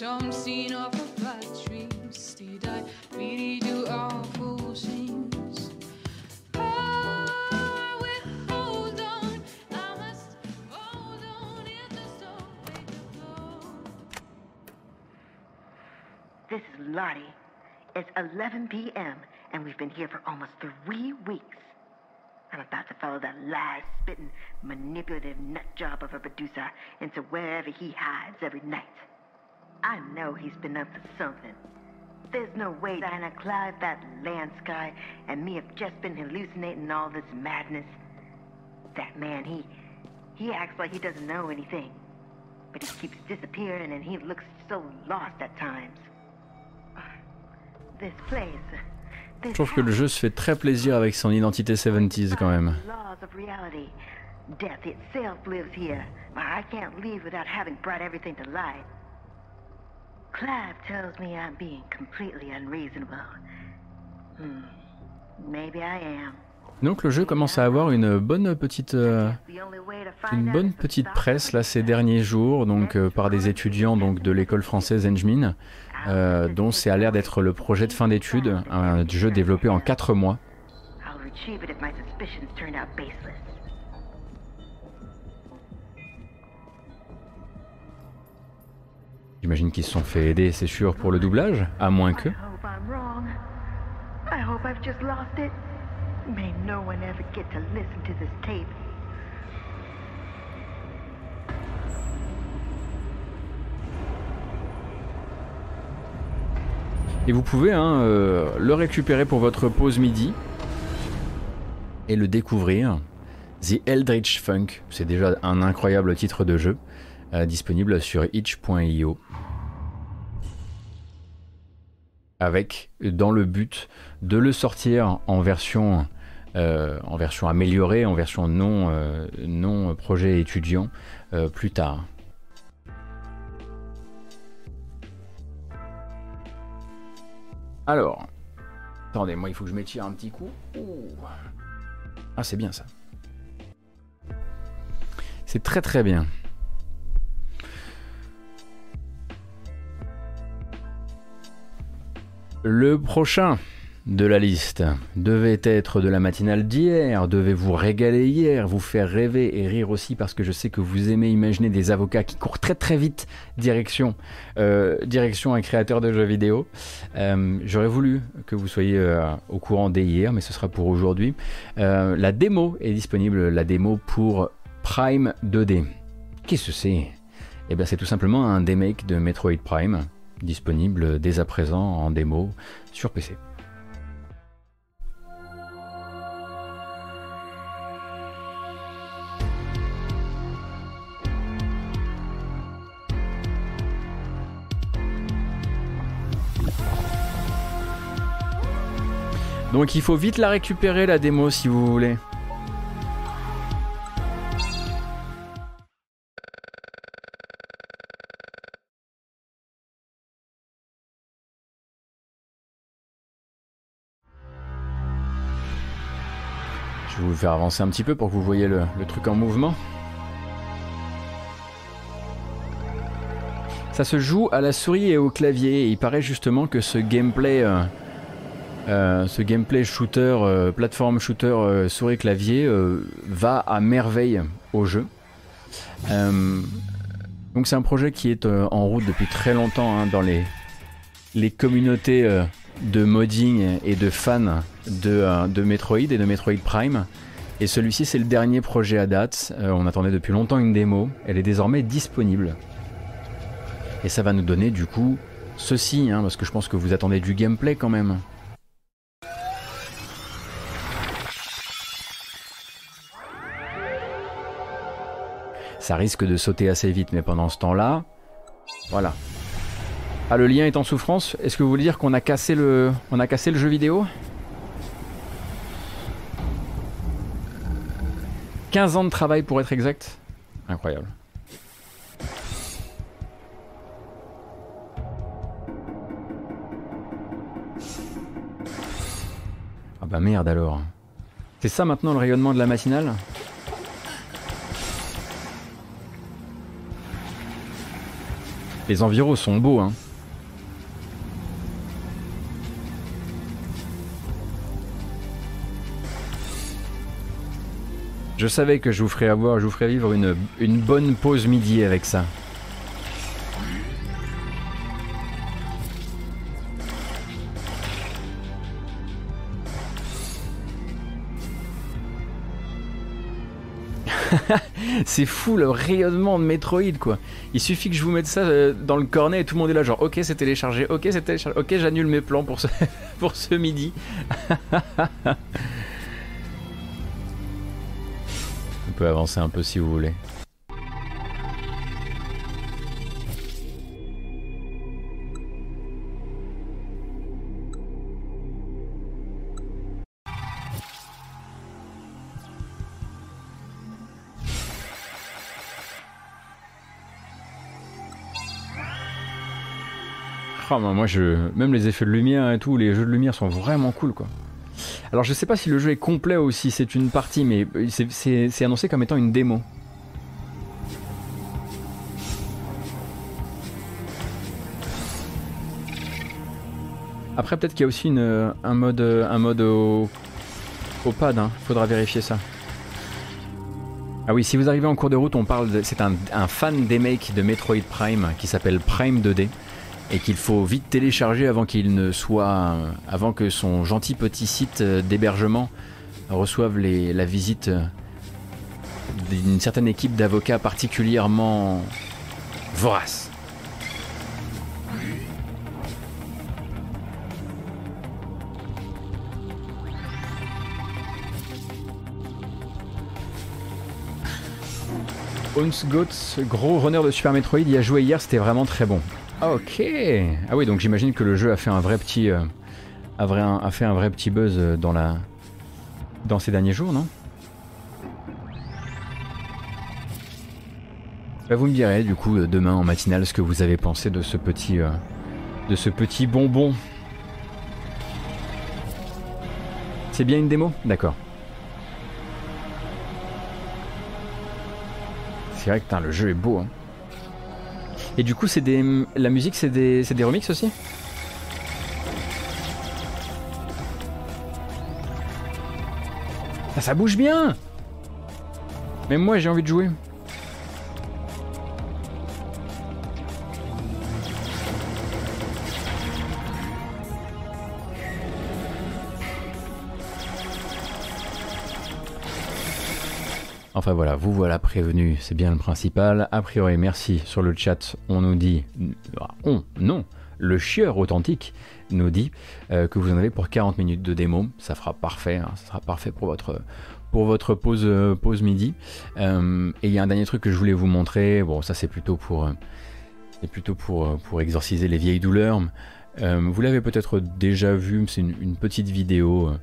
some scene of a bad dreams. Did I really do awful things? I will hold on. I must hold on if there's no way to go. This is Lottie. It's 11 p.m., and we've been here for almost three weeks. I'm about to follow that lie spitting, manipulative nut job of a producer into wherever he hides every night. I know he's been up to something. There's no way Diana Clyde, that land sky, and me have just been hallucinating all this madness. That man, he he acts like he doesn't know anything. But he keeps disappearing and he looks so lost at times. This place. Je trouve que le jeu se fait très plaisir avec son identité 70s quand même. Clive tells me I'm being completely unreasonable. Hmm. Maybe I am. Donc le jeu commence à avoir une bonne petite euh, une bonne petite presse là ces derniers jours donc euh, par des étudiants donc de l'école française Engmin euh, dont c'est à l'air d'être le projet de fin d'études un jeu développé en 4 mois. J'imagine qu'ils se sont fait aider, c'est sûr, pour le doublage, à moins que. Et vous pouvez hein, euh, le récupérer pour votre pause midi et le découvrir. The Eldritch Funk, c'est déjà un incroyable titre de jeu, euh, disponible sur itch.io avec dans le but de le sortir en version, euh, en version améliorée, en version non, non projet étudiant plus tard. Alors, attendez, moi il faut que je m'étire un petit coup. Ah c'est bien ça. C'est très très bien. Le prochain de la liste devait être de la matinale d'hier, devait vous régaler hier, vous faire rêver et rire aussi parce que je sais que vous aimez imaginer des avocats qui courent très très vite direction, euh, direction un créateur de jeux vidéo. Euh, j'aurais voulu que vous soyez euh, au courant dès hier, mais ce sera pour aujourd'hui. la démo est disponible, la démo pour Prime 2D. Qu'est-ce que c'est? Eh bien c'est tout simplement un remake de Metroid Prime disponible dès à présent en démo sur PC. Donc il faut vite la récupérer la démo si vous voulez. Je vais vous faire avancer un petit peu pour que vous voyez le, truc en mouvement. Ça se joue à la souris et au clavier. Il paraît justement que ce gameplay, euh, euh, ce gameplay shooter, euh, plateforme shooter souris clavier va à merveille au jeu. donc c'est un projet qui est en route depuis très longtemps hein, dans les, les communautés de modding et de fans de, de, Metroid et de Metroid Prime. Et celui-ci, c'est le dernier projet à date. Euh, on attendait depuis longtemps une démo. Elle est désormais disponible. Et ça va nous donner du coup ceci, hein, parce que je pense que vous attendez du gameplay quand même. Ça risque de sauter assez vite, mais pendant ce temps-là, voilà. Ah, le lien est en souffrance. Est-ce que vous voulez dire qu'on a cassé le, on a cassé le jeu vidéo? 15 ans de travail pour être exact. Incroyable. Ah bah merde alors. C'est ça maintenant le rayonnement de la matinale? Les environs sont beaux, hein. Je savais que je vous ferais avoir, je vous ferais vivre une, une bonne pause midi avec ça. [LAUGHS] c'est fou le rayonnement de Metroid quoi. Il suffit que je vous mette ça euh, dans le cornet et tout le monde est là genre ok c'est téléchargé, ok c'est téléchargé, ok j'annule mes plans pour ce, [LAUGHS] pour ce midi. On peut avancer un peu si vous voulez. Moi, même les effets de lumière et tout, les jeux de lumière sont vraiment cool quoi. Alors je sais pas si le jeu est complet ou si c'est une partie, mais c'est annoncé comme étant une démo. Après peut-être qu'il y a aussi un mode, un mode au, pad, hein. faudra vérifier ça. Ah oui, si vous arrivez en cours de route, on parle c'est un, un fan des makes de Metroid Prime qui s'appelle Prime 2D et qu'il faut vite télécharger avant qu'il ne soit, avant que son gentil petit site d'hébergement reçoive la visite d'une certaine équipe d'avocats particulièrement voraces. Ons Goats, gros runner de Super Metroid, y a joué hier, c'était vraiment très bon. Ok. Ah oui, donc j'imagine que le jeu a fait un vrai petit, euh, a, fait un vrai petit buzz euh, dans la, dans ces derniers jours, non? Bah, Vous me direz du coup euh, demain en matinale ce que vous avez pensé de ce petit, de ce petit bonbon. C'est bien une démo? D'accord. C'est vrai que le jeu est beau. Hein. Et du coup, c'est des, la musique, c'est des, des remixes aussi ah, Ça bouge bien Même moi, j'ai envie de jouer. Enfin voilà, vous voilà prévenu, c'est bien le principal. A priori, merci sur le chat, on nous dit... On, non, le chieur authentique nous dit euh, que vous en avez pour 40 minutes de démo. Ça fera parfait, hein, ça sera parfait pour votre, euh, pause midi. Euh, et il y a un dernier truc que je voulais vous montrer. Bon, ça c'est plutôt pour exorciser les vieilles douleurs. vous l'avez peut-être déjà vu, c'est une, une, petite vidéo,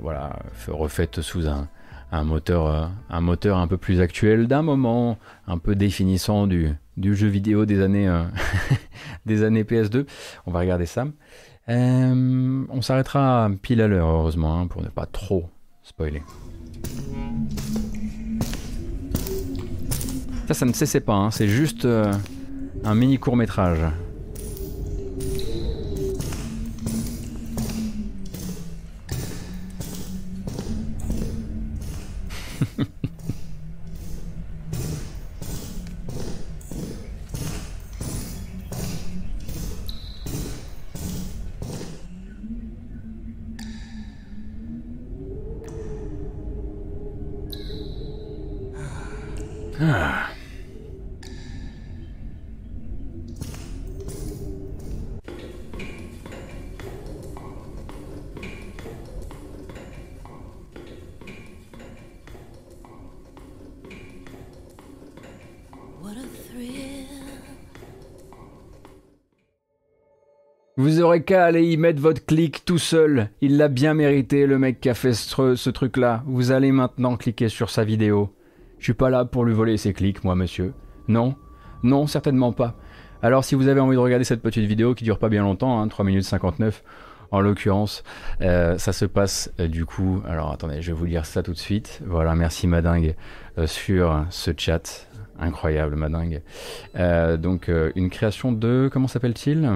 voilà, refaite sous un, un moteur, euh, un moteur un peu plus actuel d'un moment un peu définissant du, jeu vidéo des années, euh, [LAUGHS] des années PS2. On va regarder ça. Euh, on s'arrêtera pile à l'heure, heureusement, hein, pour ne pas trop spoiler. Ça, ça ne cessait pas, hein, c'est juste un mini court métrage. Ah. Vous aurez qu'à aller y mettre votre clic tout seul. Il l'a bien mérité, le mec qui a fait ce, ce truc-là. Vous allez maintenant cliquer sur sa vidéo. Je suis pas là pour lui voler ses clics, moi, monsieur. Non, non, certainement pas. Alors, si vous avez envie de regarder cette petite vidéo qui dure pas bien longtemps, hein, 3 minutes 59, en l'occurrence, euh, ça se passe euh, du coup. Alors, attendez, je vais vous lire ça tout de suite. Voilà, merci Madingue euh, sur ce chat. Incroyable, Madingue. donc, une création de. Comment s'appelle-t-il?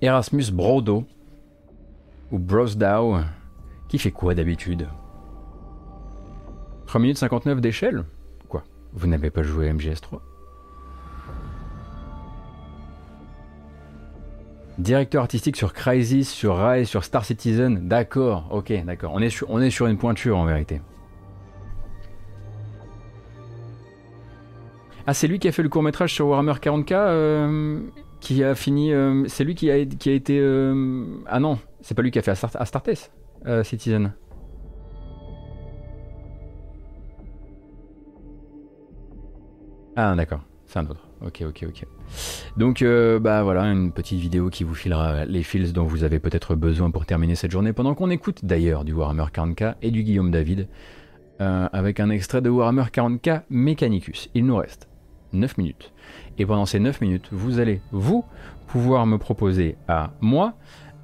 Erasmus Brodo. Ou Brosdow. Qui fait quoi d'habitude? 3 minutes 59 d'échelle Quoi Vous n'avez pas joué à MGS3 Directeur artistique sur Crysis, sur Rise, sur Star Citizen. D'accord, ok, d'accord. On, est sur, une pointure en vérité. Ah, c'est lui qui a fait le court métrage sur Warhammer 40k euh, Qui a fini. Euh, c'est lui qui a, été. Euh, ah non, c'est pas lui qui a fait Astartes Citizen. Ah, d'accord, c'est un autre. Ok, ok, ok. Donc, euh, bah voilà, une petite vidéo qui vous filera les fils dont vous avez peut-être besoin pour terminer cette journée, pendant qu'on écoute d'ailleurs du Warhammer 40k et du Guillaume David, euh, avec un extrait de Warhammer 40k Mechanicus. Il nous reste 9 minutes. Et pendant ces 9 minutes, vous allez, vous, pouvoir me proposer à moi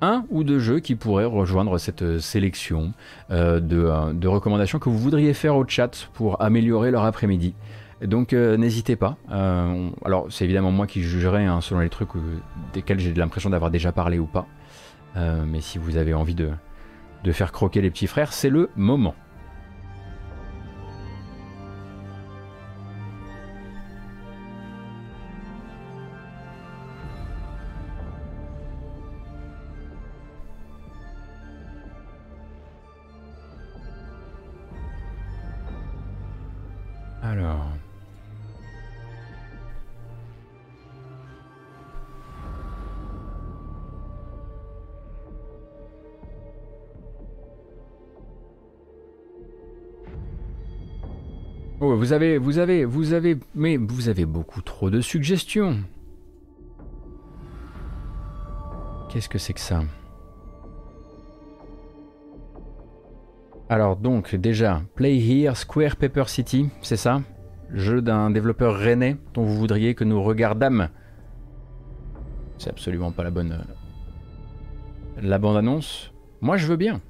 un ou deux jeux qui pourraient rejoindre cette sélection euh, de, de recommandations que vous voudriez faire au chat pour améliorer leur après-midi. Donc euh, n'hésitez pas. Euh, alors c'est évidemment moi qui jugerai hein, selon les trucs euh, desquels j'ai l'impression d'avoir déjà parlé ou pas. mais si vous avez envie de, de faire croquer les petits frères, c'est le moment. Vous avez, vous avez, vous avez, mais vous avez beaucoup trop de suggestions. Qu'est-ce que c'est que ça? Alors donc déjà, Play Here Square Paper City, c'est ça? Jeu d'un développeur rennais dont vous voudriez que nous regardâmes. C'est absolument pas la bonne... Euh, la bande-annonce. Moi je veux bien.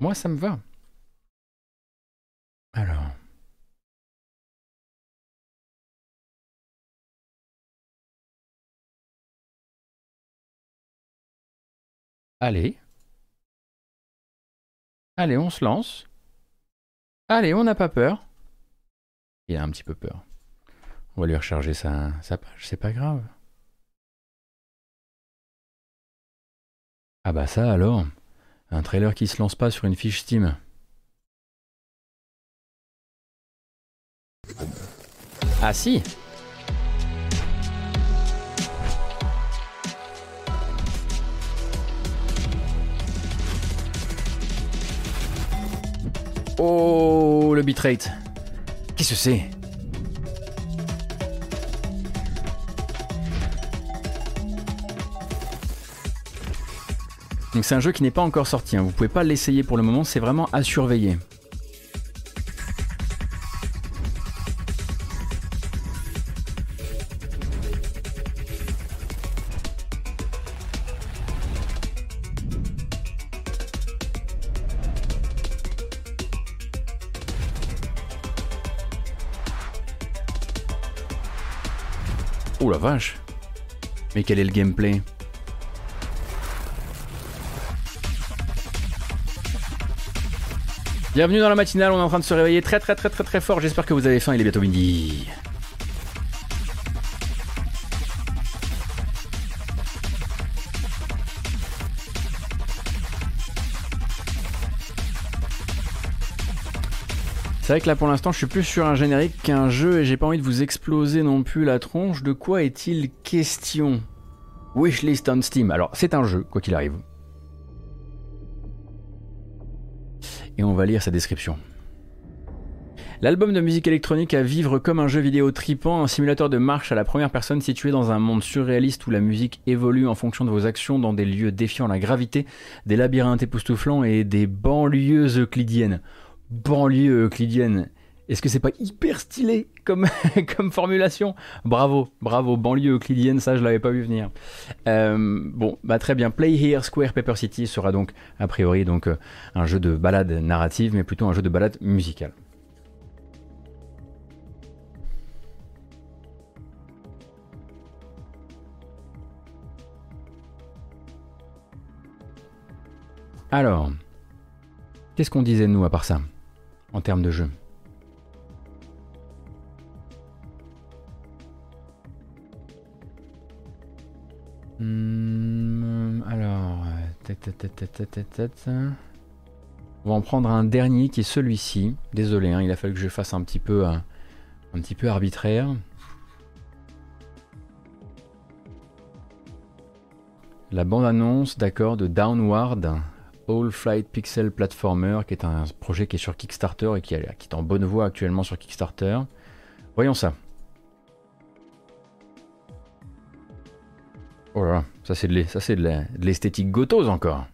Moi, ça me va. Alors. Allez. Allez, on se lance. Allez, on n'a pas peur. Il a un petit peu peur. On va lui recharger sa, page, c'est pas grave. Ah bah ça alors. Un trailer qui se lance pas sur une fiche Steam. Ah si Oh, le bitrate. Qu'est-ce que c'est? Donc c'est un jeu qui n'est pas encore sorti, hein. vous pouvez pas l'essayer pour le moment, c'est vraiment à surveiller. Oh la vache Mais quel est le gameplay? Bienvenue dans la matinale, on est en train de se réveiller très très très très très fort. J'espère que vous avez faim, il est bientôt midi. C'est vrai que là pour l'instant je suis plus sur un générique qu'un jeu et j'ai pas envie de vous exploser non plus la tronche. De quoi est-il question? Wishlist on Steam. Alors c'est un jeu, quoi qu'il arrive. Et on va lire sa description. L'album de musique électronique à vivre comme un jeu vidéo tripant, un simulateur de marche à la première personne situé dans un monde surréaliste où la musique évolue en fonction de vos actions dans des lieux défiant la gravité, des labyrinthes époustouflants et des banlieues euclidiennes. Banlieues euclidiennes. Est-ce que c'est pas hyper stylé comme, [LAUGHS] formulation? Bravo, bravo, banlieue euclidienne, ça je l'avais pas vu venir. Euh, bon, bah très bien. Play Here Square Paper City sera donc a priori donc euh, un jeu de balade narrative, mais plutôt un jeu de balade musicale. Alors, qu'est-ce qu'on disait nous à part ça en termes de jeu? Hmm, alors, on va en prendre un dernier qui est celui-ci. Désolé, hein, il a fallu que je fasse un petit peu, euh, un petit peu arbitraire. La bande-annonce, d'accord, de Downward, All Flight Pixel Platformer, qui est un projet qui est sur Kickstarter et qui est en bonne voie actuellement sur Kickstarter. Voyons ça. Oh là ça c'est de l'esthétique gotose encore.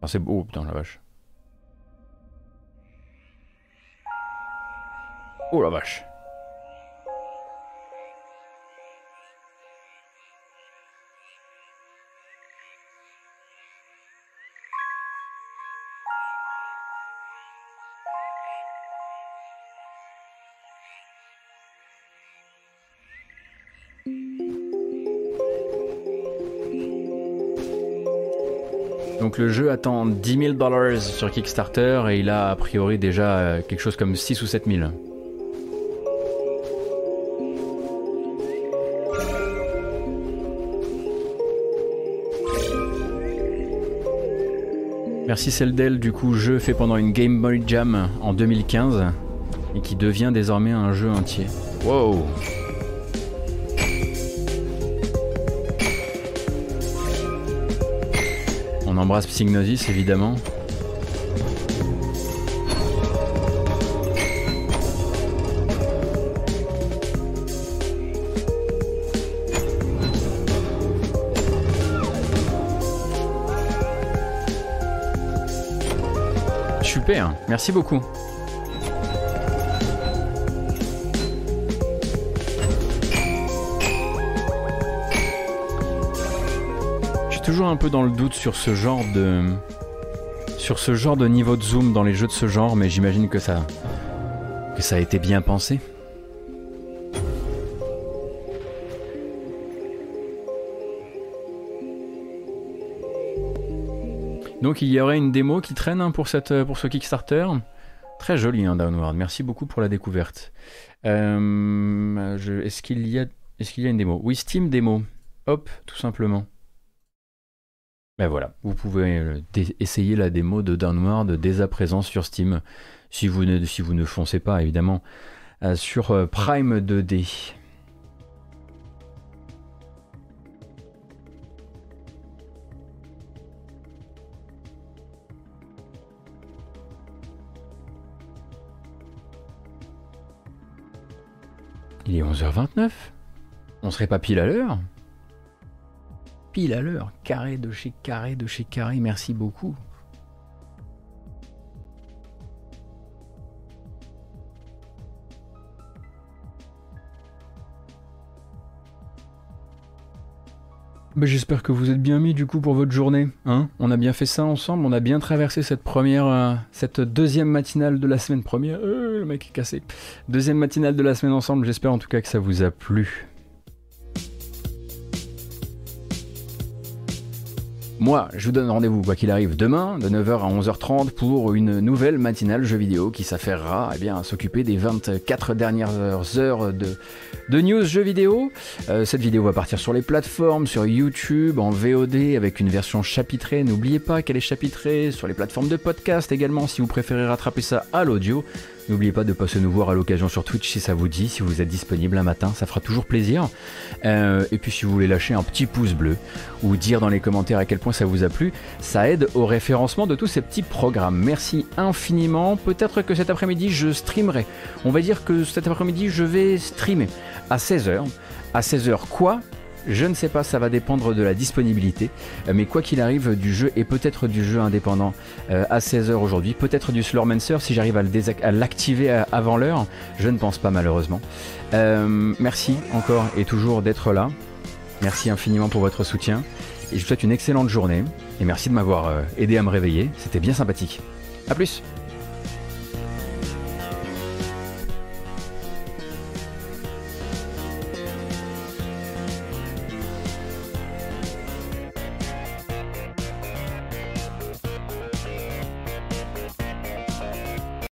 Ah, c'est beau, putain, la vache. Oh la vache. Le jeu attend 10 000 dollars sur Kickstarter et il a a priori déjà euh, quelque chose comme 6 ou 7 000. Merci Celdel, du coup jeu fait pendant une Game Boy Jam en 2015 et qui devient désormais un jeu entier. Wow embrasse Psygnosis évidemment. Super, merci beaucoup. Toujours un peu dans le doute sur ce genre de sur ce genre de niveau de zoom dans les jeux de ce genre, mais j'imagine que ça que ça a été bien pensé. Donc il y aurait une démo qui traîne hein, pour, cette, pour ce Kickstarter. Très joli hein, Downward, merci beaucoup pour la découverte. Euh, est-ce qu'il y, est qu'il y a une démo? Oui, Steam démo. Hop, tout simplement. Ben voilà, vous pouvez euh, essayer la démo de Downward dès à présent sur Steam, si vous ne, si vous ne foncez pas évidemment. Euh, sur euh, Prime 2D. Il est 11h29 On serait pas pile à l'heure pile à l'heure. Carré de chez carré de chez carré, merci beaucoup. Bah, j'espère que vous êtes bien mis du coup pour votre journée. Hein on a bien fait ça ensemble, on a bien traversé cette première, euh, cette deuxième matinale de la semaine première. Euh, le mec est cassé. Deuxième matinale de la semaine ensemble, j'espère en tout cas que ça vous a plu. Moi, je vous donne rendez-vous, quoi qu'il arrive, demain, de 9h à 11h30, pour une nouvelle matinale jeu vidéo qui s'affairera eh bien, à s'occuper des 24 dernières heures de, de news jeux vidéo. Euh, cette vidéo va partir sur les plateformes, sur YouTube, en VOD, avec une version chapitrée. N'oubliez pas qu'elle est chapitrée sur les plateformes de podcast également, si vous préférez rattraper ça à l'audio. N'oubliez pas de passer nous voir à l'occasion sur Twitch si ça vous dit, si vous êtes disponible un matin, ça fera toujours plaisir. Euh, et puis si vous voulez lâcher un petit pouce bleu ou dire dans les commentaires à quel point ça vous a plu, ça aide au référencement de tous ces petits programmes. Merci infiniment. Peut-être que cet après-midi je streamerai. On va dire que cet après-midi je vais streamer à 16h. À 16h quoi? Je ne sais pas, ça va dépendre de la disponibilité. Euh, mais quoi qu'il arrive, du jeu et peut-être du jeu indépendant euh, à 16h aujourd'hui, peut-être du Slormancer si j'arrive à l'activer avant l'heure. Je ne pense pas malheureusement. Euh, merci encore et toujours d'être là. Merci infiniment pour votre soutien. Et je vous souhaite une excellente journée. Et merci de m'avoir aidé à me réveiller. C'était bien sympathique. A plus